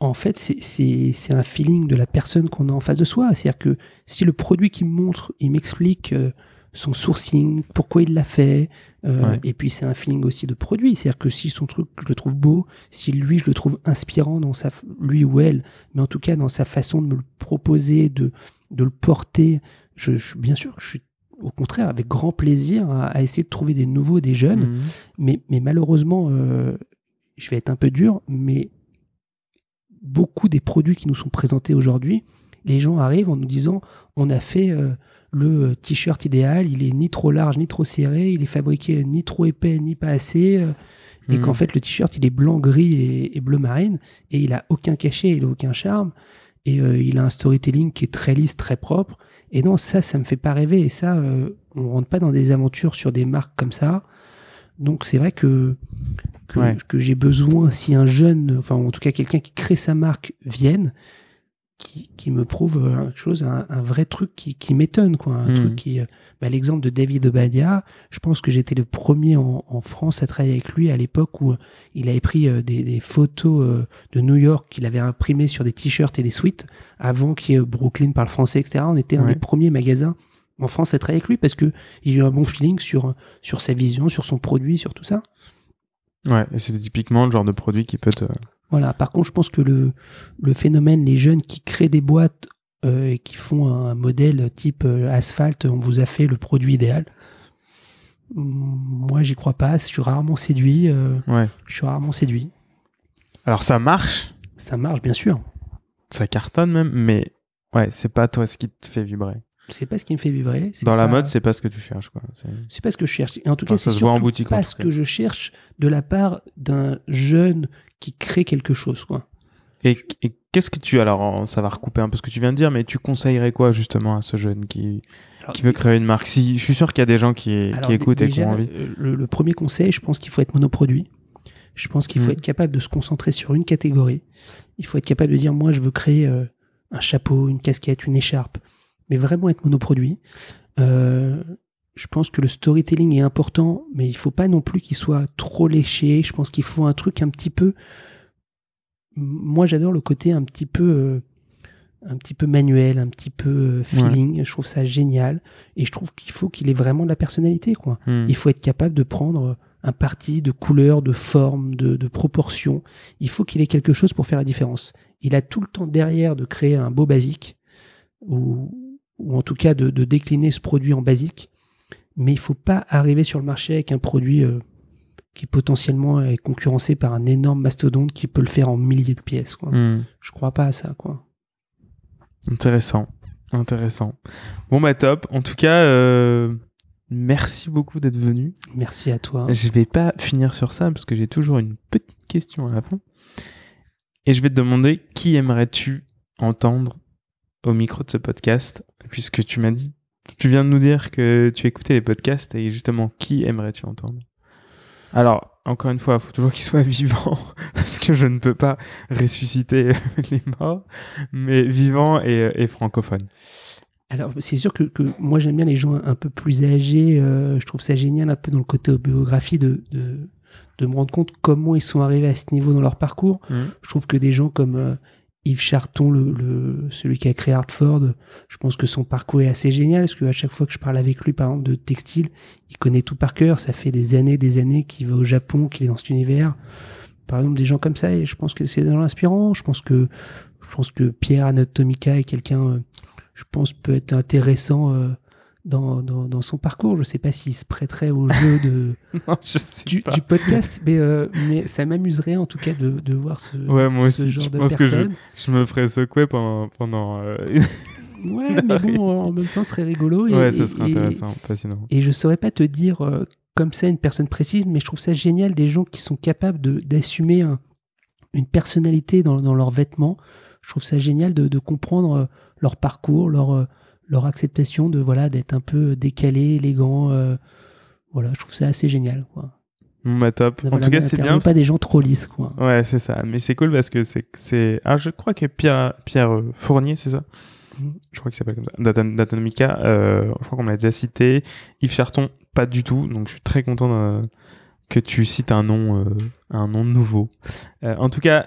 En, en fait, c'est- un feeling de la personne qu'on a en face de soi. C'est-à-dire que si le produit qu'il me montre, il m'explique euh, son sourcing, pourquoi il l'a fait, euh, Ouais. et puis c'est un feeling aussi de produit. C'est-à-dire que si son truc, je le trouve beau, si lui, je le trouve inspirant dans sa, lui ou elle, mais en tout cas dans sa façon de me le proposer, de, de le porter, je, je- bien sûr, je suis au contraire avec grand plaisir à, à essayer de trouver des nouveaux, des jeunes. Mais, mais malheureusement, euh, je vais être un peu dur, mais beaucoup des produits qui nous sont présentés aujourd'hui, les gens arrivent en nous disant on a fait euh, le t-shirt idéal, il est ni trop large ni trop serré, il est fabriqué ni trop épais ni pas assez, euh, et Mhm. qu'en fait le t-shirt il est blanc, gris et, et bleu marine, et il a aucun cachet, il a aucun charme, et euh, il a un storytelling qui est très lisse, très propre. Et non, ça, ça me fait pas rêver, et ça, euh, on rentre pas dans des aventures sur des marques comme ça. Donc c'est vrai que que, Ouais. que j'ai besoin, si un jeune, enfin en tout cas quelqu'un qui crée sa marque vienne, qui, qui me prouve euh, quelque chose, un, un vrai truc qui, qui m'étonne, quoi. Un truc qui. euh, bah, L'exemple de David Obadia, je pense que j'étais le premier en, en France à travailler avec lui à l'époque où euh, il avait pris des, des photos de New York qu'il avait imprimées sur des t-shirts et des suites avant qu'il y ait Brooklyn parle français, etc. On était un des premiers magasins en France travailler avec lui parce que il a eu un bon feeling sur, sur sa vision, sur son produit, sur tout ça. Ouais, et c'est typiquement le genre de produit qui peut te. Voilà. Par contre, je pense que le, le phénomène, les jeunes qui créent des boîtes euh, et qui font un modèle type euh, asphalte, on vous a fait le produit idéal. Moi, j'y crois pas. Je suis rarement séduit. euh, Ouais. je suis rarement séduit. Alors ça marche, Ça marche, bien sûr. ça cartonne même, mais ouais, c'est pas toi ce qui te fait vibrer. C'est pas ce qui me fait vibrer. Dans la mode, c'est pas ce que tu cherches, quoi. C'est- pas ce que je cherche. En tout Enfin, cas, c'est en surtout boutique, pas ce que je cherche de la part d'un jeune qui crée quelque chose. Quoi. Et, et qu'est-ce que tu alors ça va recouper un peu ce que tu viens de dire, mais tu conseillerais quoi justement à ce jeune qui, Alors, qui veut créer une marque? Si je suis sûr qu'il y a des gens qui, Alors, qui écoutent et qui ont envie. euh, Le, le premier conseil, je pense qu'il faut être monoproduit. Je pense qu'il faut Mhm. être capable de se concentrer sur une catégorie. Il faut être capable de dire, moi, je veux créer euh, un chapeau, une casquette, une écharpe, mais vraiment être monoproduit. Euh, je pense que le storytelling est important, mais il faut pas non plus qu'il soit trop léché. Je pense qu'il faut un truc un petit peu. Moi, j'adore le côté un petit peu, euh, un petit peu manuel, un petit peu euh, feeling. Je trouve ça génial, et je trouve qu'il faut qu'il ait vraiment de la personnalité, quoi. Hmm. Il faut être capable de prendre un parti de couleur, de forme, de, de proportion. Il faut qu'il ait quelque chose pour faire la différence. Il a tout le temps derrière de créer un beau basique, ou, ou en tout cas de, de décliner ce produit en basique. Mais il faut pas arriver sur le marché avec un produit euh, qui potentiellement est concurrencé par un énorme mastodonte qui peut le faire en milliers de pièces. Quoi. Hmm. Je crois pas à ça. Quoi. Intéressant, intéressant. Bon bah top. En tout cas, euh, merci beaucoup d'être venu. Merci à toi. Je vais pas finir sur ça parce que j'ai toujours une petite question à la fin. Et je vais te demander qui aimerais-tu entendre au micro de ce podcast Puisque tu m'as dit, tu viens de nous dire que tu écoutais les podcasts et justement, qui aimerais-tu entendre? Alors, encore une fois, il faut toujours qu'il soit vivant parce que je ne peux pas ressusciter les morts, mais vivant et, et francophone. Alors, c'est sûr que, que moi, j'aime bien les gens un peu plus âgés. euh, je trouve ça génial, un peu dans le côté autobiographie, de, de, de me rendre compte comment ils sont arrivés à ce niveau dans leur parcours. Je trouve que des gens comme euh, Yves Charton, celui qui a créé Hartford, je pense que son parcours est assez génial, parce qu'à chaque fois que je parle avec lui, par exemple, de textile, il connaît tout par cœur. Ça fait des années, des années qu'il va au Japon, qu'il est dans cet univers. Par exemple, des gens comme ça, et je pense que c'est dans l'inspirant. Je pense que, je pense que Pierre Anatomica est quelqu'un, euh, je pense, peut être intéressant euh, dans, dans, dans son parcours. Je ne sais pas s'il se prêterait au jeu de, Non, je sais du, podcast, mais, euh, mais ça m'amuserait en tout cas de, de voir ce, Ouais, moi ce aussi. genre Je de pense que je, personne. je me ferais secouer pendant, pendant euh, Ouais, mais bon, en même temps, ce serait rigolo. Et, ouais, et- serait et- intéressant, passionnant. Et je saurais pas te dire euh, comme ça une personne précise, mais je trouve ça génial des gens qui sont capables d'assumer un- une personnalité dans, dans leurs vêtements. Je trouve ça génial de, de comprendre leur parcours, leur, leur acceptation de voilà d'être un peu décalé, élégant. euh, voilà, je trouve ça assez génial. Quoi. Bah top. En tout cas, c'est bien. pas des gens trop lisses. Quoi. Ouais, c'est ça. Mais c'est cool parce que c'est. Ah, je crois que Pierre, Pierre euh, Fournier, c'est ça? Mhm. Je crois qu'il s'appelle comme ça. D'Atan- D'Atomica. Euh, je crois qu'on l'a déjà cité. Yves Charton, pas du tout. Donc je suis très content que tu cites un nom, un nom nouveau. En tout cas,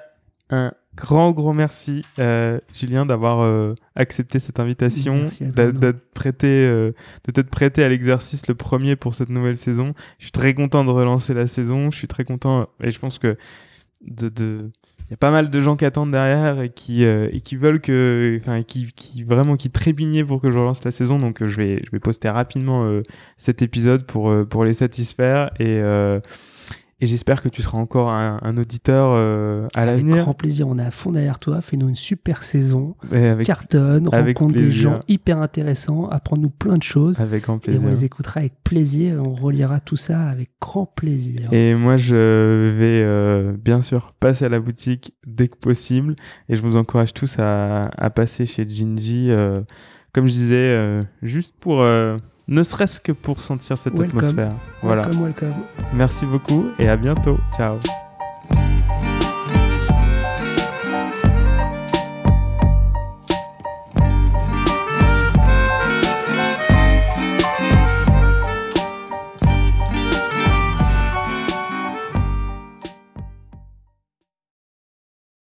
un grand, grand merci, euh, Julien, d'avoir euh, accepté cette invitation, d'être prêté, euh, de t'être prêté à l'exercice le premier pour cette nouvelle saison. Je suis très content de relancer la saison. Je suis très content et je pense que de, de... il y a pas mal de gens qui attendent derrière et qui euh, et qui veulent que, enfin, qui, qui vraiment qui trépignaient pour que je relance la saison. Donc euh, je vais je vais poster rapidement euh, cet épisode pour euh, pour les satisfaire et euh, et j'espère que tu seras encore un, un auditeur euh, à Avec l'avenir. grand plaisir, on est à fond derrière toi. Fais-nous une super saison. Avec, Cartonne, avec rencontre des plaisir. gens hyper intéressants, apprends-nous plein de choses. avec grand Et on plaisir. les écoutera avec plaisir. On reliera tout ça avec grand plaisir. Et moi, je vais euh, bien sûr passer à la boutique dès que possible. Et je vous encourage tous à, à passer chez Ginji. euh, comme je disais, euh, juste pour, euh, ne serait-ce que pour sentir cette atmosphère. Voilà. Merci beaucoup et à bientôt. Ciao.